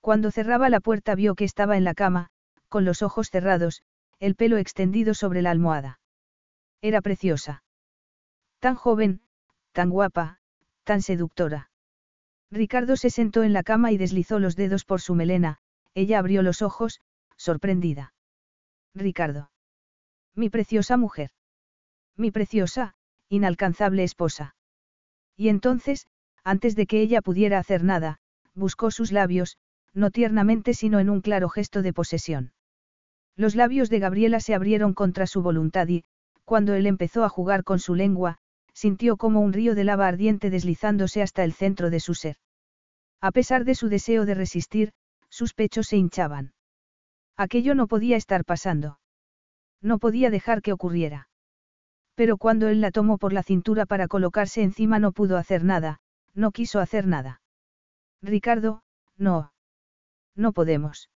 Cuando cerraba la puerta vio que estaba en la cama, con los ojos cerrados, el pelo extendido sobre la almohada. Era preciosa. Tan joven, tan guapa, tan seductora. Ricardo se sentó en la cama y deslizó los dedos por su melena, ella abrió los ojos, sorprendida. Ricardo. Mi preciosa mujer. Mi preciosa, inalcanzable esposa. Y entonces, antes de que ella pudiera hacer nada, buscó sus labios, no tiernamente sino en un claro gesto de posesión. Los labios de Gabriela se abrieron contra su voluntad y, cuando él empezó a jugar con su lengua, sintió como un río de lava ardiente deslizándose hasta el centro de su ser. A pesar de su deseo de resistir, sus pechos se hinchaban. Aquello no podía estar pasando. No podía dejar que ocurriera. Pero cuando él la tomó por la cintura para colocarse encima no pudo hacer nada, no quiso hacer nada. Ricardo, no. No podemos.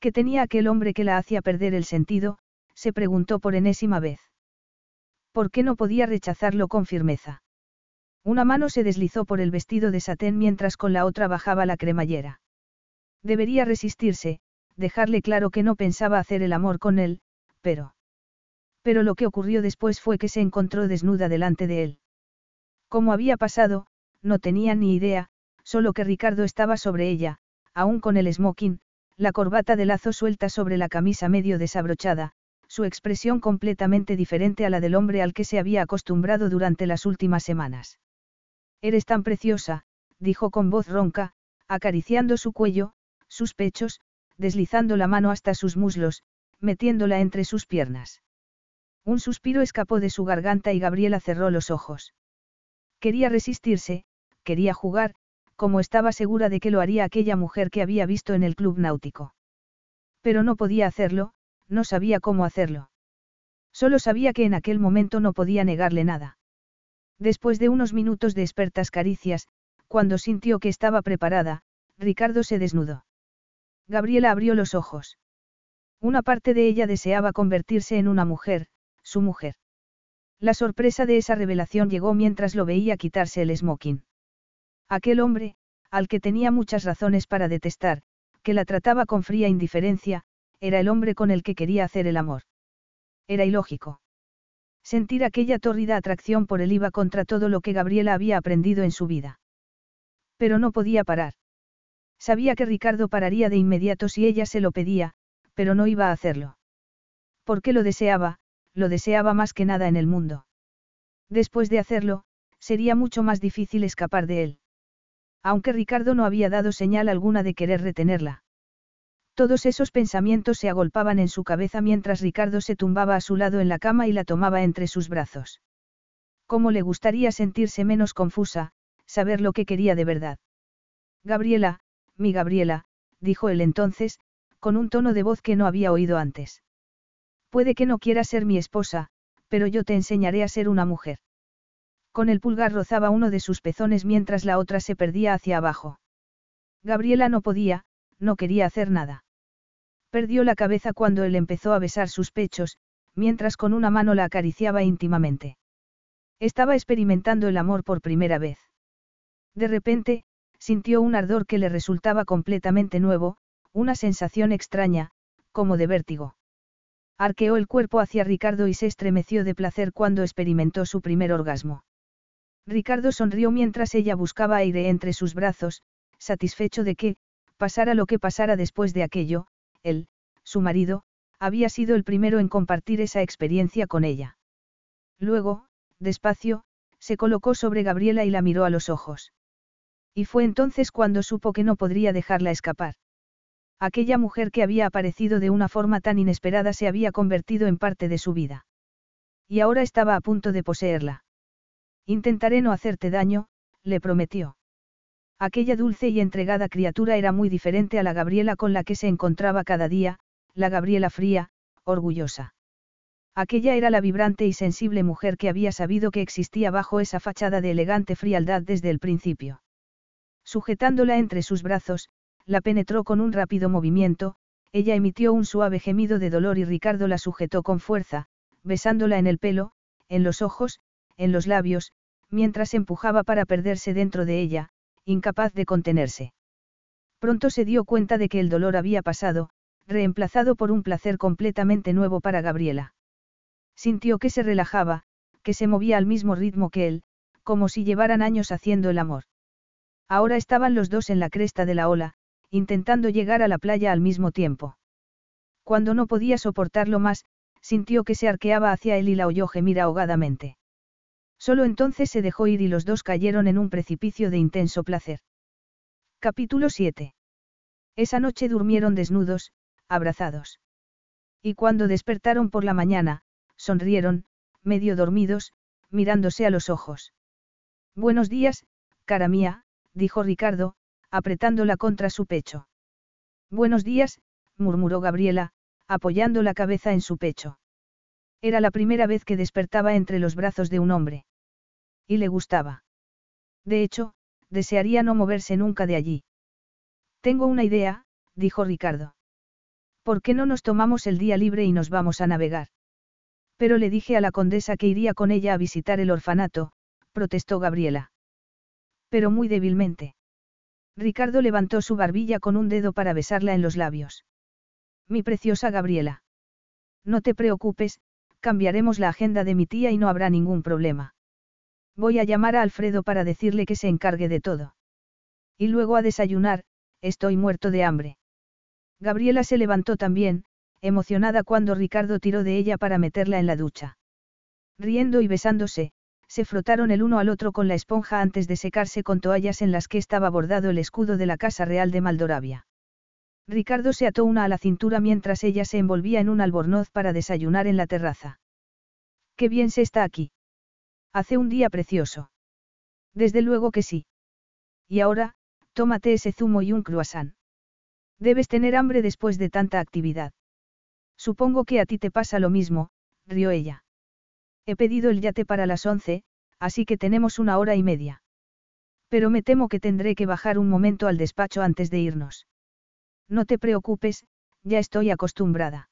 ¿Qué tenía aquel hombre que la hacía perder el sentido? se preguntó por enésima vez. ¿Por qué no podía rechazarlo con firmeza? Una mano se deslizó por el vestido de satén mientras con la otra bajaba la cremallera. Debería resistirse, dejarle claro que no pensaba hacer el amor con él, pero... Pero lo que ocurrió después fue que se encontró desnuda delante de él. Como había pasado, no tenía ni idea, solo que Ricardo estaba sobre ella, aún con el smoking, la corbata de lazo suelta sobre la camisa medio desabrochada, su expresión completamente diferente a la del hombre al que se había acostumbrado durante las últimas semanas. Eres tan preciosa, dijo con voz ronca, acariciando su cuello, sus pechos, deslizando la mano hasta sus muslos, metiéndola entre sus piernas. Un suspiro escapó de su garganta y Gabriela cerró los ojos. Quería resistirse, quería jugar, como estaba segura de que lo haría aquella mujer que había visto en el club náutico. Pero no podía hacerlo, no sabía cómo hacerlo. Solo sabía que en aquel momento no podía negarle nada. Después de unos minutos de expertas caricias, cuando sintió que estaba preparada, Ricardo se desnudó. Gabriela abrió los ojos. Una parte de ella deseaba convertirse en una mujer, su mujer. La sorpresa de esa revelación llegó mientras lo veía quitarse el smoking. Aquel hombre, al que tenía muchas razones para detestar, que la trataba con fría indiferencia, era el hombre con el que quería hacer el amor. Era ilógico. Sentir aquella tórrida atracción por él iba contra todo lo que Gabriela había aprendido en su vida. Pero no podía parar. Sabía que Ricardo pararía de inmediato si ella se lo pedía, pero no iba a hacerlo. Porque lo deseaba, lo deseaba más que nada en el mundo. Después de hacerlo, sería mucho más difícil escapar de él. Aunque Ricardo no había dado señal alguna de querer retenerla. Todos esos pensamientos se agolpaban en su cabeza mientras Ricardo se tumbaba a su lado en la cama y la tomaba entre sus brazos. ¿Cómo le gustaría sentirse menos confusa, saber lo que quería de verdad? Gabriela, mi Gabriela, dijo él entonces, con un tono de voz que no había oído antes. Puede que no quiera ser mi esposa, pero yo te enseñaré a ser una mujer. Con el pulgar rozaba uno de sus pezones mientras la otra se perdía hacia abajo. Gabriela no podía, no quería hacer nada. Perdió la cabeza cuando él empezó a besar sus pechos, mientras con una mano la acariciaba íntimamente. Estaba experimentando el amor por primera vez. De repente, sintió un ardor que le resultaba completamente nuevo, una sensación extraña, como de vértigo. Arqueó el cuerpo hacia Ricardo y se estremeció de placer cuando experimentó su primer orgasmo. Ricardo sonrió mientras ella buscaba aire entre sus brazos, satisfecho de que, pasara lo que pasara después de aquello, él, su marido, había sido el primero en compartir esa experiencia con ella. Luego, despacio, se colocó sobre Gabriela y la miró a los ojos. Y fue entonces cuando supo que no podría dejarla escapar. Aquella mujer que había aparecido de una forma tan inesperada se había convertido en parte de su vida. Y ahora estaba a punto de poseerla. Intentaré no hacerte daño, le prometió. Aquella dulce y entregada criatura era muy diferente a la Gabriela con la que se encontraba cada día, la Gabriela fría, orgullosa. Aquella era la vibrante y sensible mujer que había sabido que existía bajo esa fachada de elegante frialdad desde el principio. Sujetándola entre sus brazos, la penetró con un rápido movimiento, ella emitió un suave gemido de dolor y Ricardo la sujetó con fuerza, besándola en el pelo, en los ojos, en los labios, mientras empujaba para perderse dentro de ella, incapaz de contenerse. Pronto se dio cuenta de que el dolor había pasado, reemplazado por un placer completamente nuevo para Gabriela. Sintió que se relajaba, que se movía al mismo ritmo que él, como si llevaran años haciendo el amor. Ahora estaban los dos en la cresta de la ola, intentando llegar a la playa al mismo tiempo. Cuando no podía soportarlo más, sintió que se arqueaba hacia él y la oyó gemir ahogadamente. Solo entonces se dejó ir y los dos cayeron en un precipicio de intenso placer. Capítulo 7. Esa noche durmieron desnudos, abrazados. Y cuando despertaron por la mañana, sonrieron, medio dormidos, mirándose a los ojos. Buenos días, cara mía, dijo Ricardo, apretándola contra su pecho. Buenos días, murmuró Gabriela, apoyando la cabeza en su pecho. Era la primera vez que despertaba entre los brazos de un hombre. Y le gustaba. De hecho, desearía no moverse nunca de allí. Tengo una idea, dijo Ricardo. ¿Por qué no nos tomamos el día libre y nos vamos a navegar? Pero le dije a la condesa que iría con ella a visitar el orfanato, protestó Gabriela. Pero muy débilmente. Ricardo levantó su barbilla con un dedo para besarla en los labios. Mi preciosa Gabriela. No te preocupes, cambiaremos la agenda de mi tía y no habrá ningún problema. Voy a llamar a Alfredo para decirle que se encargue de todo. Y luego a desayunar, estoy muerto de hambre. Gabriela se levantó también, emocionada cuando Ricardo tiró de ella para meterla en la ducha. Riendo y besándose, se frotaron el uno al otro con la esponja antes de secarse con toallas en las que estaba bordado el escudo de la Casa Real de Maldoravia. Ricardo se ató una a la cintura mientras ella se envolvía en un albornoz para desayunar en la terraza. Qué bien se está aquí. Hace un día precioso. Desde luego que sí. Y ahora, tómate ese zumo y un croissant. Debes tener hambre después de tanta actividad. Supongo que a ti te pasa lo mismo, rió ella. He pedido el yate para las once, así que tenemos una hora y media. Pero me temo que tendré que bajar un momento al despacho antes de irnos. No te preocupes, ya estoy acostumbrada.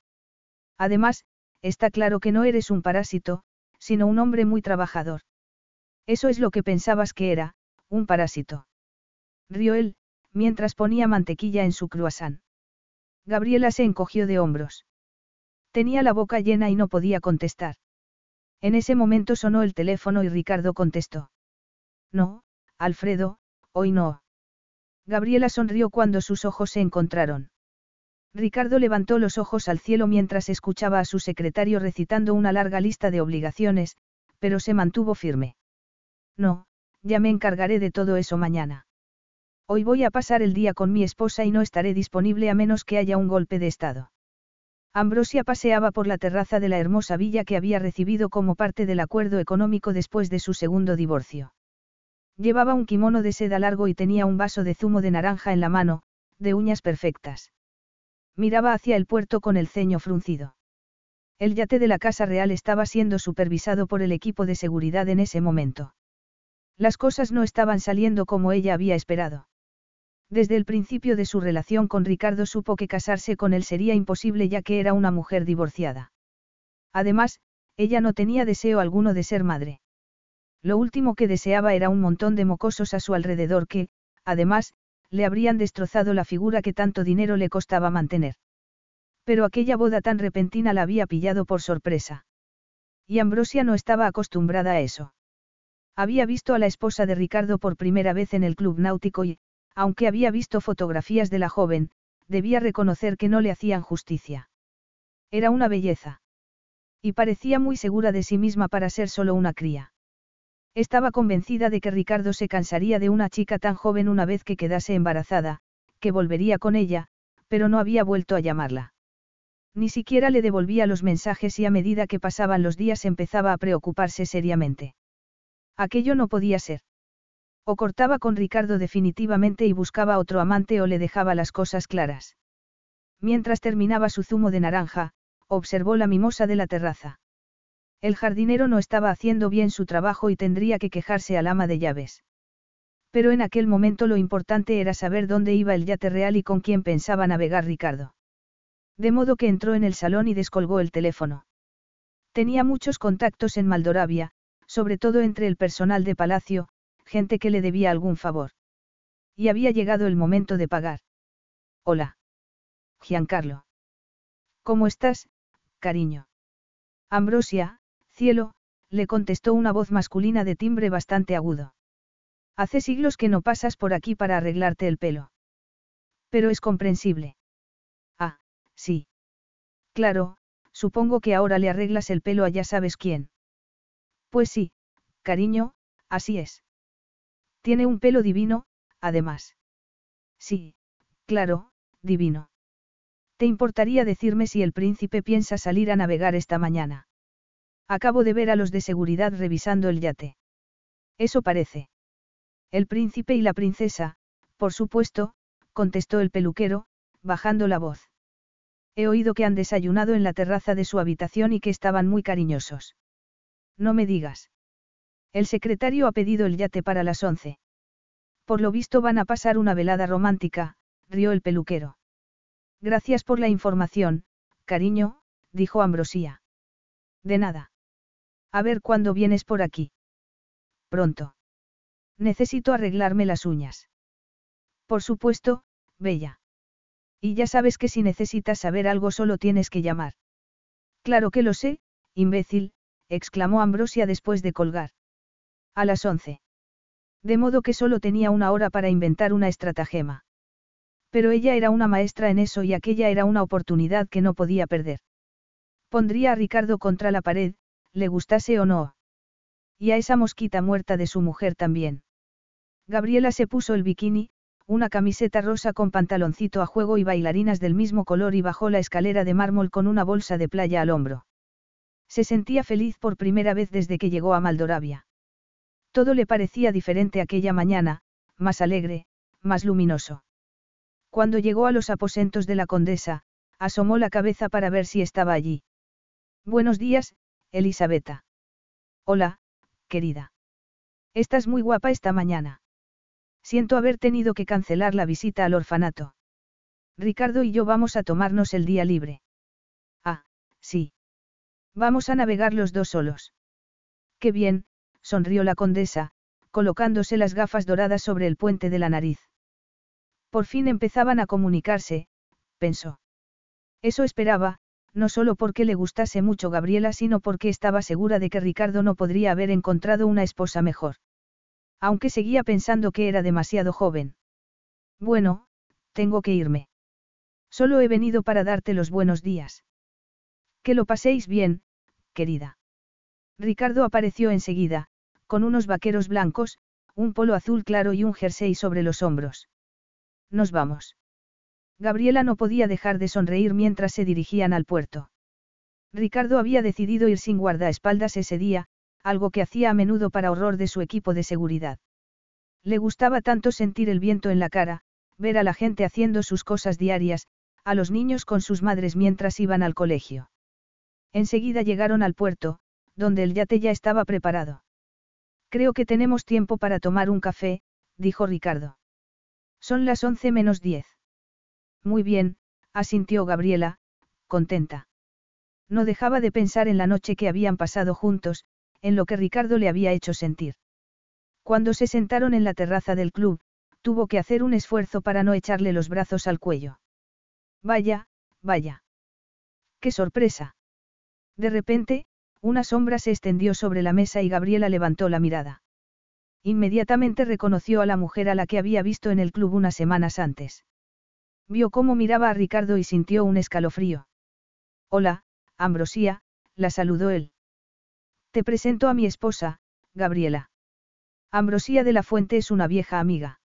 Además, está claro que no eres un parásito, sino un hombre muy trabajador. Eso es lo que pensabas que era, un parásito. Rió él, mientras ponía mantequilla en su croissant. Gabriela se encogió de hombros. Tenía la boca llena y no podía contestar. En ese momento sonó el teléfono y Ricardo contestó. No, Alfredo, hoy no. Gabriela sonrió cuando sus ojos se encontraron. Ricardo levantó los ojos al cielo mientras escuchaba a su secretario recitando una larga lista de obligaciones, pero se mantuvo firme. No, ya me encargaré de todo eso mañana. Hoy voy a pasar el día con mi esposa y no estaré disponible a menos que haya un golpe de estado. Ambrosia paseaba por la terraza de la hermosa villa que había recibido como parte del acuerdo económico después de su segundo divorcio. Llevaba un kimono de seda largo y tenía un vaso de zumo de naranja en la mano, de uñas perfectas. Miraba hacia el puerto con el ceño fruncido. El yate de la Casa Real estaba siendo supervisado por el equipo de seguridad en ese momento. Las cosas no estaban saliendo como ella había esperado. Desde el principio de su relación con Ricardo supo que casarse con él sería imposible ya que era una mujer divorciada. Además, ella no tenía deseo alguno de ser madre. Lo último que deseaba era un montón de mocosos a su alrededor que, además, le habrían destrozado la figura que tanto dinero le costaba mantener. Pero aquella boda tan repentina la había pillado por sorpresa. Y Ambrosia no estaba acostumbrada a eso. Había visto a la esposa de Ricardo por primera vez en el club náutico y, aunque había visto fotografías de la joven, debía reconocer que no le hacían justicia. Era una belleza. Y parecía muy segura de sí misma para ser solo una cría. Estaba convencida de que Ricardo se cansaría de una chica tan joven una vez que quedase embarazada, que volvería con ella, pero no había vuelto a llamarla. Ni siquiera le devolvía los mensajes y a medida que pasaban los días empezaba a preocuparse seriamente. Aquello no podía ser. O cortaba con Ricardo definitivamente y buscaba otro amante o le dejaba las cosas claras. Mientras terminaba su zumo de naranja, observó la mimosa de la terraza. El jardinero no estaba haciendo bien su trabajo y tendría que quejarse al ama de llaves. Pero en aquel momento lo importante era saber dónde iba el yate real y con quién pensaba navegar Ricardo. De modo que entró en el salón y descolgó el teléfono. Tenía muchos contactos en Maldoravia, sobre todo entre el personal de palacio, gente que le debía algún favor. Y había llegado el momento de pagar. Hola. Giancarlo. ¿Cómo estás, cariño? Ambrosia, cielo, le contestó una voz masculina de timbre bastante agudo. Hace siglos que no pasas por aquí para arreglarte el pelo. Pero es comprensible. Ah, sí. Claro, supongo que ahora le arreglas el pelo a ya sabes quién. Pues sí, cariño, así es. Tiene un pelo divino, además. Sí, claro, divino. ¿Te importaría decirme si el príncipe piensa salir a navegar esta mañana? Acabo de ver a los de seguridad revisando el yate. Eso parece. El príncipe y la princesa, por supuesto, contestó el peluquero, bajando la voz. He oído que han desayunado en la terraza de su habitación y que estaban muy cariñosos. No me digas. El secretario ha pedido el yate para las once. Por lo visto van a pasar una velada romántica, rió el peluquero. Gracias por la información, cariño, dijo Ambrosía. De nada. A ver cuándo vienes por aquí. Pronto. Necesito arreglarme las uñas. Por supuesto, Bella. Y ya sabes que si necesitas saber algo solo tienes que llamar. Claro que lo sé, imbécil, exclamó Ambrosia después de colgar. A las once. De modo que solo tenía una hora para inventar una estratagema. Pero ella era una maestra en eso y aquella era una oportunidad que no podía perder. Pondría a Ricardo contra la pared, le gustase o no. Y a esa mosquita muerta de su mujer también. Gabriela se puso el bikini, una camiseta rosa con pantaloncito a juego y bailarinas del mismo color y bajó la escalera de mármol con una bolsa de playa al hombro. Se sentía feliz por primera vez desde que llegó a Maldoravia. Todo le parecía diferente aquella mañana, más alegre, más luminoso. Cuando llegó a los aposentos de la condesa, asomó la cabeza para ver si estaba allí. Buenos días, Elisabetta. Hola, querida. Estás muy guapa esta mañana. Siento haber tenido que cancelar la visita al orfanato. Ricardo y yo vamos a tomarnos el día libre. Ah, sí. Vamos a navegar los dos solos. Qué bien, sonrió la condesa, colocándose las gafas doradas sobre el puente de la nariz. Por fin empezaban a comunicarse, pensó. Eso esperaba, no solo porque le gustase mucho Gabriela, sino porque estaba segura de que Ricardo no podría haber encontrado una esposa mejor. Aunque seguía pensando que era demasiado joven. Bueno, tengo que irme. Solo he venido para darte los buenos días. Que lo paséis bien, querida. Ricardo apareció enseguida, con unos vaqueros blancos, un polo azul claro y un jersey sobre los hombros. Nos vamos. Gabriela no podía dejar de sonreír mientras se dirigían al puerto. Ricardo había decidido ir sin guardaespaldas ese día, algo que hacía a menudo para horror de su equipo de seguridad. Le gustaba tanto sentir el viento en la cara, ver a la gente haciendo sus cosas diarias, a los niños con sus madres mientras iban al colegio. Enseguida llegaron al puerto, donde el yate ya estaba preparado. Creo que tenemos tiempo para tomar un café, dijo Ricardo. Son las once menos diez. Muy bien, asintió Gabriela, contenta. No dejaba de pensar en la noche que habían pasado juntos, en lo que Ricardo le había hecho sentir. Cuando se sentaron en la terraza del club, tuvo que hacer un esfuerzo para no echarle los brazos al cuello. Vaya, vaya. ¡Qué sorpresa! De repente, una sombra se extendió sobre la mesa y Gabriela levantó la mirada. Inmediatamente reconoció a la mujer a la que había visto en el club unas semanas antes. Vio cómo miraba a Ricardo y sintió un escalofrío. Hola, Ambrosía, la saludó él. Te presento a mi esposa, Gabriela. Ambrosía de la Fuente es una vieja amiga.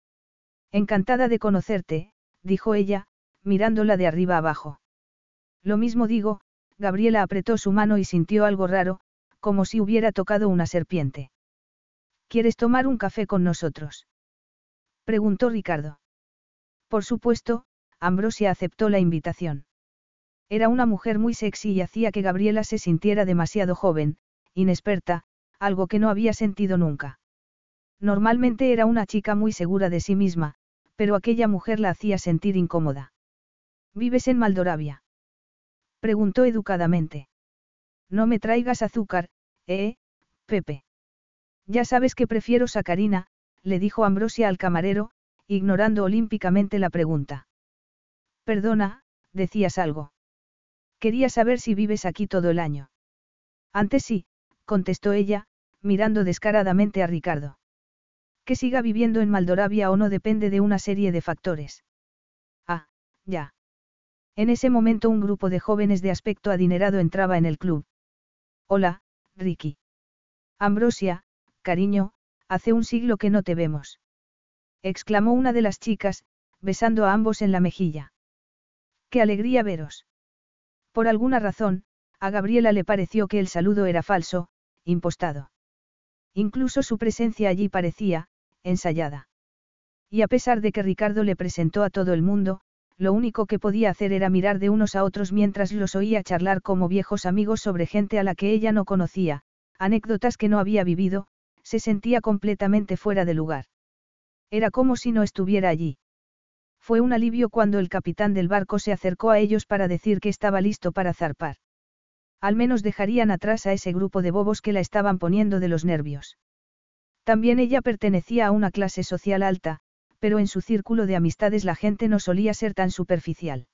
Encantada de conocerte, dijo ella, mirándola de arriba abajo. Lo mismo digo, Gabriela apretó su mano y sintió algo raro, como si hubiera tocado una serpiente. ¿Quieres tomar un café con nosotros? preguntó Ricardo. Por supuesto, Ambrosia aceptó la invitación. Era una mujer muy sexy y hacía que Gabriela se sintiera demasiado joven, inexperta, algo que no había sentido nunca. Normalmente era una chica muy segura de sí misma, pero aquella mujer la hacía sentir incómoda. ¿Vives en Maldoravia? Preguntó educadamente. No me traigas azúcar, ¿eh, Pepe? Ya sabes que prefiero sacarina, le dijo Ambrosia al camarero, ignorando olímpicamente la pregunta. Perdona, decías algo. Quería saber si vives aquí todo el año. Antes sí, contestó ella, mirando descaradamente a Ricardo. Que siga viviendo en Maldoravia o no depende de una serie de factores. Ah, ya. En ese momento un grupo de jóvenes de aspecto adinerado entraba en el club. Hola, Ricky. Ambrosia, cariño, hace un siglo que no te vemos. Exclamó una de las chicas, besando a ambos en la mejilla. Qué alegría veros. Por alguna razón, a Gabriela le pareció que el saludo era falso, impostado. Incluso su presencia allí parecía, ensayada. Y a pesar de que Ricardo le presentó a todo el mundo, lo único que podía hacer era mirar de unos a otros mientras los oía charlar como viejos amigos sobre gente a la que ella no conocía, anécdotas que no había vivido, se sentía completamente fuera de lugar. Era como si no estuviera allí. Fue un alivio cuando el capitán del barco se acercó a ellos para decir que estaba listo para zarpar. Al menos dejarían atrás a ese grupo de bobos que la estaban poniendo de los nervios. También ella pertenecía a una clase social alta, pero en su círculo de amistades la gente no solía ser tan superficial.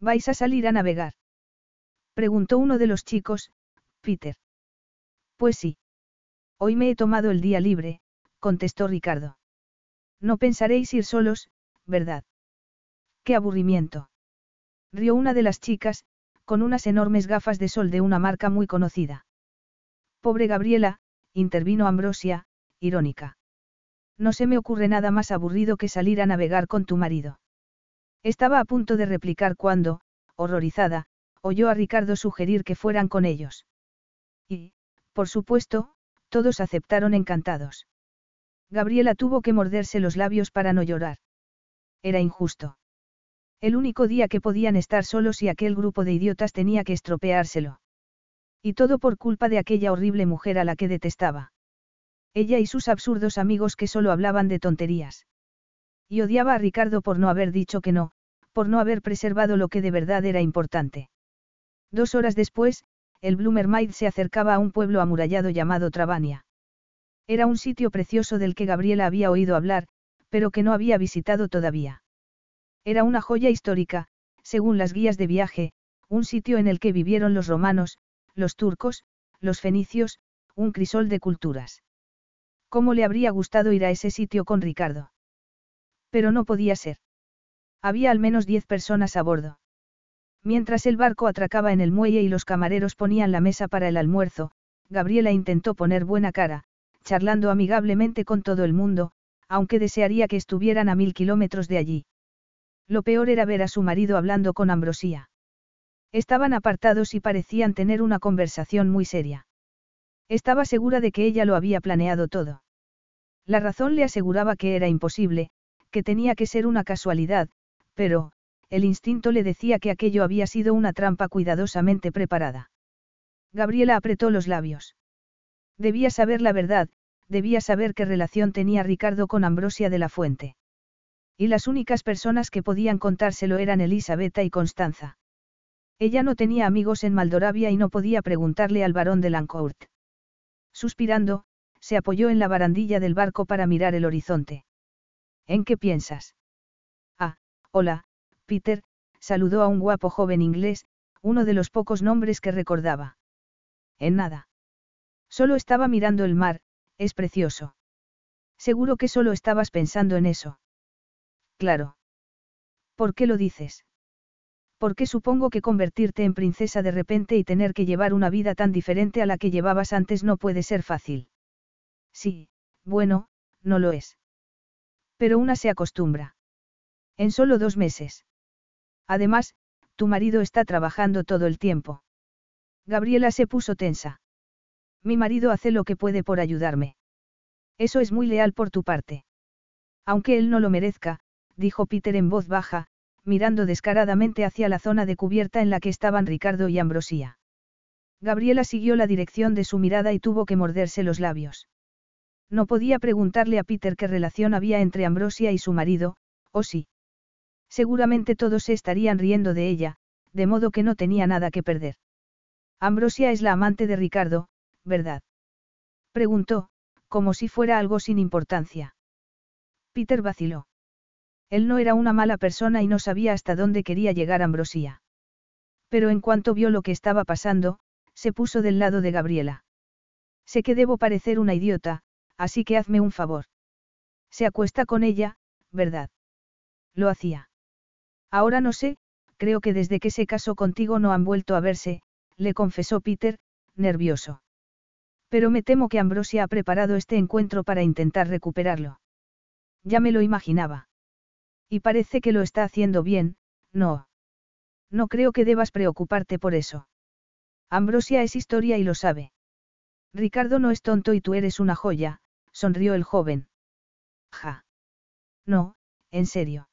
¿Vais a salir a navegar? Preguntó uno de los chicos, Peter. Pues sí. Hoy me he tomado el día libre, contestó Ricardo. No pensaréis ir solos, ¿verdad? Qué aburrimiento. Rió una de las chicas, con unas enormes gafas de sol de una marca muy conocida. Pobre Gabriela, intervino Ambrosia, irónica. No se me ocurre nada más aburrido que salir a navegar con tu marido. Estaba a punto de replicar cuando, horrorizada, oyó a Ricardo sugerir que fueran con ellos. Y, por supuesto, todos aceptaron encantados. Gabriela tuvo que morderse los labios para no llorar. Era injusto. El único día que podían estar solos y aquel grupo de idiotas tenía que estropeárselo. Y todo por culpa de aquella horrible mujer a la que detestaba. Ella y sus absurdos amigos que solo hablaban de tonterías. Y odiaba a Ricardo por no haber dicho que no, por no haber preservado lo que de verdad era importante. Dos horas después, el Bloomer se acercaba a un pueblo amurallado llamado Trabania. Era un sitio precioso del que Gabriela había oído hablar, pero que no había visitado todavía. Era una joya histórica, según las guías de viaje, un sitio en el que vivieron los romanos, los turcos, los fenicios, un crisol de culturas. ¿Cómo le habría gustado ir a ese sitio con Ricardo? Pero no podía ser. Había al menos diez personas a bordo. Mientras el barco atracaba en el muelle y los camareros ponían la mesa para el almuerzo, Gabriela intentó poner buena cara, charlando amigablemente con todo el mundo, aunque desearía que estuvieran a mil kilómetros de allí. Lo peor era ver a su marido hablando con Ambrosía. Estaban apartados y parecían tener una conversación muy seria. Estaba segura de que ella lo había planeado todo. La razón le aseguraba que era imposible, que tenía que ser una casualidad, pero, el instinto le decía que aquello había sido una trampa cuidadosamente preparada. Gabriela apretó los labios. Debía saber la verdad, debía saber qué relación tenía Ricardo con Ambrosia de la Fuente. Y las únicas personas que podían contárselo eran Elisabetta y Constanza. Ella no tenía amigos en Maldoravia y no podía preguntarle al barón de Lancourt. Suspirando, se apoyó en la barandilla del barco para mirar el horizonte. ¿En qué piensas? Ah, hola, Peter, saludó a un guapo joven inglés, uno de los pocos nombres que recordaba. En nada. Solo estaba mirando el mar, es precioso. Seguro que solo estabas pensando en eso. Claro. ¿Por qué lo dices? Porque supongo que convertirte en princesa de repente y tener que llevar una vida tan diferente a la que llevabas antes no puede ser fácil. Sí, bueno, no lo es. Pero una se acostumbra. En solo dos meses. Además, tu marido está trabajando todo el tiempo. Gabriela se puso tensa. Mi marido hace lo que puede por ayudarme. Eso es muy leal por tu parte. Aunque él no lo merezca, dijo Peter en voz baja, mirando descaradamente hacia la zona de cubierta en la que estaban Ricardo y Ambrosía. Gabriela siguió la dirección de su mirada y tuvo que morderse los labios. No podía preguntarle a Peter qué relación había entre Ambrosia y su marido, o sí. Seguramente todos se estarían riendo de ella, de modo que no tenía nada que perder. Ambrosia es la amante de Ricardo, ¿verdad? Preguntó, como si fuera algo sin importancia. Peter vaciló. Él no era una mala persona y no sabía hasta dónde quería llegar Ambrosía. Pero en cuanto vio lo que estaba pasando, se puso del lado de Gabriela. Sé que debo parecer una idiota, así que hazme un favor. Se acuesta con ella, ¿verdad? Lo hacía. Ahora no sé, creo que desde que se casó contigo no han vuelto a verse, le confesó Peter, nervioso. Pero me temo que Ambrosia ha preparado este encuentro para intentar recuperarlo. Ya me lo imaginaba. Y parece que lo está haciendo bien, no. No creo que debas preocuparte por eso. Ambrosia es historia y lo sabe. Ricardo no es tonto y tú eres una joya, sonrió el joven. Ja. No, en serio.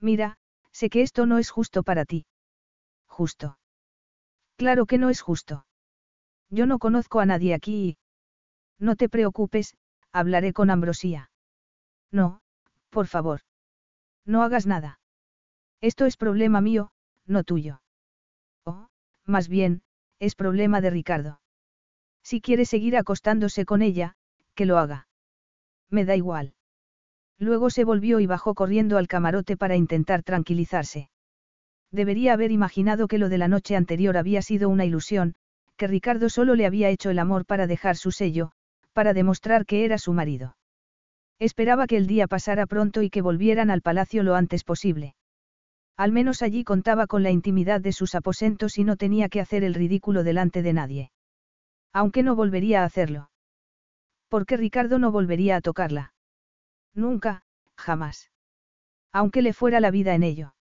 Mira, sé que esto no es justo para ti. Justo. Claro que no es justo. Yo no conozco a nadie aquí y... No te preocupes, hablaré con Ambrosía. No, por favor. No hagas nada. Esto es problema mío, no tuyo. Oh, más bien, es problema de Ricardo. Si quiere seguir acostándose con ella, que lo haga. Me da igual. Luego se volvió y bajó corriendo al camarote para intentar tranquilizarse. Debería haber imaginado que lo de la noche anterior había sido una ilusión, que Ricardo solo le había hecho el amor para dejar su sello, para demostrar que era su marido. Esperaba que el día pasara pronto y que volvieran al palacio lo antes posible. Al menos allí contaba con la intimidad de sus aposentos y no tenía que hacer el ridículo delante de nadie. Aunque no volvería a hacerlo. ¿Por qué Ricardo no volvería a tocarla? Nunca, jamás. Aunque le fuera la vida en ello.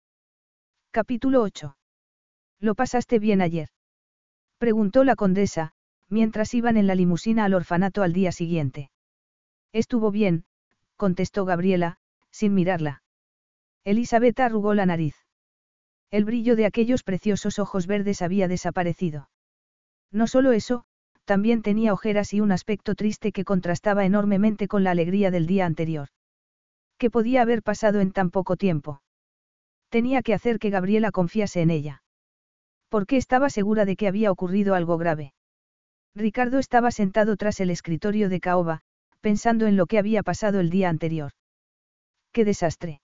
Capítulo 8. ¿Lo pasaste bien ayer? Preguntó la condesa, mientras iban en la limusina al orfanato al día siguiente. Estuvo bien, contestó Gabriela, sin mirarla. Elisabetta arrugó la nariz. El brillo de aquellos preciosos ojos verdes había desaparecido. No solo eso, también tenía ojeras y un aspecto triste que contrastaba enormemente con la alegría del día anterior. ¿Qué podía haber pasado en tan poco tiempo? Tenía que hacer que Gabriela confiase en ella. Porque estaba segura de que había ocurrido algo grave. Ricardo estaba sentado tras el escritorio de Caoba, pensando en lo que había pasado el día anterior. ¡Qué desastre!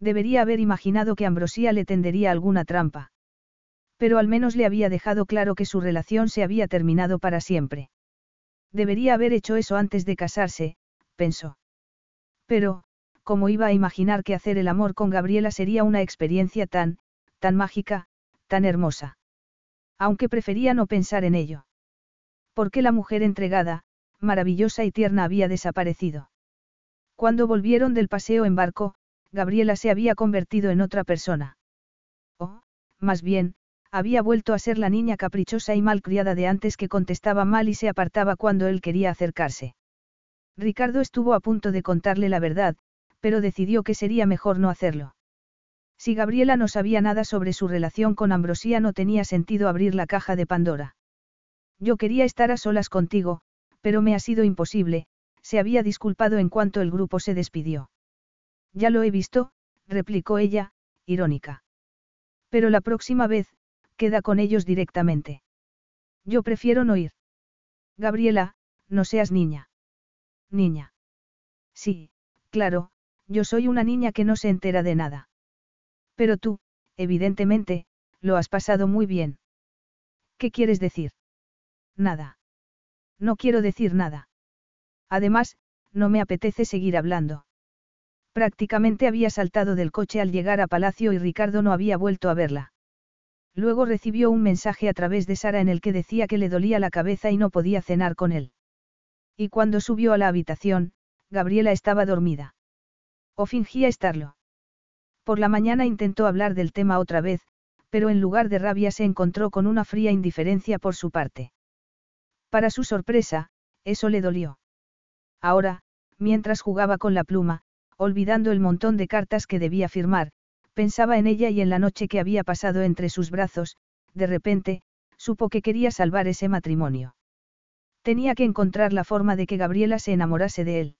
Debería haber imaginado que Ambrosía le tendería alguna trampa. Pero al menos le había dejado claro que su relación se había terminado para siempre. Debería haber hecho eso antes de casarse, pensó. Pero, ¿cómo iba a imaginar que hacer el amor con Gabriela sería una experiencia tan, tan mágica, tan hermosa? Aunque prefería no pensar en ello. Porque la mujer entregada, maravillosa y tierna había desaparecido. Cuando volvieron del paseo en barco, Gabriela se había convertido en otra persona. O, más bien, había vuelto a ser la niña caprichosa y malcriada de antes que contestaba mal y se apartaba cuando él quería acercarse. Ricardo estuvo a punto de contarle la verdad, pero decidió que sería mejor no hacerlo. Si Gabriela no sabía nada sobre su relación con Ambrosía no tenía sentido abrir la caja de Pandora. Yo quería estar a solas contigo, pero me ha sido imposible, se había disculpado en cuanto el grupo se despidió. Ya lo he visto, replicó ella, irónica. Pero la próxima vez, queda con ellos directamente. Yo prefiero no ir. Gabriela, no seas niña. Niña. Sí, claro, yo soy una niña que no se entera de nada. Pero tú, evidentemente, lo has pasado muy bien. ¿Qué quieres decir? Nada. No quiero decir nada. Además, no me apetece seguir hablando. Prácticamente había saltado del coche al llegar a Palacio y Ricardo no había vuelto a verla. Luego recibió un mensaje a través de Sara en el que decía que le dolía la cabeza y no podía cenar con él. Y cuando subió a la habitación, Gabriela estaba dormida. O fingía estarlo. Por la mañana intentó hablar del tema otra vez, pero en lugar de rabia se encontró con una fría indiferencia por su parte. Para su sorpresa, eso le dolió. Ahora, mientras jugaba con la pluma, olvidando el montón de cartas que debía firmar, Pensaba en ella y en la noche que había pasado entre sus brazos, de repente, supo que quería salvar ese matrimonio. Tenía que encontrar la forma de que Gabriela se enamorase de él.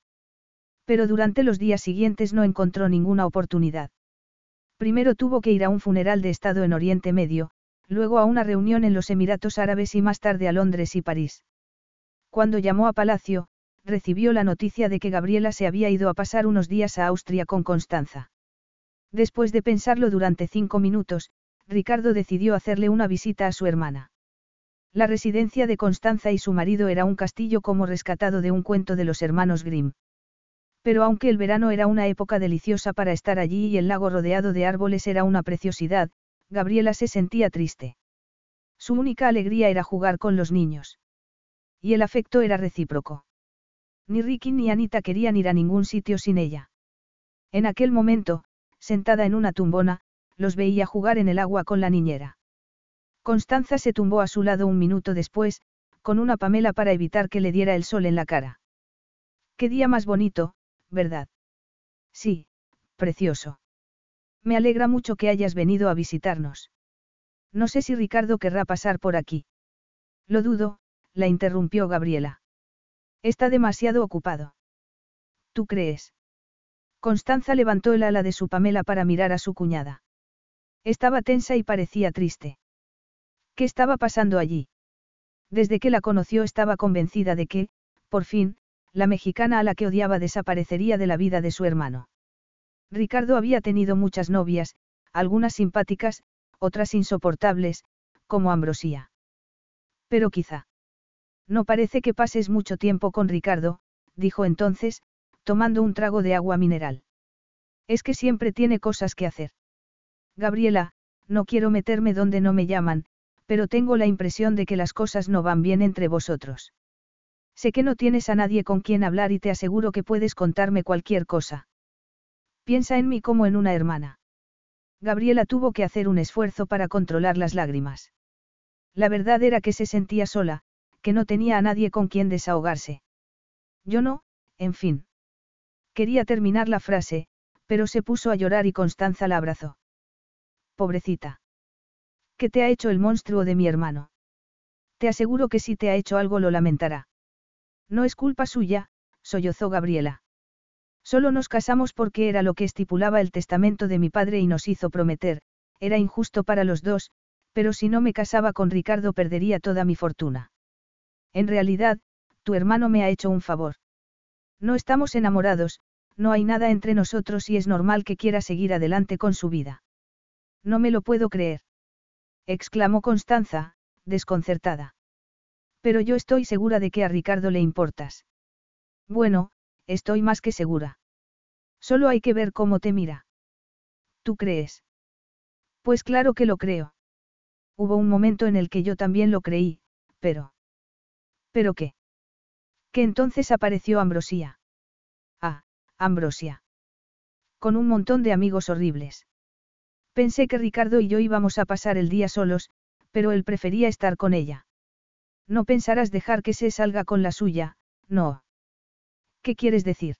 Pero durante los días siguientes no encontró ninguna oportunidad. Primero tuvo que ir a un funeral de Estado en Oriente Medio, luego a una reunión en los Emiratos Árabes y más tarde a Londres y París. Cuando llamó a Palacio, recibió la noticia de que Gabriela se había ido a pasar unos días a Austria con Constanza. Después de pensarlo durante cinco minutos, Ricardo decidió hacerle una visita a su hermana. La residencia de Constanza y su marido era un castillo como rescatado de un cuento de los hermanos Grimm. Pero aunque el verano era una época deliciosa para estar allí y el lago rodeado de árboles era una preciosidad, Gabriela se sentía triste. Su única alegría era jugar con los niños. Y el afecto era recíproco. Ni Ricky ni Anita querían ir a ningún sitio sin ella. En aquel momento, sentada en una tumbona, los veía jugar en el agua con la niñera. Constanza se tumbó a su lado un minuto después, con una pamela para evitar que le diera el sol en la cara. Qué día más bonito, ¿verdad? Sí, precioso. Me alegra mucho que hayas venido a visitarnos. No sé si Ricardo querrá pasar por aquí. Lo dudo, la interrumpió Gabriela. Está demasiado ocupado. ¿Tú crees? Constanza levantó el ala de su pamela para mirar a su cuñada. Estaba tensa y parecía triste. ¿Qué estaba pasando allí? Desde que la conoció estaba convencida de que, por fin, la mexicana a la que odiaba desaparecería de la vida de su hermano. Ricardo había tenido muchas novias, algunas simpáticas, otras insoportables, como Ambrosía. Pero quizá. No parece que pases mucho tiempo con Ricardo, dijo entonces, tomando un trago de agua mineral. Es que siempre tiene cosas que hacer. Gabriela, no quiero meterme donde no me llaman, pero tengo la impresión de que las cosas no van bien entre vosotros. Sé que no tienes a nadie con quien hablar y te aseguro que puedes contarme cualquier cosa. Piensa en mí como en una hermana. Gabriela tuvo que hacer un esfuerzo para controlar las lágrimas. La verdad era que se sentía sola, que no tenía a nadie con quien desahogarse. Yo no, en fin. Quería terminar la frase, pero se puso a llorar y Constanza la abrazó. Pobrecita. ¿Qué te ha hecho el monstruo de mi hermano? Te aseguro que si te ha hecho algo lo lamentará. No es culpa suya, sollozó Gabriela. Solo nos casamos porque era lo que estipulaba el testamento de mi padre y nos hizo prometer, era injusto para los dos, pero si no me casaba con Ricardo perdería toda mi fortuna. En realidad, tu hermano me ha hecho un favor. No estamos enamorados, no hay nada entre nosotros y es normal que quiera seguir adelante con su vida. No me lo puedo creer. exclamó Constanza, desconcertada. Pero yo estoy segura de que a Ricardo le importas. Bueno, estoy más que segura. Solo hay que ver cómo te mira. ¿Tú crees? Pues claro que lo creo. Hubo un momento en el que yo también lo creí, pero... ¿Pero qué? Que entonces apareció Ambrosia. Ah, Ambrosia. Con un montón de amigos horribles. Pensé que Ricardo y yo íbamos a pasar el día solos, pero él prefería estar con ella. No pensarás dejar que se salga con la suya, no. ¿Qué quieres decir?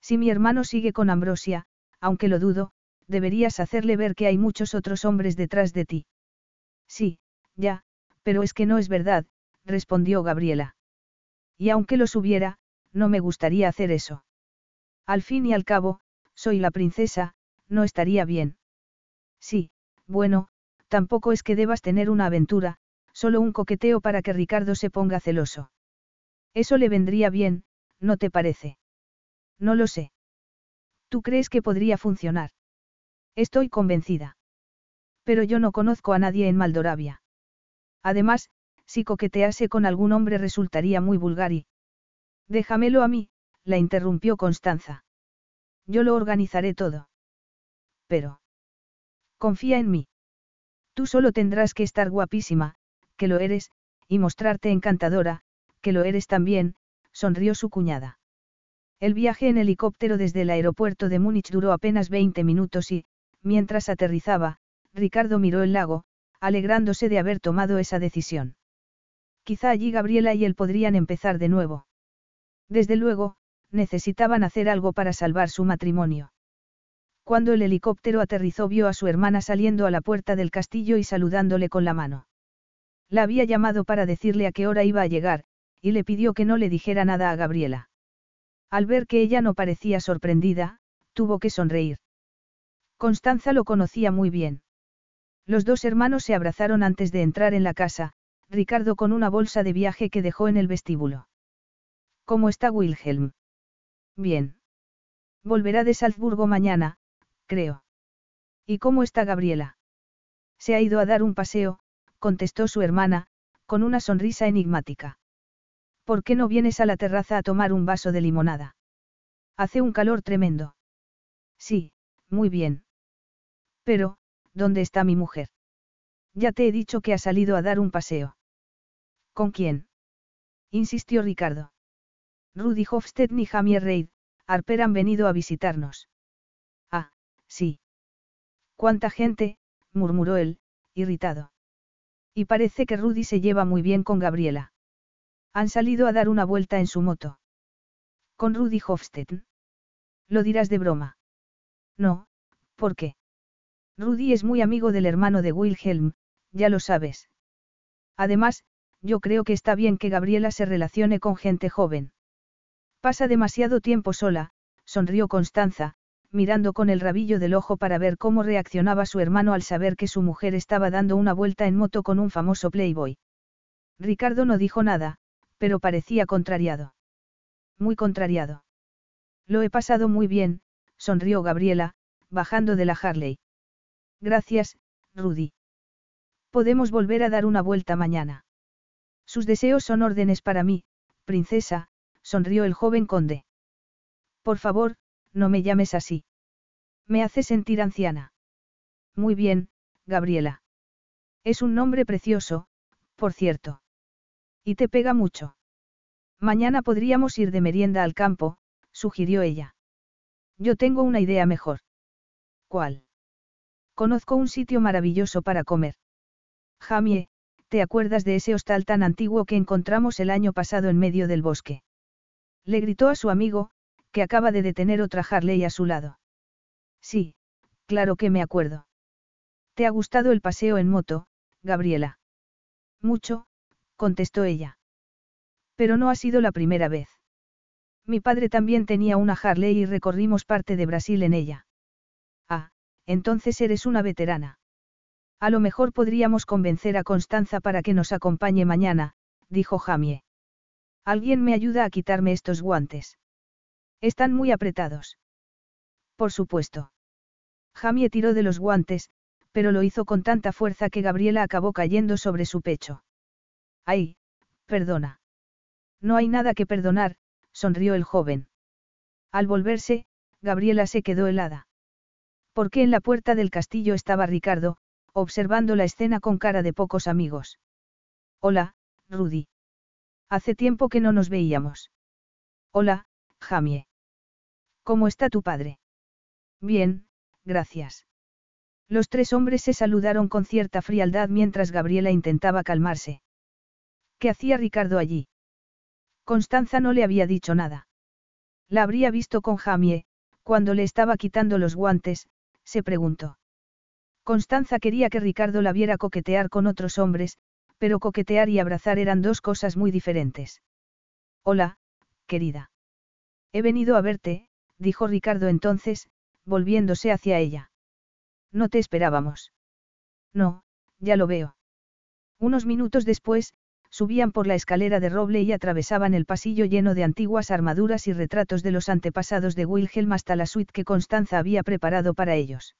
Si mi hermano sigue con Ambrosia, aunque lo dudo, deberías hacerle ver que hay muchos otros hombres detrás de ti. Sí, ya, pero es que no es verdad, respondió Gabriela. Y aunque los hubiera, no me gustaría hacer eso. Al fin y al cabo, soy la princesa, no estaría bien. Sí, bueno, tampoco es que debas tener una aventura, solo un coqueteo para que Ricardo se ponga celoso. Eso le vendría bien, ¿no te parece? No lo sé. ¿Tú crees que podría funcionar? Estoy convencida. Pero yo no conozco a nadie en Maldoravia. Además, si coquetease con algún hombre resultaría muy vulgar y... Déjamelo a mí, la interrumpió Constanza. Yo lo organizaré todo. Pero... Confía en mí. Tú solo tendrás que estar guapísima, que lo eres, y mostrarte encantadora, que lo eres también, sonrió su cuñada. El viaje en helicóptero desde el aeropuerto de Múnich duró apenas 20 minutos y, mientras aterrizaba, Ricardo miró el lago, alegrándose de haber tomado esa decisión. Quizá allí Gabriela y él podrían empezar de nuevo. Desde luego, necesitaban hacer algo para salvar su matrimonio. Cuando el helicóptero aterrizó vio a su hermana saliendo a la puerta del castillo y saludándole con la mano. La había llamado para decirle a qué hora iba a llegar, y le pidió que no le dijera nada a Gabriela. Al ver que ella no parecía sorprendida, tuvo que sonreír. Constanza lo conocía muy bien. Los dos hermanos se abrazaron antes de entrar en la casa, Ricardo con una bolsa de viaje que dejó en el vestíbulo. ¿Cómo está Wilhelm? Bien. Volverá de Salzburgo mañana, creo. ¿Y cómo está Gabriela? Se ha ido a dar un paseo, contestó su hermana, con una sonrisa enigmática. ¿Por qué no vienes a la terraza a tomar un vaso de limonada? Hace un calor tremendo. Sí, muy bien. Pero, ¿dónde está mi mujer? Ya te he dicho que ha salido a dar un paseo. ¿Con quién? insistió Ricardo. Rudy Hofstedt ni Jamie Reid, Harper han venido a visitarnos. Ah, sí. ¿Cuánta gente? murmuró él, irritado. Y parece que Rudy se lleva muy bien con Gabriela. Han salido a dar una vuelta en su moto. ¿Con Rudy Hofstedt? Lo dirás de broma. No, ¿por qué? Rudy es muy amigo del hermano de Wilhelm, ya lo sabes. Además, yo creo que está bien que Gabriela se relacione con gente joven. Pasa demasiado tiempo sola, sonrió Constanza, mirando con el rabillo del ojo para ver cómo reaccionaba su hermano al saber que su mujer estaba dando una vuelta en moto con un famoso playboy. Ricardo no dijo nada, pero parecía contrariado. Muy contrariado. Lo he pasado muy bien, sonrió Gabriela, bajando de la Harley. Gracias, Rudy. Podemos volver a dar una vuelta mañana. Sus deseos son órdenes para mí, princesa, sonrió el joven conde. Por favor, no me llames así. Me hace sentir anciana. Muy bien, Gabriela. Es un nombre precioso, por cierto. Y te pega mucho. Mañana podríamos ir de merienda al campo, sugirió ella. Yo tengo una idea mejor. ¿Cuál? Conozco un sitio maravilloso para comer. Jamie, ¿te acuerdas de ese hostal tan antiguo que encontramos el año pasado en medio del bosque? Le gritó a su amigo, que acaba de detener otra Harley a su lado. Sí, claro que me acuerdo. ¿Te ha gustado el paseo en moto, Gabriela? Mucho, contestó ella. Pero no ha sido la primera vez. Mi padre también tenía una Harley y recorrimos parte de Brasil en ella. Ah, entonces eres una veterana. A lo mejor podríamos convencer a Constanza para que nos acompañe mañana, dijo Jamie. ¿Alguien me ayuda a quitarme estos guantes? Están muy apretados. Por supuesto. Jamie tiró de los guantes, pero lo hizo con tanta fuerza que Gabriela acabó cayendo sobre su pecho. Ay, perdona. No hay nada que perdonar, sonrió el joven. Al volverse, Gabriela se quedó helada. Porque en la puerta del castillo estaba Ricardo, observando la escena con cara de pocos amigos. Hola, Rudy. Hace tiempo que no nos veíamos. Hola, Jamie. ¿Cómo está tu padre? Bien, gracias. Los tres hombres se saludaron con cierta frialdad mientras Gabriela intentaba calmarse. ¿Qué hacía Ricardo allí? Constanza no le había dicho nada. La habría visto con Jamie, cuando le estaba quitando los guantes, se preguntó. Constanza quería que Ricardo la viera coquetear con otros hombres, pero coquetear y abrazar eran dos cosas muy diferentes. Hola, querida. He venido a verte, dijo Ricardo entonces, volviéndose hacia ella. No te esperábamos. No, ya lo veo. Unos minutos después, subían por la escalera de roble y atravesaban el pasillo lleno de antiguas armaduras y retratos de los antepasados de Wilhelm hasta la suite que Constanza había preparado para ellos.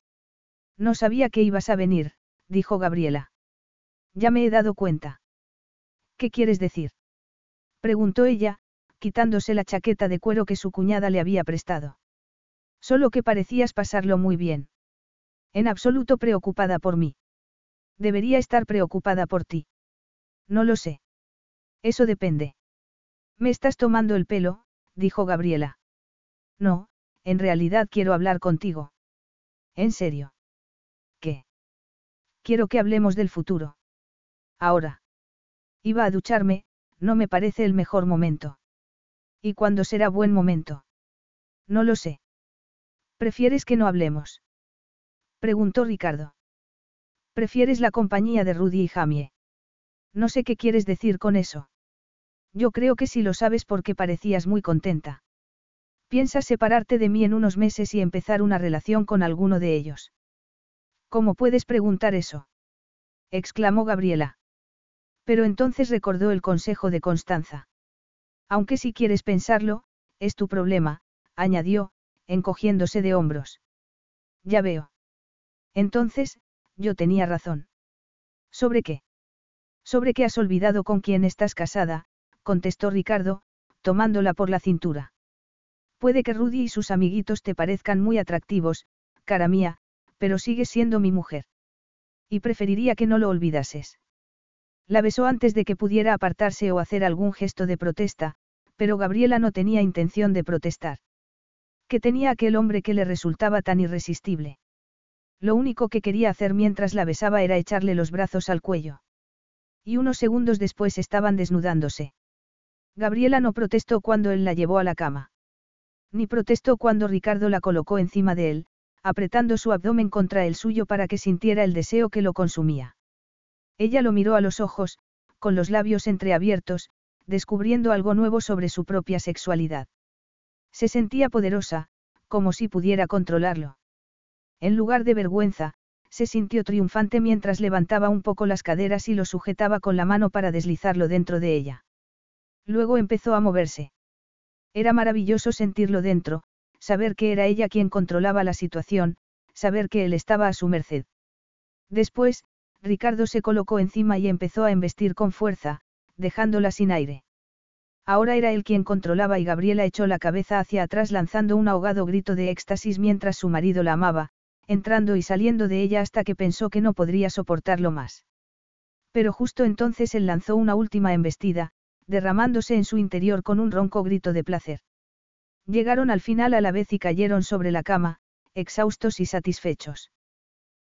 No sabía que ibas a venir, dijo Gabriela. Ya me he dado cuenta. ¿Qué quieres decir? preguntó ella, quitándose la chaqueta de cuero que su cuñada le había prestado. Solo que parecías pasarlo muy bien. En absoluto preocupada por mí. Debería estar preocupada por ti. No lo sé. Eso depende. Me estás tomando el pelo, dijo Gabriela. No, en realidad quiero hablar contigo. ¿En serio? ¿Qué? Quiero que hablemos del futuro. Ahora. Iba a ducharme, no me parece el mejor momento. ¿Y cuándo será buen momento? No lo sé. ¿Prefieres que no hablemos? Preguntó Ricardo. ¿Prefieres la compañía de Rudy y Jamie? No sé qué quieres decir con eso. Yo creo que sí lo sabes porque parecías muy contenta. Piensas separarte de mí en unos meses y empezar una relación con alguno de ellos. ¿Cómo puedes preguntar eso? exclamó Gabriela. Pero entonces recordó el consejo de Constanza. Aunque si quieres pensarlo, es tu problema, añadió, encogiéndose de hombros. Ya veo. Entonces, yo tenía razón. ¿Sobre qué? Sobre que has olvidado con quién estás casada, contestó Ricardo, tomándola por la cintura. Puede que Rudy y sus amiguitos te parezcan muy atractivos, cara mía, pero sigues siendo mi mujer. Y preferiría que no lo olvidases. La besó antes de que pudiera apartarse o hacer algún gesto de protesta, pero Gabriela no tenía intención de protestar. ¿Qué tenía aquel hombre que le resultaba tan irresistible? Lo único que quería hacer mientras la besaba era echarle los brazos al cuello. Y unos segundos después estaban desnudándose. Gabriela no protestó cuando él la llevó a la cama. Ni protestó cuando Ricardo la colocó encima de él, apretando su abdomen contra el suyo para que sintiera el deseo que lo consumía. Ella lo miró a los ojos, con los labios entreabiertos, descubriendo algo nuevo sobre su propia sexualidad. Se sentía poderosa, como si pudiera controlarlo. En lugar de vergüenza, se sintió triunfante mientras levantaba un poco las caderas y lo sujetaba con la mano para deslizarlo dentro de ella. Luego empezó a moverse. Era maravilloso sentirlo dentro, saber que era ella quien controlaba la situación, saber que él estaba a su merced. Después, Ricardo se colocó encima y empezó a embestir con fuerza, dejándola sin aire. Ahora era él quien controlaba y Gabriela echó la cabeza hacia atrás lanzando un ahogado grito de éxtasis mientras su marido la amaba, entrando y saliendo de ella hasta que pensó que no podría soportarlo más. Pero justo entonces él lanzó una última embestida, derramándose en su interior con un ronco grito de placer. Llegaron al final a la vez y cayeron sobre la cama, exhaustos y satisfechos.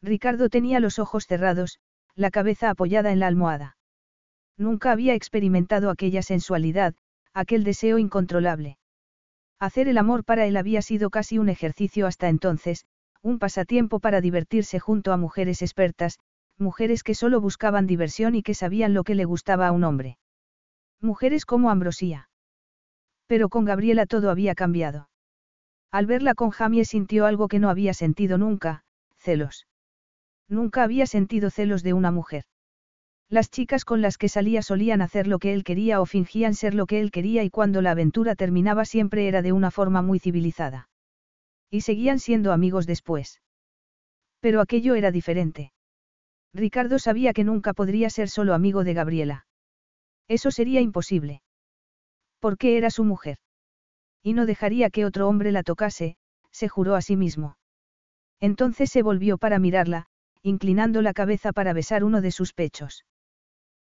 Ricardo tenía los ojos cerrados, la cabeza apoyada en la almohada. Nunca había experimentado aquella sensualidad, aquel deseo incontrolable. Hacer el amor para él había sido casi un ejercicio hasta entonces, un pasatiempo para divertirse junto a mujeres expertas, mujeres que solo buscaban diversión y que sabían lo que le gustaba a un hombre. Mujeres como Ambrosía. Pero con Gabriela todo había cambiado. Al verla con Jamie sintió algo que no había sentido nunca, celos. Nunca había sentido celos de una mujer. Las chicas con las que salía solían hacer lo que él quería o fingían ser lo que él quería y cuando la aventura terminaba siempre era de una forma muy civilizada. Y seguían siendo amigos después. Pero aquello era diferente. Ricardo sabía que nunca podría ser solo amigo de Gabriela. Eso sería imposible. Porque era su mujer. Y no dejaría que otro hombre la tocase, se juró a sí mismo. Entonces se volvió para mirarla, inclinando la cabeza para besar uno de sus pechos.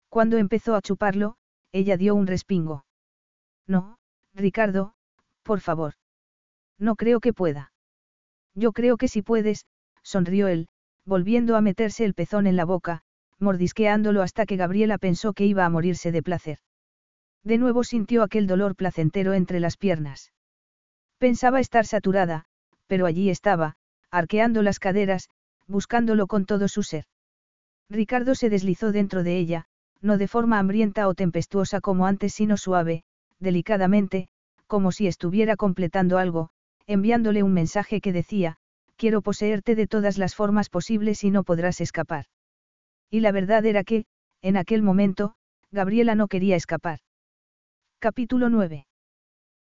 Cuando empezó a chuparlo, ella dio un respingo. No, Ricardo, Por favor. No creo que pueda. Yo creo que sí puedes, sonrió él, volviendo a meterse el pezón en la boca, mordisqueándolo hasta que Gabriela pensó que iba a morirse de placer. De nuevo sintió aquel dolor placentero entre las piernas. Pensaba estar saturada, pero allí estaba, arqueando las caderas, buscándolo con todo su ser. Ricardo se deslizó dentro de ella, no de forma hambrienta o tempestuosa como antes, sino suave, delicadamente, como si estuviera completando algo, enviándole un mensaje que decía, quiero poseerte de todas las formas posibles y no podrás escapar. Y la verdad era que, en aquel momento, Gabriela no quería escapar. Capítulo 9.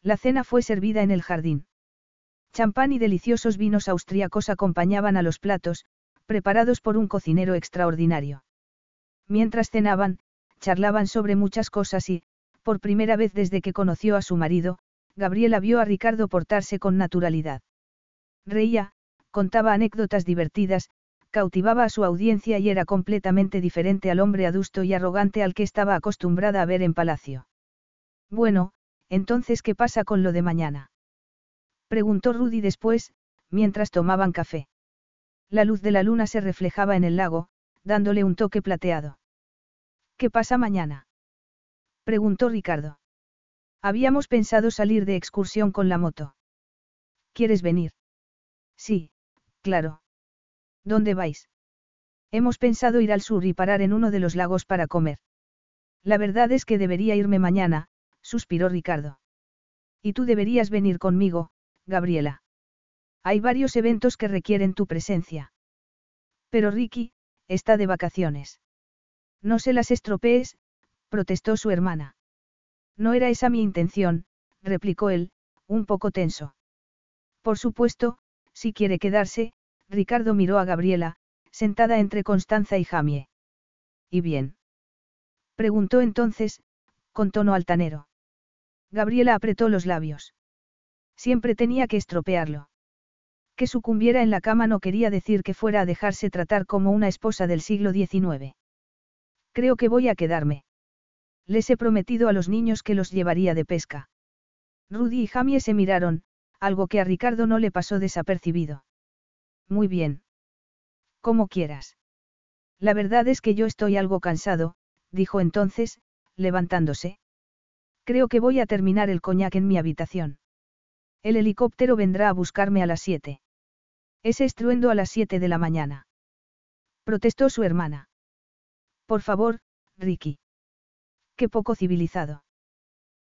La cena fue servida en el jardín. Champán y deliciosos vinos austríacos acompañaban a los platos, preparados por un cocinero extraordinario. Mientras cenaban, charlaban sobre muchas cosas y, por primera vez desde que conoció a su marido, Gabriela vio a Ricardo portarse con naturalidad. Reía, contaba anécdotas divertidas, cautivaba a su audiencia y era completamente diferente al hombre adusto y arrogante al que estaba acostumbrada a ver en palacio. Bueno, entonces, ¿qué pasa con lo de mañana? Preguntó Rudy después, mientras tomaban café. La luz de la luna se reflejaba en el lago, dándole un toque plateado. ¿Qué pasa mañana? Preguntó Ricardo. Habíamos pensado salir de excursión con la moto. ¿Quieres venir? Sí, claro. ¿Dónde vais? Hemos pensado ir al sur y parar en uno de los lagos para comer. La verdad es que debería irme mañana, suspiró Ricardo. Y tú deberías venir conmigo, Gabriela. Hay varios eventos que requieren tu presencia. Pero Ricky, está de vacaciones. No se las estropees, protestó su hermana. No era esa mi intención, replicó él, un poco tenso. Por supuesto, si quiere quedarse, Ricardo miró a Gabriela, sentada entre Constanza y Jamie. ¿Y bien? Preguntó entonces, con tono altanero. Gabriela apretó los labios. Siempre tenía que estropearlo. Que sucumbiera en la cama no quería decir que fuera a dejarse tratar como una esposa del siglo XIX. Creo que voy a quedarme. Les he prometido a los niños que los llevaría de pesca. Rudy y Jamie se miraron, algo que a Ricardo no le pasó desapercibido. Muy bien. Como quieras. La verdad es que yo estoy algo cansado, dijo entonces, levantándose. Creo que voy a terminar el coñac en mi habitación. El helicóptero vendrá a buscarme a las siete. Ese estruendo a las siete de la mañana. Protestó su hermana. Por favor, Ricky. Qué poco civilizado.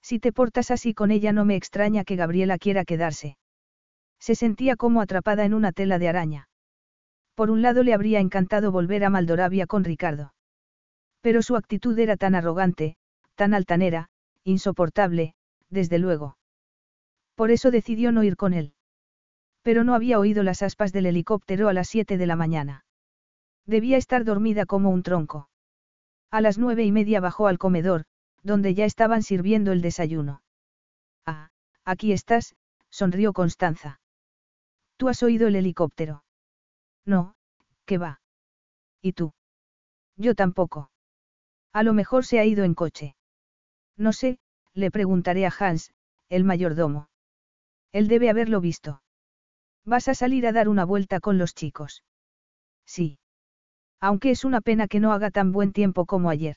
Si te portas así con ella no me extraña que Gabriela quiera quedarse. Se sentía como atrapada en una tela de araña. Por un lado le habría encantado volver a Maldoravia con Ricardo. Pero su actitud era tan arrogante, tan altanera, insoportable, desde luego. Por eso decidió no ir con él. Pero no había oído las aspas del helicóptero a las siete de la mañana. Debía estar dormida como un tronco. A las nueve y media bajó al comedor, donde ya estaban sirviendo el desayuno. Ah, aquí estás, sonrió Constanza. ¿Tú has oído el helicóptero? No, ¿qué va? ¿Y tú? Yo tampoco. A lo mejor se ha ido en coche. No sé, le preguntaré a Hans, el mayordomo. Él debe haberlo visto. ¿Vas a salir a dar una vuelta con los chicos? Sí. Aunque es una pena que no haga tan buen tiempo como ayer.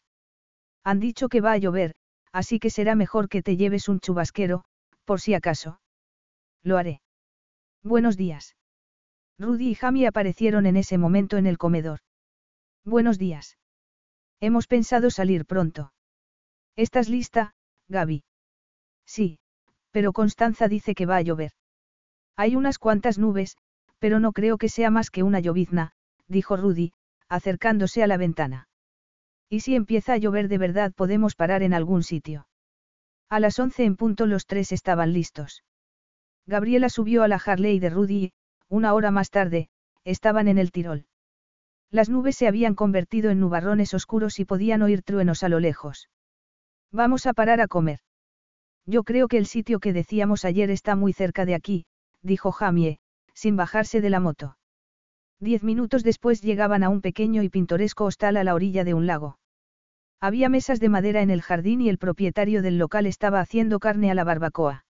Han dicho que va a llover, así que será mejor que te lleves un chubasquero, por si acaso. Lo haré. Buenos días. Rudy y Jamie aparecieron en ese momento en el comedor. Buenos días. Hemos pensado salir pronto. ¿Estás lista, Gaby? Sí, pero Constanza dice que va a llover. Hay unas cuantas nubes, pero no creo que sea más que una llovizna, dijo Rudy, acercándose a la ventana. ¿Y si empieza a llover de verdad podemos parar en algún sitio? A las once en punto los tres estaban listos. Gabriela subió a la Harley de Rudy y, una hora más tarde, estaban en el Tirol. Las nubes se habían convertido en nubarrones oscuros y podían oír truenos a lo lejos. Vamos a parar a comer. Yo creo que el sitio que decíamos ayer está muy cerca de aquí, dijo Jamie, sin bajarse de la moto. Diez minutos después llegaban a un pequeño y pintoresco hostal a la orilla de un lago. Había mesas de madera en el jardín y el propietario del local estaba haciendo carne a la barbacoa.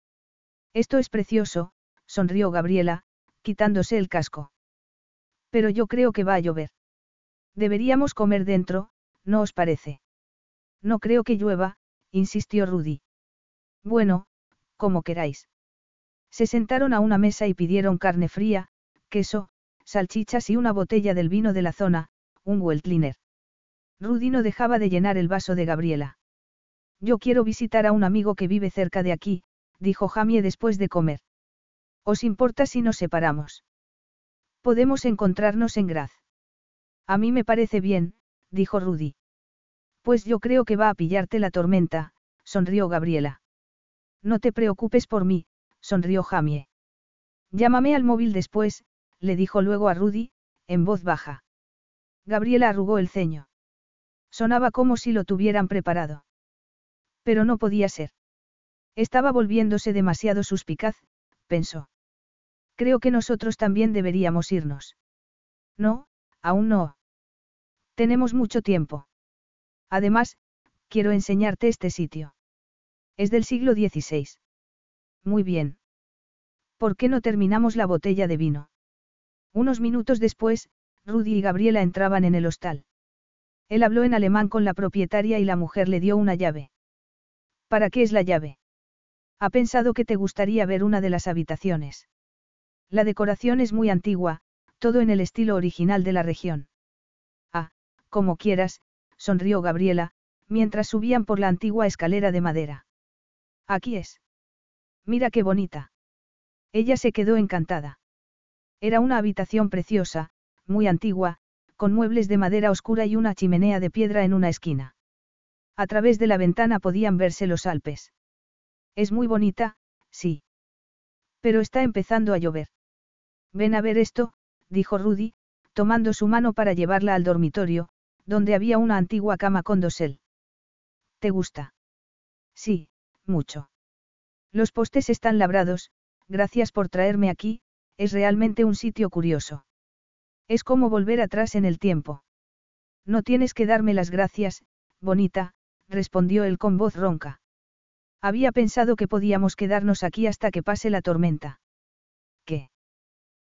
Esto es precioso, sonrió Gabriela, quitándose el casco. Pero yo creo que va a llover. Deberíamos comer dentro, ¿no os parece? No creo que llueva, insistió Rudy. Bueno, como queráis. Se sentaron a una mesa y pidieron carne fría, queso, salchichas y una botella del vino de la zona, un Weltliner. Rudy no dejaba de llenar el vaso de Gabriela. Yo quiero visitar a un amigo que vive cerca de aquí, dijo Jamie después de comer. ¿Os importa si nos separamos? Podemos encontrarnos en Graz. A mí me parece bien, dijo Rudy. Pues yo creo que va a pillarte la tormenta, sonrió Gabriela. No te preocupes por mí, sonrió Jamie. Llámame al móvil después, le dijo luego a Rudy, en voz baja. Gabriela arrugó el ceño. Sonaba como si lo tuvieran preparado. Pero no podía ser. Estaba volviéndose demasiado suspicaz, pensó. Creo que nosotros también deberíamos irnos. No, aún no. Tenemos mucho tiempo. Además, quiero enseñarte este sitio. Es del siglo XVI. Muy bien. ¿Por qué no terminamos la botella de vino? Unos minutos después, Rudy y Gabriela entraban en el hostal. Él habló en alemán con la propietaria y la mujer le dio una llave. ¿Para qué es la llave? Ha pensado que te gustaría ver una de las habitaciones. La decoración es muy antigua, todo en el estilo original de la región. Ah, como quieras, sonrió Gabriela, mientras subían por la antigua escalera de madera. Aquí es. Mira qué bonita. Ella se quedó encantada. Era una habitación preciosa, muy antigua, con muebles de madera oscura y una chimenea de piedra en una esquina. A través de la ventana podían verse los Alpes. Es muy bonita, sí. Pero está empezando a llover. Ven a ver esto, dijo Rudy, tomando su mano para llevarla al dormitorio, donde había una antigua cama con dosel. ¿Te gusta? Sí, mucho. Los postes están labrados, gracias por traerme aquí, es realmente un sitio curioso. Es como volver atrás en el tiempo. No tienes que darme las gracias, bonita, respondió él con voz ronca. Había pensado que podíamos quedarnos aquí hasta que pase la tormenta. ¿Qué?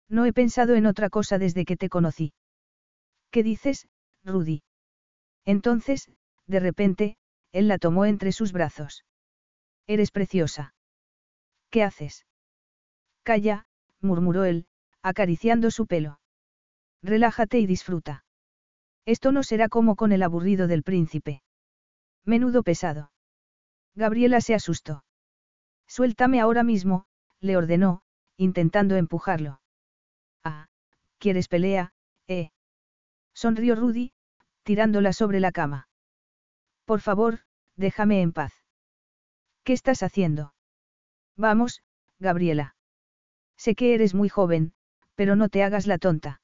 No he pensado en otra cosa desde que te conocí. ¿Qué dices, Rudy? Entonces, de repente, él la tomó entre sus brazos. Eres preciosa. ¿Qué haces? Calla, murmuró él, acariciando su pelo. Relájate y disfruta. Esto no será como con el aburrido del príncipe. Menudo pesado. Gabriela se asustó. Suéltame ahora mismo, le ordenó, intentando empujarlo. Ah, ¿quieres pelea, eh? Sonrió Rudy, tirándola sobre la cama. Por favor, déjame en paz. ¿Qué estás haciendo? Vamos, Gabriela. Sé que eres muy joven, pero no te hagas la tonta.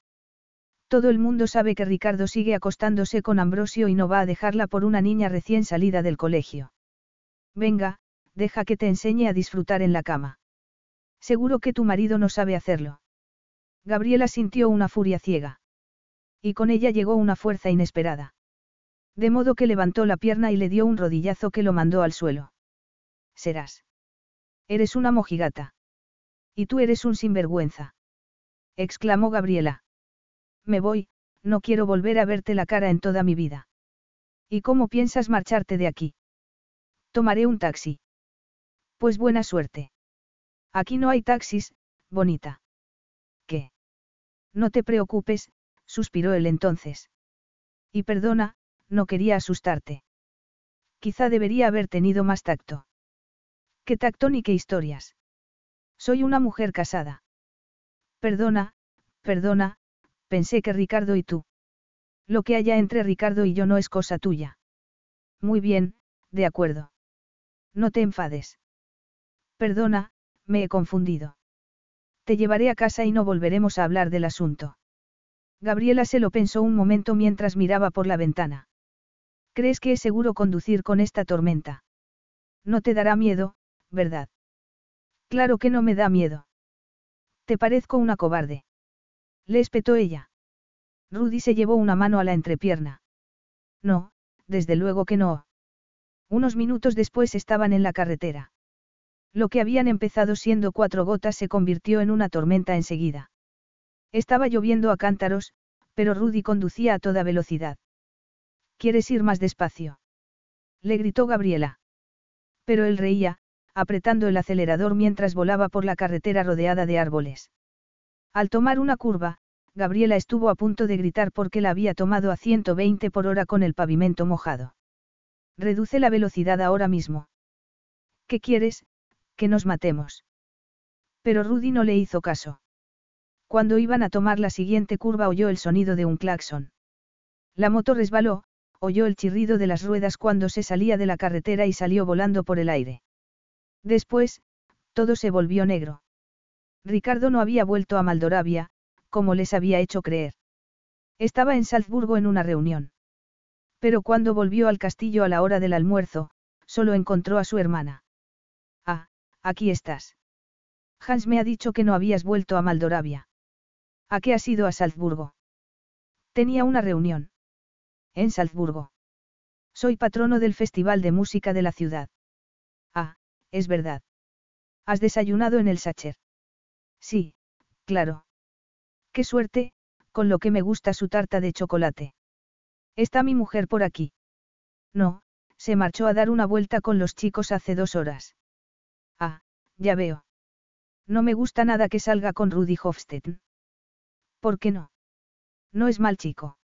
Todo el mundo sabe que Ricardo sigue acostándose con Ambrosio y no va a dejarla por una niña recién salida del colegio. Venga, deja que te enseñe a disfrutar en la cama. Seguro que tu marido no sabe hacerlo. Gabriela sintió una furia ciega. Y con ella llegó una fuerza inesperada. De modo que levantó la pierna y le dio un rodillazo que lo mandó al suelo. Serás. Eres una mojigata. Y tú eres un sinvergüenza. exclamó Gabriela. Me voy, no quiero volver a verte la cara en toda mi vida. ¿Y cómo piensas marcharte de aquí? Tomaré un taxi. Pues buena suerte. Aquí no hay taxis, bonita. ¿Qué? No te preocupes, suspiró él entonces. Y perdona, no quería asustarte. Quizá debería haber tenido más tacto. ¿Qué tacto ni qué historias? Soy una mujer casada. Perdona, perdona, pensé que Ricardo y tú. Lo que haya entre Ricardo y yo no es cosa tuya. Muy bien, de acuerdo. No te enfades. Perdona, me he confundido. Te llevaré a casa y no volveremos a hablar del asunto. Gabriela se lo pensó un momento mientras miraba por la ventana. ¿Crees que es seguro conducir con esta tormenta? No te dará miedo, ¿verdad? Claro que no me da miedo. Te parezco una cobarde. Le espetó ella. Rudy se llevó una mano a la entrepierna. No, desde luego que no. Unos minutos después estaban en la carretera. Lo que habían empezado siendo cuatro gotas se convirtió en una tormenta enseguida. Estaba lloviendo a cántaros, pero Rudy conducía a toda velocidad. ¿Quieres ir más despacio? Le gritó Gabriela. Pero él reía, apretando el acelerador mientras volaba por la carretera rodeada de árboles. Al tomar una curva, Gabriela estuvo a punto de gritar porque la había tomado a 120 por hora con el pavimento mojado. Reduce la velocidad ahora mismo. ¿Qué quieres? Que nos matemos. Pero Rudy no le hizo caso. Cuando iban a tomar la siguiente curva oyó el sonido de un claxon. La moto resbaló, oyó el chirrido de las ruedas cuando se salía de la carretera y salió volando por el aire. Después, todo se volvió negro. Ricardo no había vuelto a Maldoravia, como les había hecho creer. Estaba en Salzburgo en una reunión. Pero cuando volvió al castillo a la hora del almuerzo, solo encontró a su hermana. Ah, aquí estás. Hans me ha dicho que no habías vuelto a Maldoravia. ¿A qué has ido a Salzburgo? Tenía una reunión. En Salzburgo. Soy patrono del Festival de Música de la ciudad. Es verdad. ¿Has desayunado en el Sacher? Sí, claro. Qué suerte, con lo que me gusta su tarta de chocolate. ¿Está mi mujer por aquí? No, se marchó a dar una vuelta con los chicos hace dos horas. Ah, ya veo. No me gusta nada que salga con Rudy Hofstedt. ¿Por qué no? No es mal chico.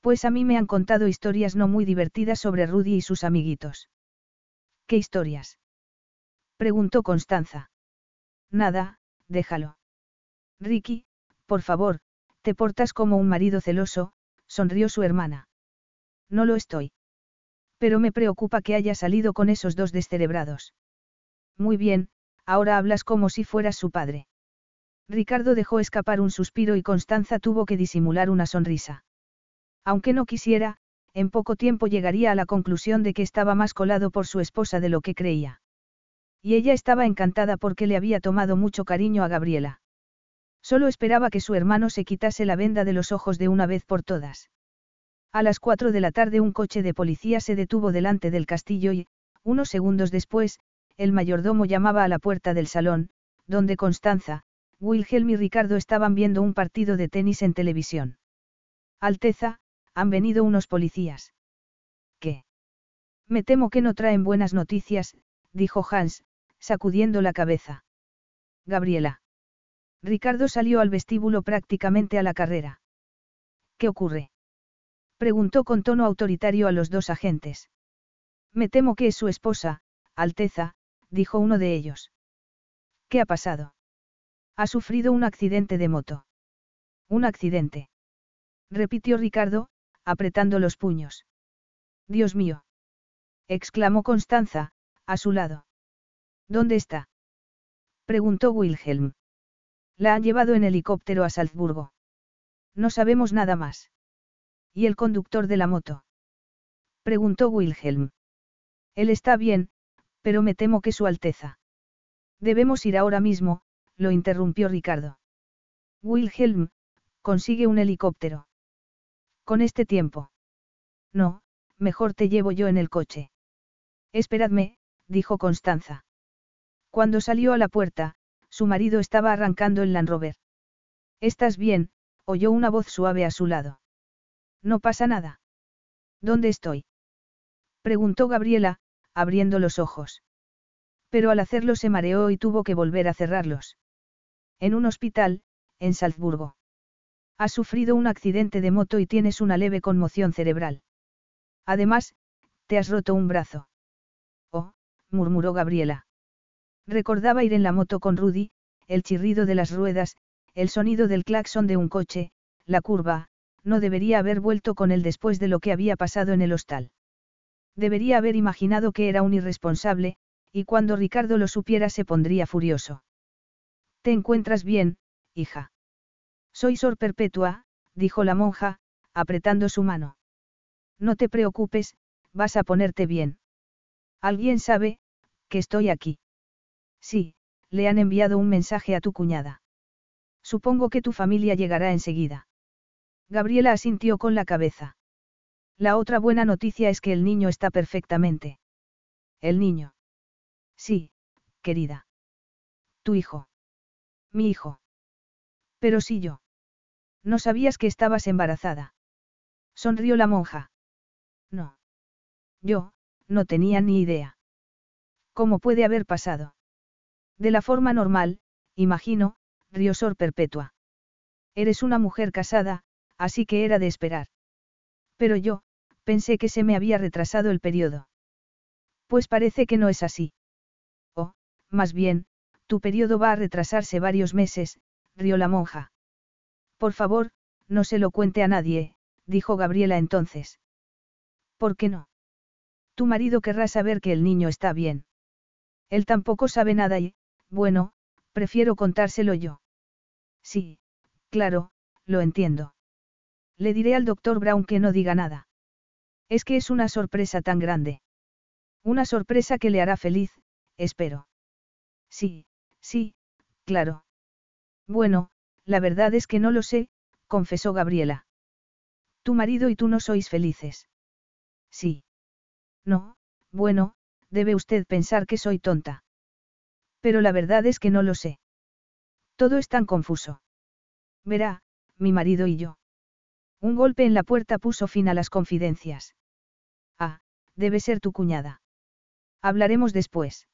Pues a mí me han contado historias no muy divertidas sobre Rudy y sus amiguitos. ¿Qué historias? Preguntó Constanza. Nada, déjalo. Ricky, por favor, te portas como un marido celoso, sonrió su hermana. No lo estoy. Pero me preocupa que haya salido con esos dos descerebrados. Muy bien, ahora hablas como si fueras su padre. Ricardo dejó escapar un suspiro y Constanza tuvo que disimular una sonrisa. Aunque no quisiera, en poco tiempo llegaría a la conclusión de que estaba más colado por su esposa de lo que creía. Y ella estaba encantada porque le había tomado mucho cariño a Gabriela. Solo esperaba que su hermano se quitase la venda de los ojos de una vez por todas. A las cuatro de la tarde un coche de policía se detuvo delante del castillo y, unos segundos después, el mayordomo llamaba a la puerta del salón, donde Constanza, Wilhelm y Ricardo estaban viendo un partido de tenis en televisión. Alteza, han venido unos policías. ¿Qué? Me temo que no traen buenas noticias, dijo Hans, sacudiendo la cabeza. Gabriela. Ricardo salió al vestíbulo prácticamente a la carrera. ¿Qué ocurre? Preguntó con tono autoritario a los dos agentes. Me temo que es su esposa, Alteza, dijo uno de ellos. ¿Qué ha pasado? Ha sufrido un accidente de moto. Un accidente. Repitió Ricardo, apretando los puños. Dios mío. exclamó Constanza, a su lado. ¿Dónde está? preguntó Wilhelm. La han llevado en helicóptero a Salzburgo. No sabemos nada más. ¿Y el conductor de la moto? preguntó Wilhelm. Él está bien, pero me temo que Su Alteza. Debemos ir ahora mismo, lo interrumpió Ricardo. Wilhelm, consigue un helicóptero. Con este tiempo. No, mejor te llevo yo en el coche. Esperadme, dijo Constanza. Cuando salió a la puerta, su marido estaba arrancando el Land Rover. ¿Estás bien? oyó una voz suave a su lado. No pasa nada. ¿Dónde estoy? preguntó Gabriela, abriendo los ojos. Pero al hacerlo se mareó y tuvo que volver a cerrarlos. En un hospital, en Salzburgo. Has sufrido un accidente de moto y tienes una leve conmoción cerebral. Además, te has roto un brazo. Oh, murmuró Gabriela. Recordaba ir en la moto con Rudy, el chirrido de las ruedas, el sonido del claxon de un coche, la curva, no debería haber vuelto con él después de lo que había pasado en el hostal. Debería haber imaginado que era un irresponsable, y cuando Ricardo lo supiera se pondría furioso. ¿Te encuentras bien, hija? Soy Sor Perpetua, dijo la monja, apretando su mano. No te preocupes, vas a ponerte bien. Alguien sabe, que estoy aquí. Sí, le han enviado un mensaje a tu cuñada. Supongo que tu familia llegará enseguida. Gabriela asintió con la cabeza. La otra buena noticia es que el niño está perfectamente. ¿El niño? Sí, querida. Tu hijo. Mi hijo. Pero sí yo. No sabías que estabas embarazada. Sonrió la monja. No. Yo, no tenía ni idea. ¿Cómo puede haber pasado? De la forma normal, imagino, riosor perpetua. Eres una mujer casada, así que era de esperar. Pero yo, pensé que se me había retrasado el periodo. Pues parece que no es así. Oh, más bien, tu periodo va a retrasarse varios meses, rió la monja. Por favor, no se lo cuente a nadie, dijo Gabriela entonces. ¿Por qué no? Tu marido querrá saber que el niño está bien. Él tampoco sabe nada y, bueno, prefiero contárselo yo. Sí, claro, lo entiendo. Le diré al doctor Brown que no diga nada. Es que es una sorpresa tan grande. Una sorpresa que le hará feliz, espero. Sí, sí, claro. Bueno, la verdad es que no lo sé, confesó Gabriela. Tu marido y tú no sois felices. Sí. No, bueno, debe usted pensar que soy tonta. Pero la verdad es que no lo sé. Todo es tan confuso. Verá, mi marido y yo. Un golpe en la puerta puso fin a las confidencias. Ah, debe ser tu cuñada. Hablaremos después.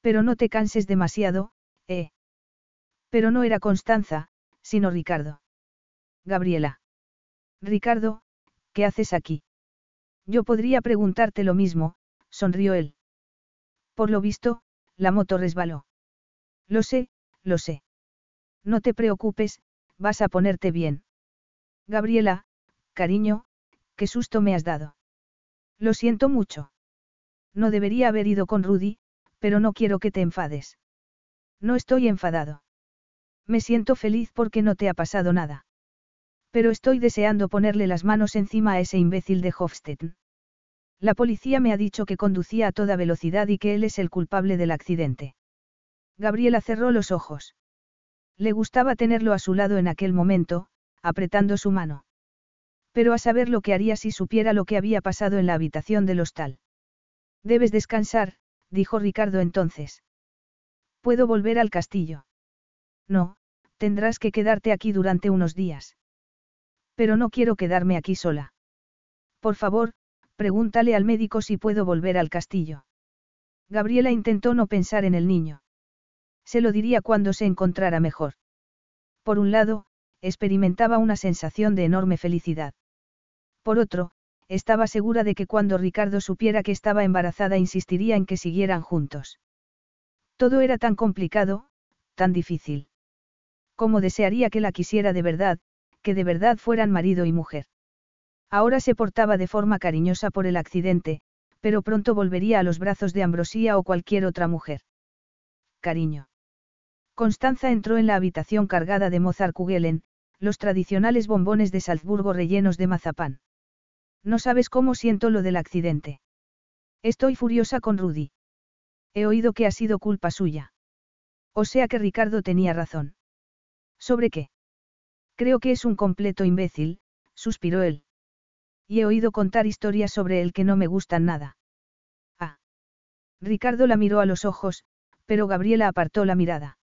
Pero no te canses demasiado, ¿eh? Pero no era Constanza, sino Ricardo. Gabriela. Ricardo, ¿qué haces aquí? Yo podría preguntarte lo mismo, sonrió él. Por lo visto, la moto resbaló. Lo sé, lo sé. No te preocupes, vas a ponerte bien. Gabriela, cariño, qué susto me has dado. Lo siento mucho. No debería haber ido con Rudy, pero no quiero que te enfades. No estoy enfadado. Me siento feliz porque no te ha pasado nada. Pero estoy deseando ponerle las manos encima a ese imbécil de Hofstetten. La policía me ha dicho que conducía a toda velocidad y que él es el culpable del accidente. Gabriela cerró los ojos. Le gustaba tenerlo a su lado en aquel momento, apretando su mano. Pero a saber lo que haría si supiera lo que había pasado en la habitación del hostal. Debes descansar, dijo Ricardo entonces. ¿Puedo volver al castillo? No, tendrás que quedarte aquí durante unos días. Pero no quiero quedarme aquí sola. Por favor, pregúntale al médico si puedo volver al castillo. Gabriela intentó no pensar en el niño. Se lo diría cuando se encontrara mejor. Por un lado, experimentaba una sensación de enorme felicidad. Por otro, estaba segura de que cuando Ricardo supiera que estaba embarazada insistiría en que siguieran juntos. Todo era tan complicado, tan difícil. Cómo desearía que la quisiera de verdad, que de verdad fueran marido y mujer. Ahora se portaba de forma cariñosa por el accidente, pero pronto volvería a los brazos de Ambrosía o cualquier otra mujer. Cariño. Constanza entró en la habitación cargada de Mozartkugelen, los tradicionales bombones de Salzburgo rellenos de mazapán. No sabes cómo siento lo del accidente. Estoy furiosa con Rudy. He oído que ha sido culpa suya. O sea que Ricardo tenía razón. ¿Sobre qué? Creo que es un completo imbécil, suspiró él. Y he oído contar historias sobre él que no me gustan nada. Ah. Ricardo la miró a los ojos, pero Gabriela apartó la mirada.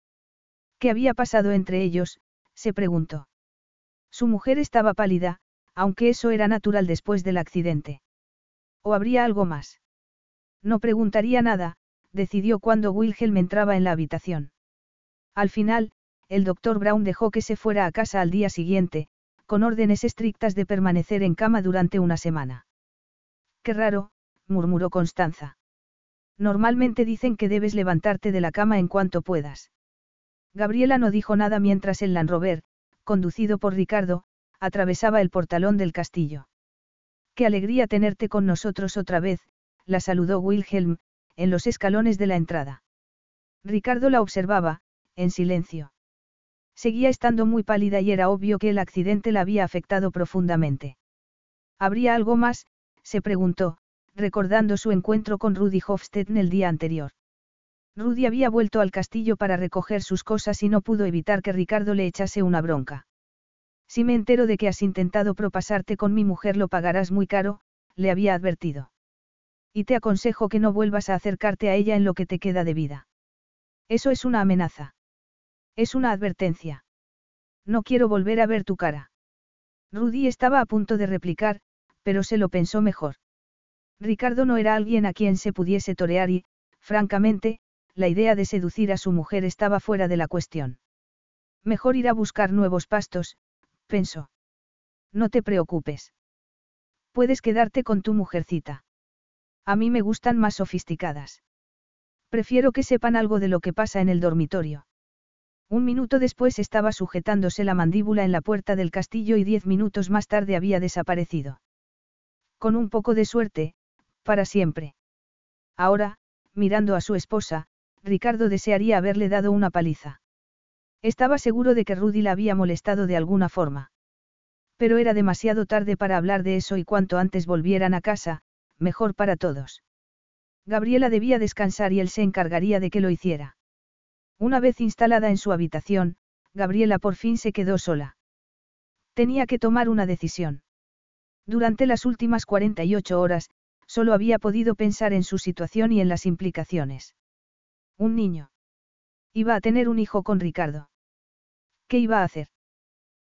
¿Qué había pasado entre ellos? se preguntó. Su mujer estaba pálida, aunque eso era natural después del accidente. ¿O habría algo más? No preguntaría nada, decidió cuando Wilhelm entraba en la habitación. Al final, el doctor Brown dejó que se fuera a casa al día siguiente, con órdenes estrictas de permanecer en cama durante una semana. Qué raro, murmuró Constanza. Normalmente dicen que debes levantarte de la cama en cuanto puedas. Gabriela no dijo nada mientras el Land Rover, conducido por Ricardo, atravesaba el portalón del castillo. Qué alegría tenerte con nosotros otra vez, la saludó Wilhelm, en los escalones de la entrada. Ricardo la observaba, en silencio. Seguía estando muy pálida y era obvio que el accidente la había afectado profundamente. ¿Habría algo más? se preguntó, recordando su encuentro con Rudy Hofstetten el día anterior. Rudy había vuelto al castillo para recoger sus cosas y no pudo evitar que Ricardo le echase una bronca. Si me entero de que has intentado propasarte con mi mujer lo pagarás muy caro, le había advertido. Y te aconsejo que no vuelvas a acercarte a ella en lo que te queda de vida. Eso es una amenaza. Es una advertencia. No quiero volver a ver tu cara. Rudy estaba a punto de replicar, pero se lo pensó mejor. Ricardo no era alguien a quien se pudiese torear y, francamente, la idea de seducir a su mujer estaba fuera de la cuestión. Mejor ir a buscar nuevos pastos, pensó. No te preocupes. Puedes quedarte con tu mujercita. A mí me gustan más sofisticadas. Prefiero que sepan algo de lo que pasa en el dormitorio. Un minuto después estaba sujetándose la mandíbula en la puerta del castillo y diez minutos más tarde había desaparecido. Con un poco de suerte, para siempre. Ahora, mirando a su esposa, Ricardo desearía haberle dado una paliza. Estaba seguro de que Rudy la había molestado de alguna forma. Pero era demasiado tarde para hablar de eso y cuanto antes volvieran a casa, mejor para todos. Gabriela debía descansar y él se encargaría de que lo hiciera. Una vez instalada en su habitación, Gabriela por fin se quedó sola. Tenía que tomar una decisión. Durante las últimas 48 horas, solo había podido pensar en su situación y en las implicaciones. Un niño. Iba a tener un hijo con Ricardo. ¿Qué iba a hacer?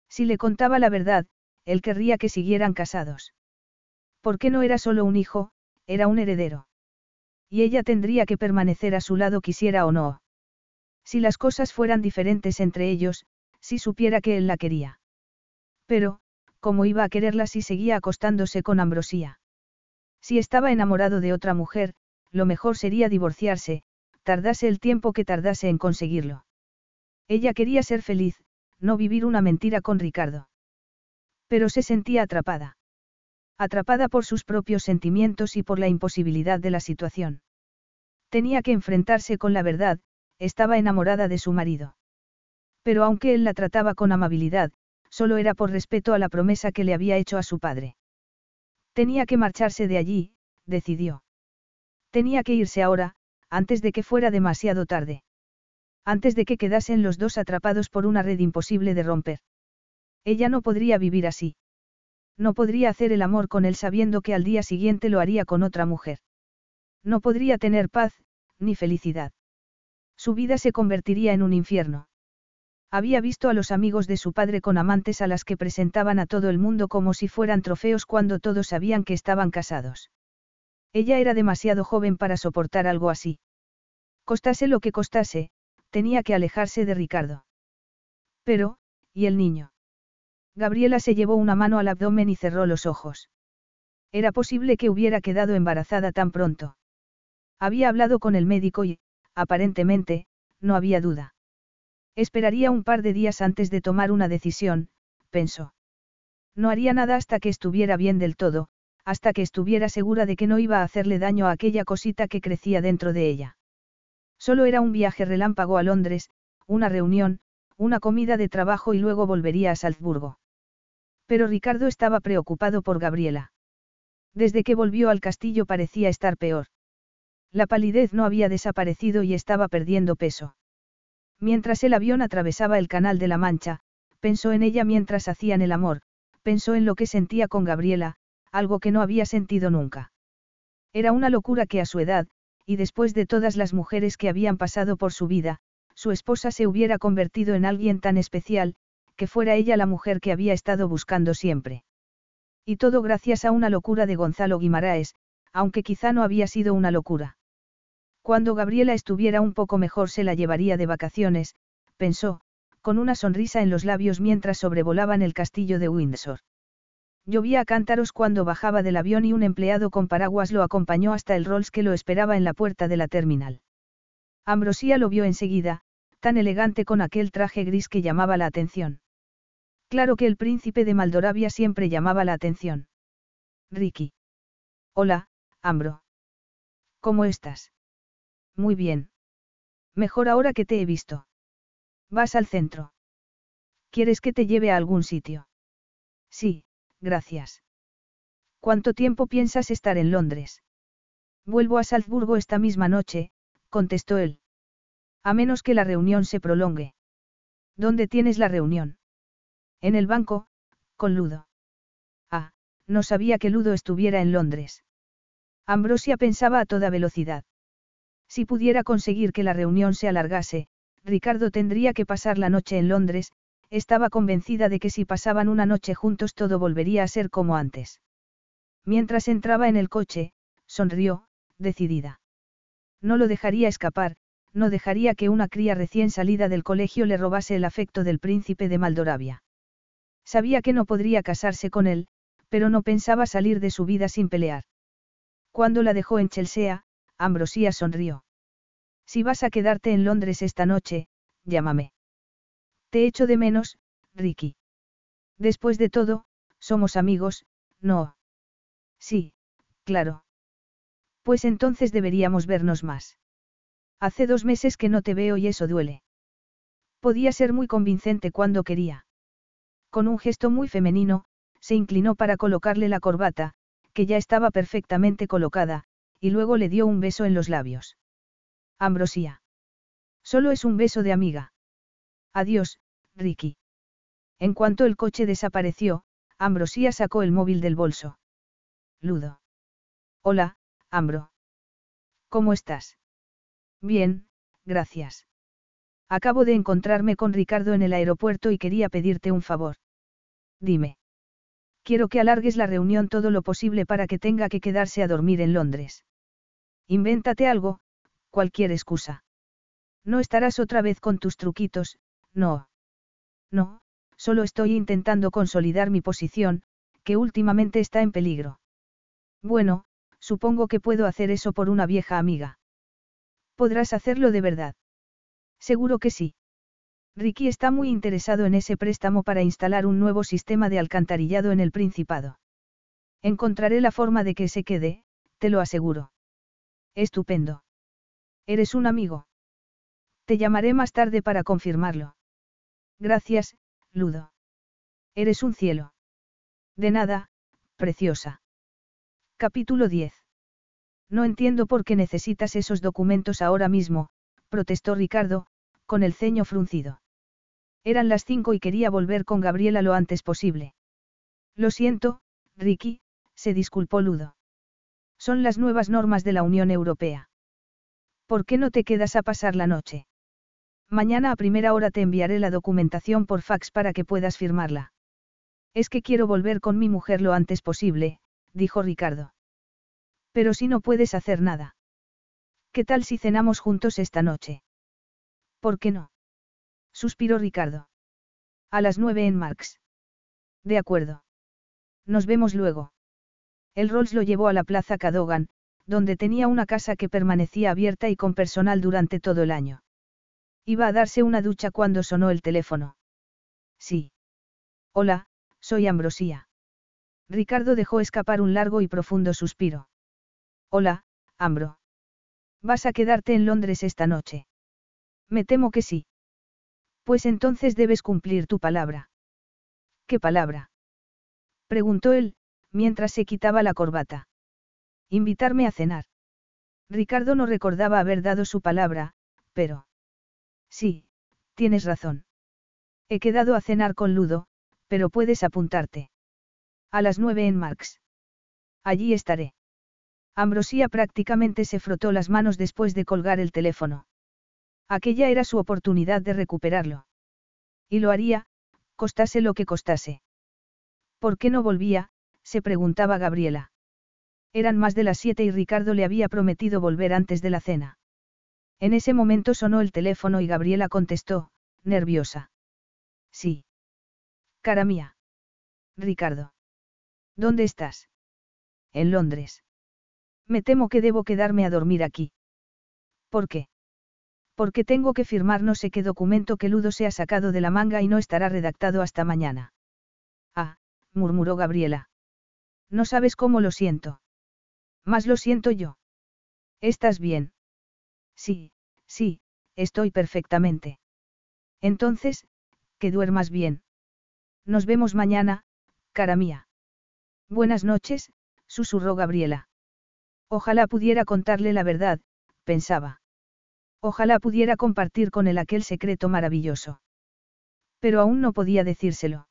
Si le contaba la verdad, él querría que siguieran casados. Porque no era solo un hijo, era un heredero. Y ella tendría que permanecer a su lado quisiera o no. Si las cosas fueran diferentes entre ellos, si supiera que él la quería. Pero, ¿cómo iba a quererla si seguía acostándose con Ambrosía? Si estaba enamorado de otra mujer, lo mejor sería divorciarse, tardase el tiempo que tardase en conseguirlo. Ella quería ser feliz, no vivir una mentira con Ricardo. Pero se sentía atrapada. Atrapada por sus propios sentimientos y por la imposibilidad de la situación. Tenía que enfrentarse con la verdad, estaba enamorada de su marido. Pero aunque él la trataba con amabilidad, solo era por respeto a la promesa que le había hecho a su padre. Tenía que marcharse de allí, decidió. Tenía que irse ahora, antes de que fuera demasiado tarde. Antes de que quedasen los dos atrapados por una red imposible de romper. Ella no podría vivir así. No podría hacer el amor con él sabiendo que al día siguiente lo haría con otra mujer. No podría tener paz, ni felicidad. Su vida se convertiría en un infierno. Había visto a los amigos de su padre con amantes a las que presentaban a todo el mundo como si fueran trofeos cuando todos sabían que estaban casados. Ella era demasiado joven para soportar algo así. Costase lo que costase, tenía que alejarse de Ricardo. Pero, ¿y el niño? Gabriela se llevó una mano al abdomen y cerró los ojos. Era posible que hubiera quedado embarazada tan pronto. Había hablado con el médico y, aparentemente, no había duda. Esperaría un par de días antes de tomar una decisión, pensó. No haría nada hasta que estuviera bien del todo, hasta que estuviera segura de que no iba a hacerle daño a aquella cosita que crecía dentro de ella. Solo era un viaje relámpago a Londres, una reunión, una comida de trabajo y luego volvería a Salzburgo. Pero Ricardo estaba preocupado por Gabriela. Desde que volvió al castillo parecía estar peor. La palidez no había desaparecido y estaba perdiendo peso. Mientras el avión atravesaba el canal de la Mancha, pensó en ella mientras hacían el amor, pensó en lo que sentía con Gabriela, algo que no había sentido nunca. Era una locura que a su edad, y después de todas las mujeres que habían pasado por su vida, su esposa se hubiera convertido en alguien tan especial, que fuera ella la mujer que había estado buscando siempre. Y todo gracias a una locura de Gonzalo Guimaraes, aunque quizá no había sido una locura. Cuando Gabriela estuviera un poco mejor se la llevaría de vacaciones, pensó, con una sonrisa en los labios mientras sobrevolaban el castillo de Windsor. Llovía a cántaros cuando bajaba del avión y un empleado con paraguas lo acompañó hasta el Rolls que lo esperaba en la puerta de la terminal. Ambrosía lo vio enseguida, tan elegante con aquel traje gris que llamaba la atención. Claro que el príncipe de Maldoravia siempre llamaba la atención. Ricky. Hola, Ambro. ¿Cómo estás? Muy bien. Mejor ahora que te he visto. Vas al centro. ¿Quieres que te lleve a algún sitio? Sí, gracias. ¿Cuánto tiempo piensas estar en Londres? Vuelvo a Salzburgo esta misma noche, contestó él. A menos que la reunión se prolongue. ¿Dónde tienes la reunión? En el banco, con Ludo. Ah, no sabía que Ludo estuviera en Londres. Ambrosia pensaba a toda velocidad. Si pudiera conseguir que la reunión se alargase, Ricardo tendría que pasar la noche en Londres, estaba convencida de que si pasaban una noche juntos todo volvería a ser como antes. Mientras entraba en el coche, sonrió, decidida. No lo dejaría escapar, no dejaría que una cría recién salida del colegio le robase el afecto del príncipe de Maldoravia. Sabía que no podría casarse con él, pero no pensaba salir de su vida sin pelear. Cuando la dejó en Chelsea, Ambrosía sonrió. Si vas a quedarte en Londres esta noche, llámame. Te echo de menos, Ricky. Después de todo, somos amigos, ¿no? Sí, claro. Pues entonces deberíamos vernos más. Hace dos meses que no te veo y eso duele. Podía ser muy convincente cuando quería. Con un gesto muy femenino, se inclinó para colocarle la corbata, que ya estaba perfectamente colocada, y luego le dio un beso en los labios. Ambrosía. Solo es un beso de amiga. Adiós, Ricky. En cuanto el coche desapareció, Ambrosía sacó el móvil del bolso. Ludo. Hola, Ambro. ¿Cómo estás? Bien, gracias. Acabo de encontrarme con Ricardo en el aeropuerto y quería pedirte un favor. Dime. Quiero que alargues la reunión todo lo posible para que tenga que quedarse a dormir en Londres. Invéntate algo, cualquier excusa. No estarás otra vez con tus truquitos, no. No, solo estoy intentando consolidar mi posición, que últimamente está en peligro. Bueno, supongo que puedo hacer eso por una vieja amiga. ¿Podrás hacerlo de verdad? Seguro que sí. Ricky está muy interesado en ese préstamo para instalar un nuevo sistema de alcantarillado en el Principado. Encontraré la forma de que se quede, te lo aseguro. Estupendo. Eres un amigo. Te llamaré más tarde para confirmarlo. Gracias, Ludo. Eres un cielo. De nada, preciosa. Capítulo 10. No entiendo por qué necesitas esos documentos ahora mismo, protestó Ricardo, con el ceño fruncido. Eran las cinco y quería volver con Gabriela lo antes posible. Lo siento, Ricky, se disculpó Ludo. Son las nuevas normas de la Unión Europea. ¿Por qué no te quedas a pasar la noche? Mañana a primera hora te enviaré la documentación por fax para que puedas firmarla. Es que quiero volver con mi mujer lo antes posible, dijo Ricardo. Pero si no puedes hacer nada. ¿Qué tal si cenamos juntos esta noche? ¿Por qué no? Suspiró Ricardo. A las nueve en Marx. De acuerdo. Nos vemos luego. El Rolls lo llevó a la Plaza Cadogan, donde tenía una casa que permanecía abierta y con personal durante todo el año. Iba a darse una ducha cuando sonó el teléfono. Sí. Hola, soy Ambrosía. Ricardo dejó escapar un largo y profundo suspiro. Hola, Ambro. ¿Vas a quedarte en Londres esta noche? Me temo que sí. Pues entonces debes cumplir tu palabra. ¿Qué palabra? Preguntó él, mientras se quitaba la corbata. Invitarme a cenar. Ricardo no recordaba haber dado su palabra, pero... Sí, tienes razón. He quedado a cenar con Ludo, pero puedes apuntarte. A las nueve en Marx. Allí estaré. Ambrosía prácticamente se frotó las manos después de colgar el teléfono. Aquella era su oportunidad de recuperarlo. Y lo haría, costase lo que costase. ¿Por qué no volvía? se preguntaba Gabriela. Eran más de las siete y Ricardo le había prometido volver antes de la cena. En ese momento sonó el teléfono y Gabriela contestó, nerviosa. Sí. Cara mía. Ricardo. ¿Dónde estás? En Londres. Me temo que debo quedarme a dormir aquí. ¿Por qué? Porque tengo que firmar no sé qué documento que Ludo se ha sacado de la manga y no estará redactado hasta mañana. Ah, murmuró Gabriela. No sabes cómo lo siento. Más lo siento yo. ¿Estás bien? Sí, sí, estoy perfectamente. Entonces, que duermas bien. Nos vemos mañana, cara mía. Buenas noches, susurró Gabriela. Ojalá pudiera contarle la verdad, pensaba. Ojalá pudiera compartir con él aquel secreto maravilloso. Pero aún no podía decírselo.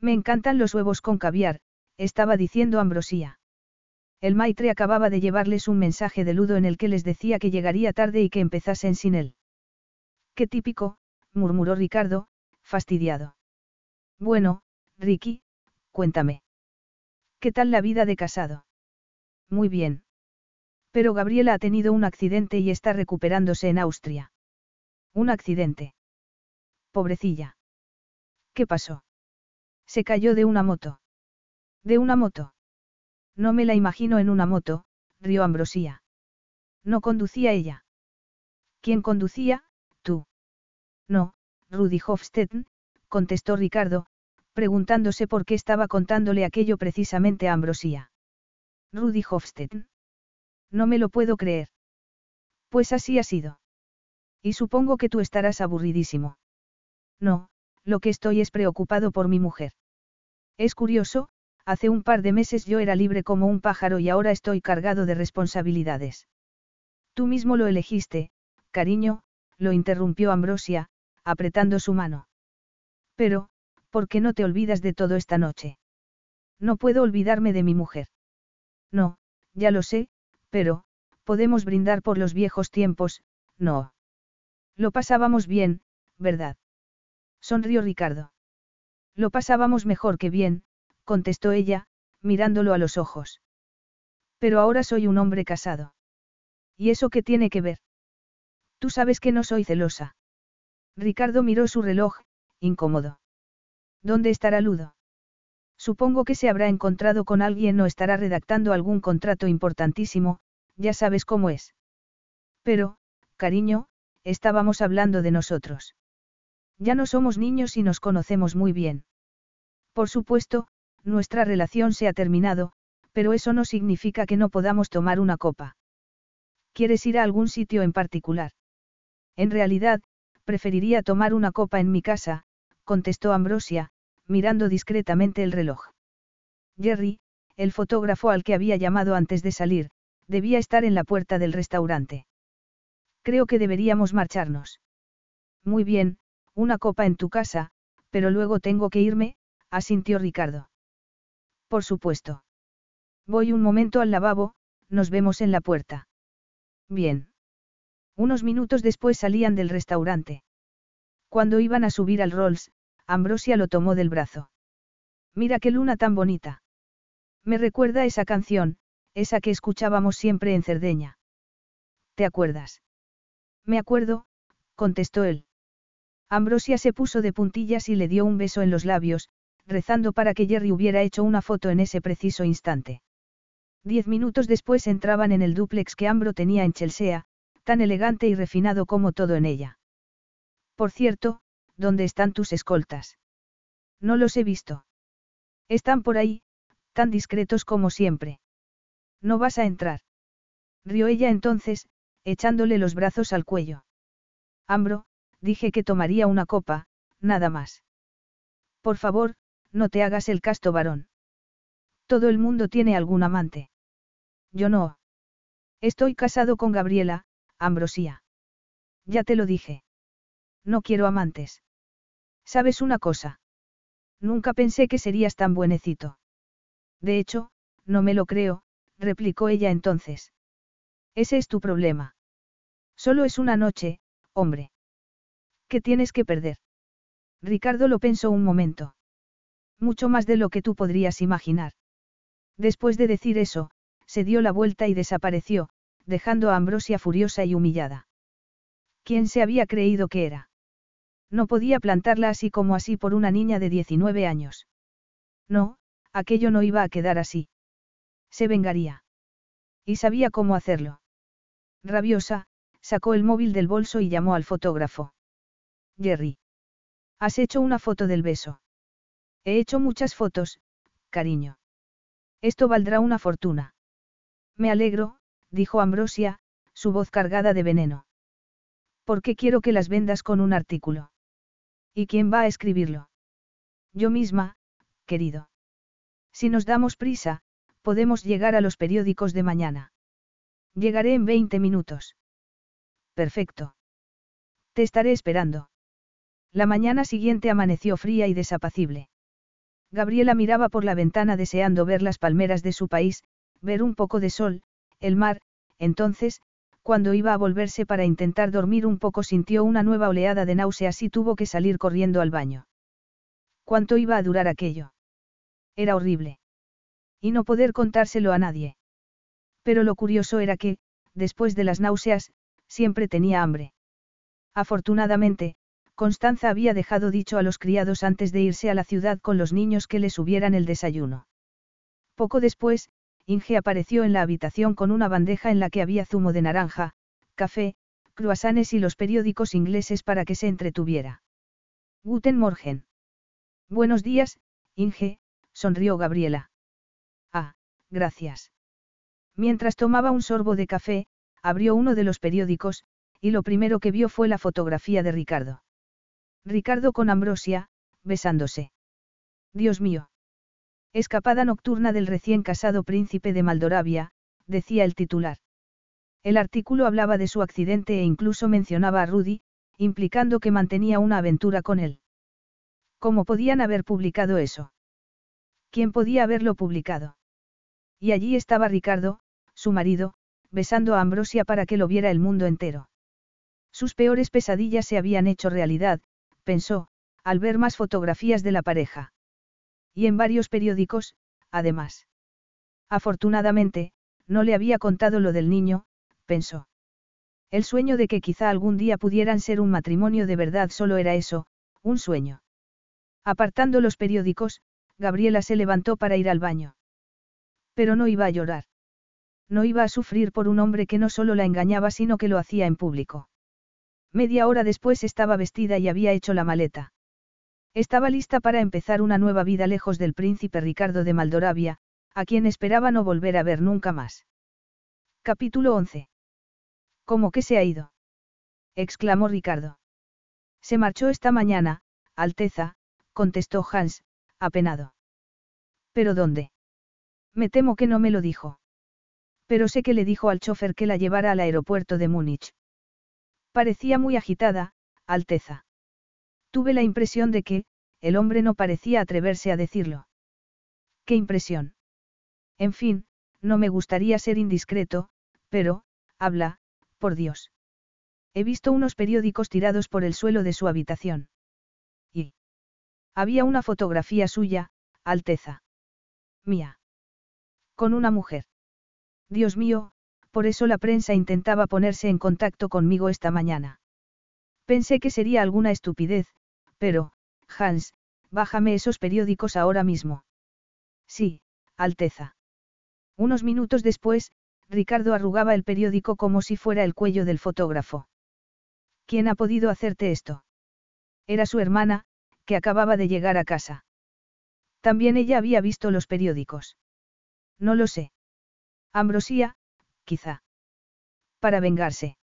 Me encantan los huevos con caviar, estaba diciendo Ambrosía. El maitre acababa de llevarles un mensaje de Ludo en el que les decía que llegaría tarde y que empezasen sin él. Qué típico, murmuró Ricardo, fastidiado. Bueno, Ricky, cuéntame. ¿Qué tal la vida de casado? Muy bien. Pero Gabriela ha tenido un accidente y está recuperándose en Austria. ¿Un accidente? Pobrecilla. ¿Qué pasó? Se cayó de una moto. ¿De una moto? No me la imagino en una moto, rió Ambrosía. No conducía ella. ¿Quién conducía? Tú. No, Rudy Hofstetten, contestó Ricardo, preguntándose por qué estaba contándole aquello precisamente a Ambrosía. Rudy Hofstetten. No me lo puedo creer. Pues así ha sido. Y supongo que tú estarás aburridísimo. No, lo que estoy es preocupado por mi mujer. Es curioso, hace un par de meses yo era libre como un pájaro y ahora estoy cargado de responsabilidades. Tú mismo lo elegiste, cariño, lo interrumpió Ambrosia, apretando su mano. Pero, ¿por qué no te olvidas de todo esta noche? No puedo olvidarme de mi mujer. No, ya lo sé, pero, podemos brindar por los viejos tiempos, no. Lo pasábamos bien, ¿verdad? Sonrió Ricardo. Lo pasábamos mejor que bien, contestó ella, mirándolo a los ojos. Pero ahora soy un hombre casado. ¿Y eso qué tiene que ver? Tú sabes que no soy celosa. Ricardo miró su reloj, incómodo. ¿Dónde estará Ludo? Supongo que se habrá encontrado con alguien o estará redactando algún contrato importantísimo, ya sabes cómo es. Pero, cariño, estábamos hablando de nosotros. Ya no somos niños y nos conocemos muy bien. Por supuesto, nuestra relación se ha terminado, pero eso no significa que no podamos tomar una copa. ¿Quieres ir a algún sitio en particular? En realidad, preferiría tomar una copa en mi casa, contestó Ambrosia, mirando discretamente el reloj. Jerry, el fotógrafo al que había llamado antes de salir, debía estar en la puerta del restaurante. Creo que deberíamos marcharnos. Muy bien, una copa en tu casa, pero luego tengo que irme, asintió Ricardo. Por supuesto. Voy un momento al lavabo, nos vemos en la puerta. Bien. Unos minutos después salían del restaurante. Cuando iban a subir al Rolls, Ambrosia lo tomó del brazo. Mira qué luna tan bonita. Me recuerda esa canción, esa que escuchábamos siempre en Cerdeña. ¿Te acuerdas? Me acuerdo, contestó él. Ambrosia se puso de puntillas y le dio un beso en los labios, rezando para que Jerry hubiera hecho una foto en ese preciso instante. Diez minutos después entraban en el dúplex que Ambro tenía en Chelsea, tan elegante y refinado como todo en ella. Por cierto, ¿dónde están tus escoltas? No los he visto. Están por ahí, tan discretos como siempre. No vas a entrar. Rió ella entonces, echándole los brazos al cuello. Ambro, dije que tomaría una copa, nada más. Por favor, no te hagas el casto varón. Todo el mundo tiene algún amante. Yo no. Estoy casado con Gabriela, Ambrosía. Ya te lo dije. No quiero amantes. ¿Sabes una cosa? Nunca pensé que serías tan buenecito. De hecho, no me lo creo, replicó ella entonces. Ese es tu problema. Solo es una noche, hombre. ¿Qué tienes que perder? Ricardo lo pensó un momento. Mucho más de lo que tú podrías imaginar. Después de decir eso, se dio la vuelta y desapareció, dejando a Ambrosia furiosa y humillada. ¿Quién se había creído que era? No podía plantarla así como así por una niña de 19 años. No, aquello no iba a quedar así. Se vengaría. Y sabía cómo hacerlo. Rabiosa, sacó el móvil del bolso y llamó al fotógrafo. Jerry. ¿Has hecho una foto del beso? He hecho muchas fotos, cariño. Esto valdrá una fortuna. Me alegro, dijo Ambrosia, su voz cargada de veneno. ¿Por qué quiero que las vendas con un artículo? ¿Y quién va a escribirlo? Yo misma, querido. Si nos damos prisa, podemos llegar a los periódicos de mañana. Llegaré en 20 minutos. Perfecto. Te estaré esperando. La mañana siguiente amaneció fría y desapacible. Gabriela miraba por la ventana deseando ver las palmeras de su país, ver un poco de sol, el mar, entonces, cuando iba a volverse para intentar dormir un poco sintió una nueva oleada de náuseas y tuvo que salir corriendo al baño. ¿Cuánto iba a durar aquello? Era horrible. Y no poder contárselo a nadie. Pero lo curioso era que, después de las náuseas, siempre tenía hambre. Afortunadamente, Constanza había dejado dicho a los criados antes de irse a la ciudad con los niños que le subieran el desayuno. Poco después, Inge apareció en la habitación con una bandeja en la que había zumo de naranja, café, cruasanes y los periódicos ingleses para que se entretuviera. Guten Morgen. Buenos días, Inge, sonrió Gabriela. Ah, gracias. Mientras tomaba un sorbo de café, abrió uno de los periódicos, y lo primero que vio fue la fotografía de Ricardo. Ricardo con Ambrosia, besándose. Dios mío. Escapada nocturna del recién casado príncipe de Maldoravia, decía el titular. El artículo hablaba de su accidente e incluso mencionaba a Rudy, implicando que mantenía una aventura con él. ¿Cómo podían haber publicado eso? ¿Quién podía haberlo publicado? Y allí estaba Ricardo, su marido, besando a Ambrosia para que lo viera el mundo entero. Sus peores pesadillas se habían hecho realidad, pensó, al ver más fotografías de la pareja. Y en varios periódicos, además. Afortunadamente, no le había contado lo del niño, pensó. El sueño de que quizá algún día pudieran ser un matrimonio de verdad solo era eso, un sueño. Apartando los periódicos, Gabriela se levantó para ir al baño. Pero no iba a llorar. No iba a sufrir por un hombre que no solo la engañaba sino que lo hacía en público. Media hora después estaba vestida y había hecho la maleta. Estaba lista para empezar una nueva vida lejos del príncipe Ricardo de Maldoravia, a quien esperaba no volver a ver nunca más. Capítulo 11. ¿Cómo que se ha ido? exclamó Ricardo. Se marchó esta mañana, Alteza, contestó Hans, apenado. ¿Pero dónde? Me temo que no me lo dijo. Pero sé que le dijo al chofer que la llevara al aeropuerto de Múnich. Parecía muy agitada, Alteza. Tuve la impresión de que, el hombre no parecía atreverse a decirlo. ¿Qué impresión? En fin, no me gustaría ser indiscreto, pero, habla, por Dios. He visto unos periódicos tirados por el suelo de su habitación. Y. Había una fotografía suya, Alteza. Mía. Con una mujer. Dios mío, por eso la prensa intentaba ponerse en contacto conmigo esta mañana. Pensé que sería alguna estupidez, pero, Hans, bájame esos periódicos ahora mismo. Sí, Alteza. Unos minutos después, Ricardo arrugaba el periódico como si fuera el cuello del fotógrafo. ¿Quién ha podido hacerte esto? Era su hermana, que acababa de llegar a casa. También ella había visto los periódicos. No lo sé. Ambrosía, quizá. Para vengarse.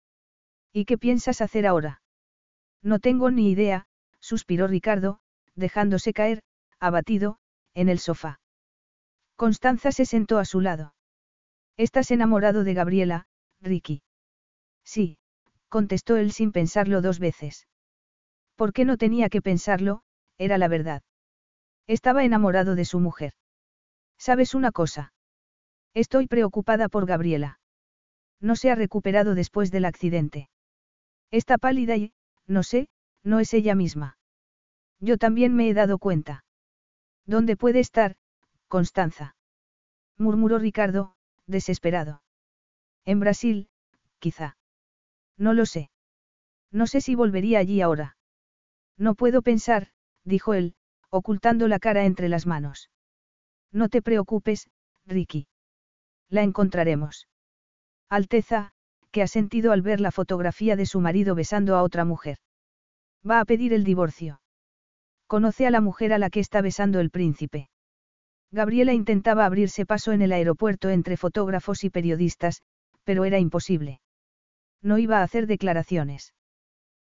¿Y qué piensas hacer ahora? No tengo ni idea, suspiró Ricardo, dejándose caer, abatido, en el sofá. Constanza se sentó a su lado. ¿Estás enamorado de Gabriela, Ricky? Sí, contestó él sin pensarlo dos veces. ¿Por qué no tenía que pensarlo? Era la verdad. Estaba enamorado de su mujer. ¿Sabes una cosa? Estoy preocupada por Gabriela. No se ha recuperado después del accidente. Está pálida y, no sé, no es ella misma. Yo también me he dado cuenta. ¿Dónde puede estar, Constanza? murmuró Ricardo, desesperado. En Brasil, quizá. No lo sé. No sé si volvería allí ahora. No puedo pensar, dijo él, ocultando la cara entre las manos. No te preocupes, Ricky. La encontraremos. Alteza, que ha sentido al ver la fotografía de su marido besando a otra mujer. Va a pedir el divorcio. Conoce a la mujer a la que está besando el príncipe. Gabriela intentaba abrirse paso en el aeropuerto entre fotógrafos y periodistas, pero era imposible. No iba a hacer declaraciones.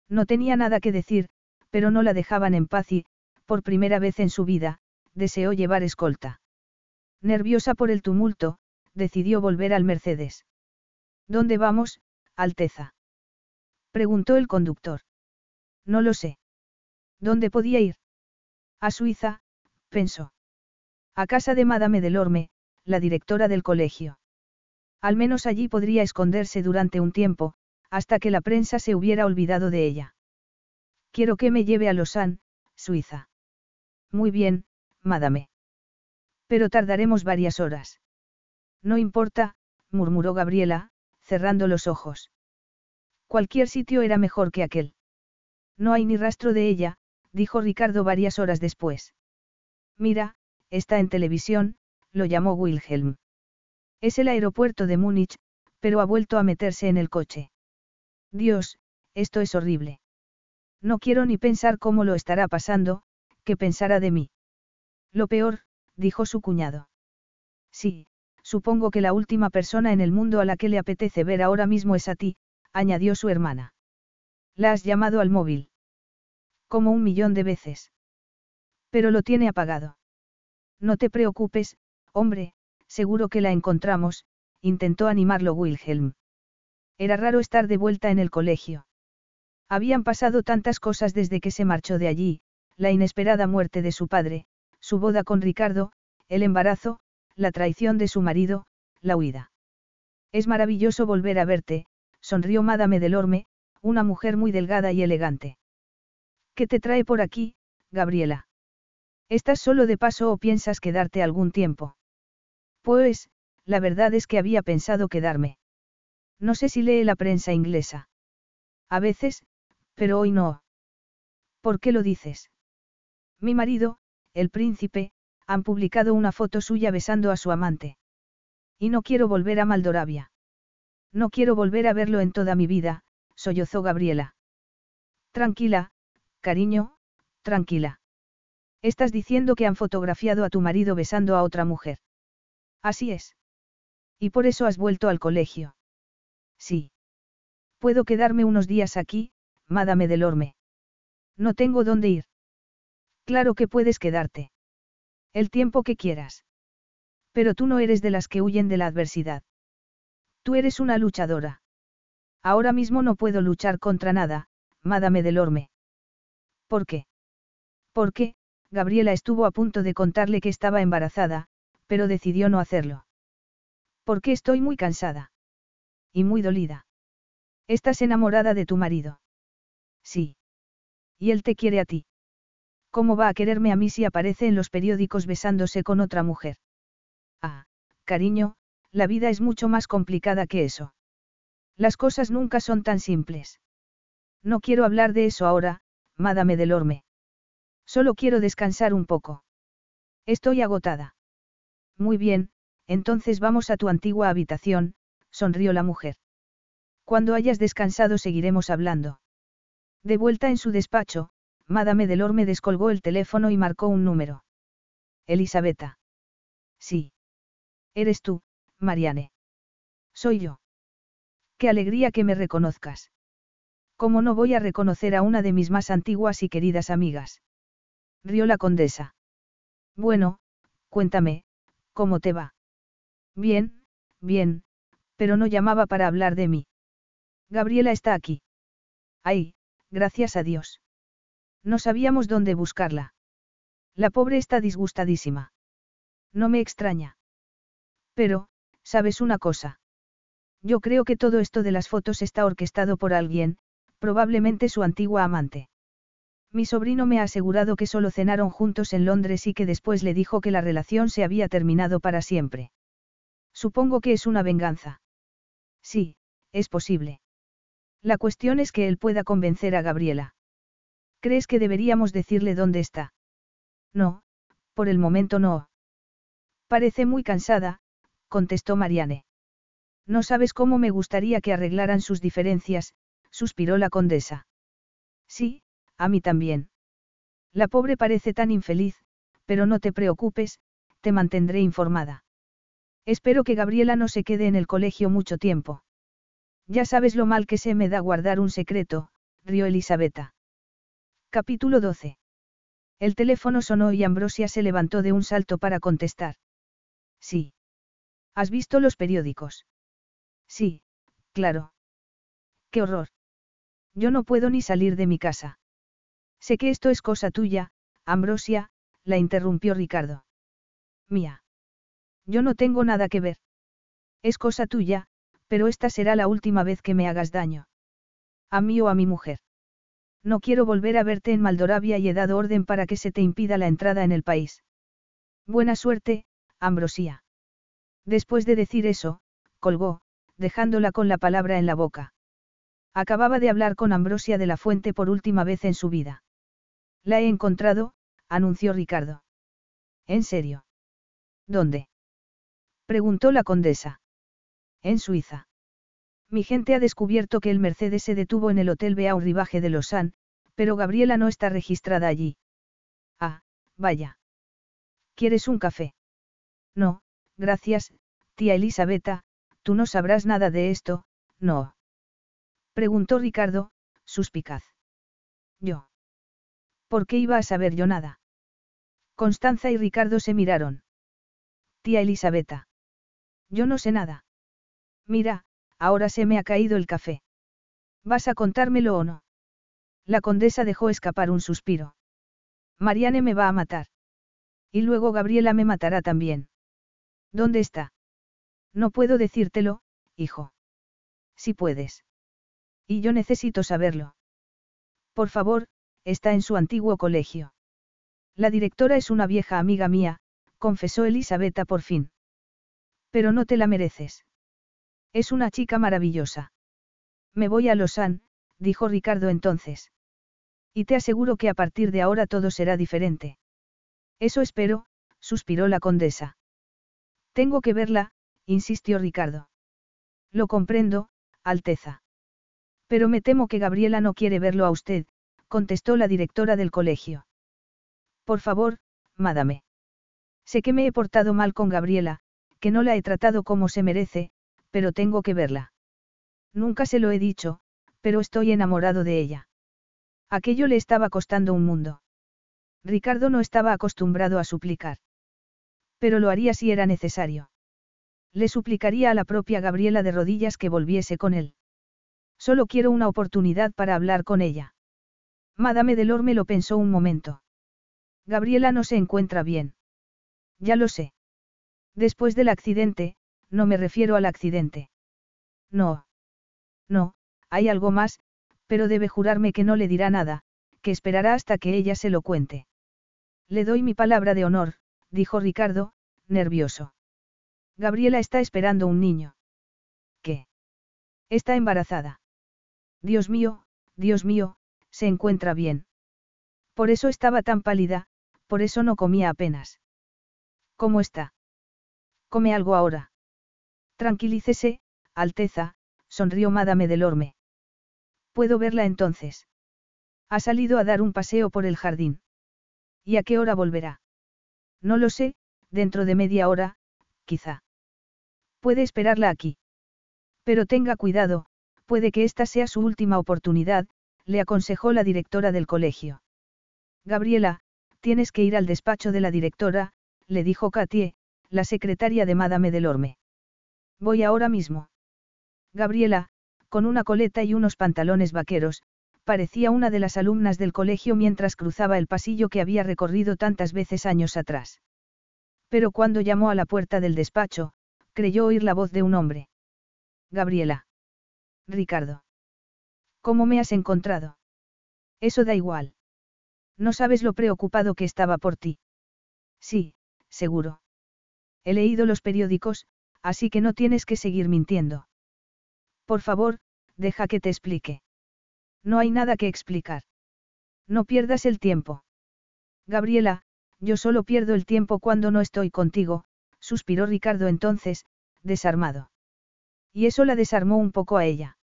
No tenía nada que decir, pero no la dejaban en paz y, por primera vez en su vida, deseó llevar escolta. Nerviosa por el tumulto, decidió volver al Mercedes. ¿Dónde vamos, Alteza? preguntó el conductor. No lo sé. ¿Dónde podía ir? A Suiza, pensó. A casa de Madame Delorme, la directora del colegio. Al menos allí podría esconderse durante un tiempo, hasta que la prensa se hubiera olvidado de ella. Quiero que me lleve a Lausanne, Suiza. Muy bien, madame. Pero tardaremos varias horas. No importa, murmuró Gabriela, cerrando los ojos. Cualquier sitio era mejor que aquel. No hay ni rastro de ella, dijo Ricardo varias horas después. Mira, está en televisión, lo llamó Wilhelm. Es el aeropuerto de Múnich, pero ha vuelto a meterse en el coche. Dios, esto es horrible. No quiero ni pensar cómo lo estará pasando, qué pensará de mí. Lo peor, dijo su cuñado. Sí, supongo que la última persona en el mundo a la que le apetece ver ahora mismo es a ti, añadió su hermana. ¿La has llamado al móvil? Como un millón de veces. Pero lo tiene apagado. No te preocupes, hombre, seguro que la encontramos, intentó animarlo Wilhelm. Era raro estar de vuelta en el colegio. Habían pasado tantas cosas desde que se marchó de allí, la inesperada muerte de su padre, su boda con Ricardo, el embarazo, la traición de su marido, la huida. Es maravilloso volver a verte, sonrió Madame Delorme, una mujer muy delgada y elegante. ¿Qué te trae por aquí, Gabriela? ¿Estás solo de paso o piensas quedarte algún tiempo? Pues, la verdad es que había pensado quedarme. No sé si lee la prensa inglesa. A veces, pero hoy no. ¿Por qué lo dices? Mi marido, el príncipe, han publicado una foto suya besando a su amante. Y no quiero volver a Maldoravia. No quiero volver a verlo en toda mi vida, sollozó Gabriela. Tranquila, cariño, tranquila. Estás diciendo que han fotografiado a tu marido besando a otra mujer. Así es. Y por eso has vuelto al colegio. Sí. Puedo quedarme unos días aquí, Madame Delorme. No tengo dónde ir. Claro que puedes quedarte. El tiempo que quieras. Pero tú no eres de las que huyen de la adversidad. Tú eres una luchadora. Ahora mismo no puedo luchar contra nada, Madame Delorme. ¿Por qué? Porque, Gabriela estuvo a punto de contarle que estaba embarazada, pero decidió no hacerlo. Porque estoy muy cansada. Y muy dolida. ¿Estás enamorada de tu marido? Sí. Y él te quiere a ti. ¿Cómo va a quererme a mí si aparece en los periódicos besándose con otra mujer? Ah, cariño, la vida es mucho más complicada que eso. Las cosas nunca son tan simples. No quiero hablar de eso ahora, Madame Delorme. Solo quiero descansar un poco. Estoy agotada. Muy bien, entonces vamos a tu antigua habitación, sonrió la mujer. Cuando hayas descansado seguiremos hablando. De vuelta en su despacho, Madame Delorme descolgó el teléfono y marcó un número. Elisabetta. Sí. Eres tú, Mariane. Soy yo. Qué alegría que me reconozcas. ¿Cómo no voy a reconocer a una de mis más antiguas y queridas amigas? Rió la condesa. Bueno, cuéntame, ¿cómo te va? Bien, bien, pero no llamaba para hablar de mí. Gabriela está aquí. Ay, gracias a Dios. No sabíamos dónde buscarla. La pobre está disgustadísima. No me extraña. Pero, ¿sabes una cosa? Yo creo que todo esto de las fotos está orquestado por alguien, probablemente su antigua amante. Mi sobrino me ha asegurado que solo cenaron juntos en Londres y que después le dijo que la relación se había terminado para siempre. Supongo que es una venganza. Sí, es posible. La cuestión es que él pueda convencer a Gabriela. ¿Crees que deberíamos decirle dónde está? No, por el momento no. Parece muy cansada, contestó Mariane. No sabes cómo me gustaría que arreglaran sus diferencias, suspiró la condesa. Sí, a mí también. La pobre parece tan infeliz, pero no te preocupes, te mantendré informada. Espero que Gabriela no se quede en el colegio mucho tiempo. Ya sabes lo mal que se me da guardar un secreto, rió Elisabetta. Capítulo 12. El teléfono sonó y Ambrosia se levantó de un salto para contestar. Sí. ¿Has visto los periódicos? Sí, claro. ¡Qué horror! Yo no puedo ni salir de mi casa. Sé que esto es cosa tuya, Ambrosia, la interrumpió Ricardo. Mía. Yo no tengo nada que ver. Es cosa tuya, pero esta será la última vez que me hagas daño. A mí o a mi mujer. No quiero volver a verte en Maldoravia y he dado orden para que se te impida la entrada en el país. Buena suerte, Ambrosía. Después de decir eso, colgó, dejándola con la palabra en la boca. Acababa de hablar con Ambrosia de la Fuente por última vez en su vida. La he encontrado, anunció Ricardo. ¿En serio? ¿Dónde? preguntó la condesa. En Suiza. Mi gente ha descubierto que el Mercedes se detuvo en el Hotel Beau Rivaje de Lausanne, pero Gabriela no está registrada allí. Ah, vaya. ¿Quieres un café? No, gracias, tía Elisabetta, tú no sabrás nada de esto, no. Preguntó Ricardo, suspicaz. Yo. ¿Por qué iba a saber yo nada? Constanza y Ricardo se miraron. Tía Elisabetta. Yo no sé nada. Mira, ahora se me ha caído el café. ¿Vas a contármelo o no? La condesa dejó escapar un suspiro. Mariane me va a matar. Y luego Gabriela me matará también. ¿Dónde está? No puedo decírtelo, hijo. Si puedes. Y yo necesito saberlo. Por favor, está en su antiguo colegio. La directora es una vieja amiga mía, confesó Elisabetta por fin. Pero no te la mereces. Es una chica maravillosa. Me voy a Lausanne, dijo Ricardo entonces. Y te aseguro que a partir de ahora todo será diferente. Eso espero, suspiró la condesa. Tengo que verla, insistió Ricardo. Lo comprendo, Alteza. Pero me temo que Gabriela no quiere verlo a usted, contestó la directora del colegio. Por favor, madame. Sé que me he portado mal con Gabriela, que no la he tratado como se merece, pero tengo que verla. Nunca se lo he dicho, pero estoy enamorado de ella. Aquello le estaba costando un mundo. Ricardo no estaba acostumbrado a suplicar. Pero lo haría si era necesario. Le suplicaría a la propia Gabriela de rodillas que volviese con él. Solo quiero una oportunidad para hablar con ella. Madame Delorme lo pensó un momento. Gabriela no se encuentra bien. Ya lo sé. Después del accidente, no me refiero al accidente. No. No, hay algo más, pero debe jurarme que no le dirá nada, que esperará hasta que ella se lo cuente. Le doy mi palabra de honor, dijo Ricardo, nervioso. Gabriela está esperando un niño. ¿Qué? Está embarazada. Dios mío, Dios mío, se encuentra bien. Por eso estaba tan pálida, por eso no comía apenas. ¿Cómo está? Come algo ahora. Tranquilícese, Alteza, sonrió Madame Delorme. ¿Puedo verla entonces? Ha salido a dar un paseo por el jardín. ¿Y a qué hora volverá? No lo sé, dentro de media hora, quizá. Puede esperarla aquí. Pero tenga cuidado, puede que esta sea su última oportunidad, le aconsejó la directora del colegio. Gabriela, tienes que ir al despacho de la directora, le dijo Katie, la secretaria de Madame Delorme. Voy ahora mismo. Gabriela, con una coleta y unos pantalones vaqueros, parecía una de las alumnas del colegio mientras cruzaba el pasillo que había recorrido tantas veces años atrás. Pero cuando llamó a la puerta del despacho, creyó oír la voz de un hombre. Gabriela. Ricardo. ¿Cómo me has encontrado? Eso da igual. No sabes lo preocupado que estaba por ti. Sí, seguro. He leído los periódicos, así que no tienes que seguir mintiendo. Por favor, deja que te explique. No hay nada que explicar. No pierdas el tiempo. Gabriela, yo solo pierdo el tiempo cuando no estoy contigo, suspiró Ricardo entonces, desarmado. Y eso la desarmó un poco a ella.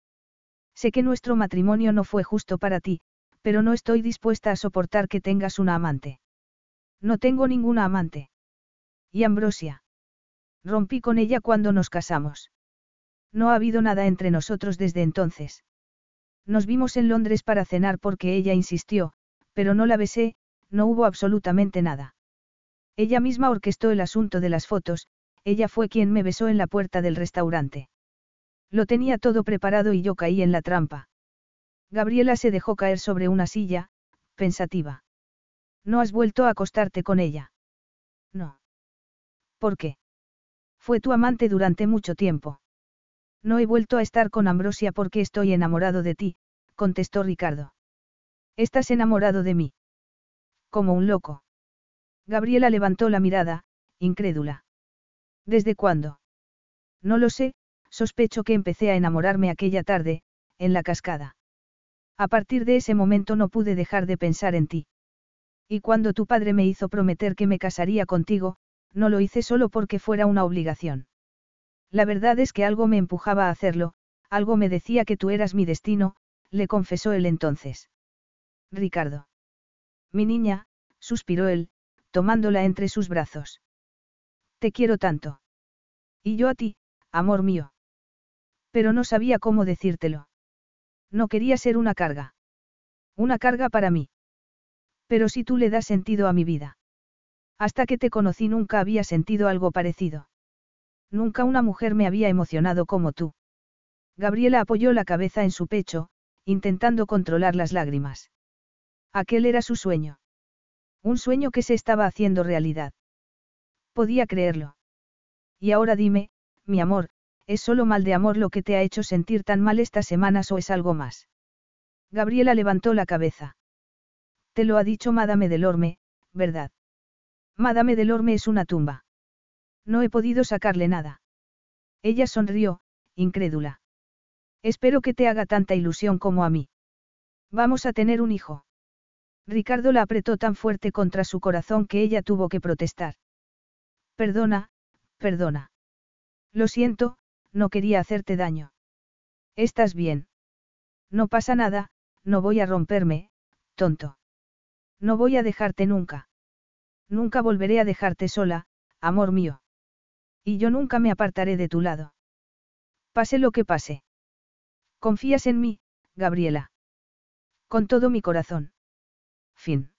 Sé que nuestro matrimonio no fue justo para ti, pero no estoy dispuesta a soportar que tengas una amante. No tengo ninguna amante. ¿Y Ambrosia? Rompí con ella cuando nos casamos. No ha habido nada entre nosotros desde entonces. Nos vimos en Londres para cenar porque ella insistió, pero no la besé, no hubo absolutamente nada. Ella misma orquestó el asunto de las fotos, ella fue quien me besó en la puerta del restaurante. Lo tenía todo preparado y yo caí en la trampa. Gabriela se dejó caer sobre una silla, pensativa. ¿No has vuelto a acostarte con ella? No. ¿Por qué? Fue tu amante durante mucho tiempo. No he vuelto a estar con Ambrosia porque estoy enamorado de ti, contestó Ricardo. ¿Estás enamorado de mí? Como un loco. Gabriela levantó la mirada, incrédula. ¿Desde cuándo? No lo sé, sospecho que empecé a enamorarme aquella tarde, en la cascada. A partir de ese momento no pude dejar de pensar en ti. Y cuando tu padre me hizo prometer que me casaría contigo, no lo hice solo porque fuera una obligación. La verdad es que algo me empujaba a hacerlo, algo me decía que tú eras mi destino, le confesó él entonces. Ricardo. Mi niña, suspiró él, tomándola entre sus brazos. Te quiero tanto. Y yo a ti, amor mío. Pero no sabía cómo decírtelo. No quería ser una carga. Una carga para mí. Pero si tú le das sentido a mi vida. Hasta que te conocí nunca había sentido algo parecido. Nunca una mujer me había emocionado como tú. Gabriela apoyó la cabeza en su pecho, intentando controlar las lágrimas. Aquel era su sueño. Un sueño que se estaba haciendo realidad. Podía creerlo. Y ahora dime, mi amor, ¿es solo mal de amor lo que te ha hecho sentir tan mal estas semanas o es algo más? Gabriela levantó la cabeza. Te lo ha dicho Madame Delorme, ¿verdad? Madame Delorme es una tumba. No he podido sacarle nada. Ella sonrió, incrédula. Espero que te haga tanta ilusión como a mí. Vamos a tener un hijo. Ricardo la apretó tan fuerte contra su corazón que ella tuvo que protestar. Perdona, perdona. Lo siento, no quería hacerte daño. ¿Estás bien? No pasa nada, no voy a romperme, tonto. No voy a dejarte nunca. Nunca volveré a dejarte sola, amor mío. Y yo nunca me apartaré de tu lado. Pase lo que pase. ¿Confías en mí, Gabriela? Con todo mi corazón. Fin.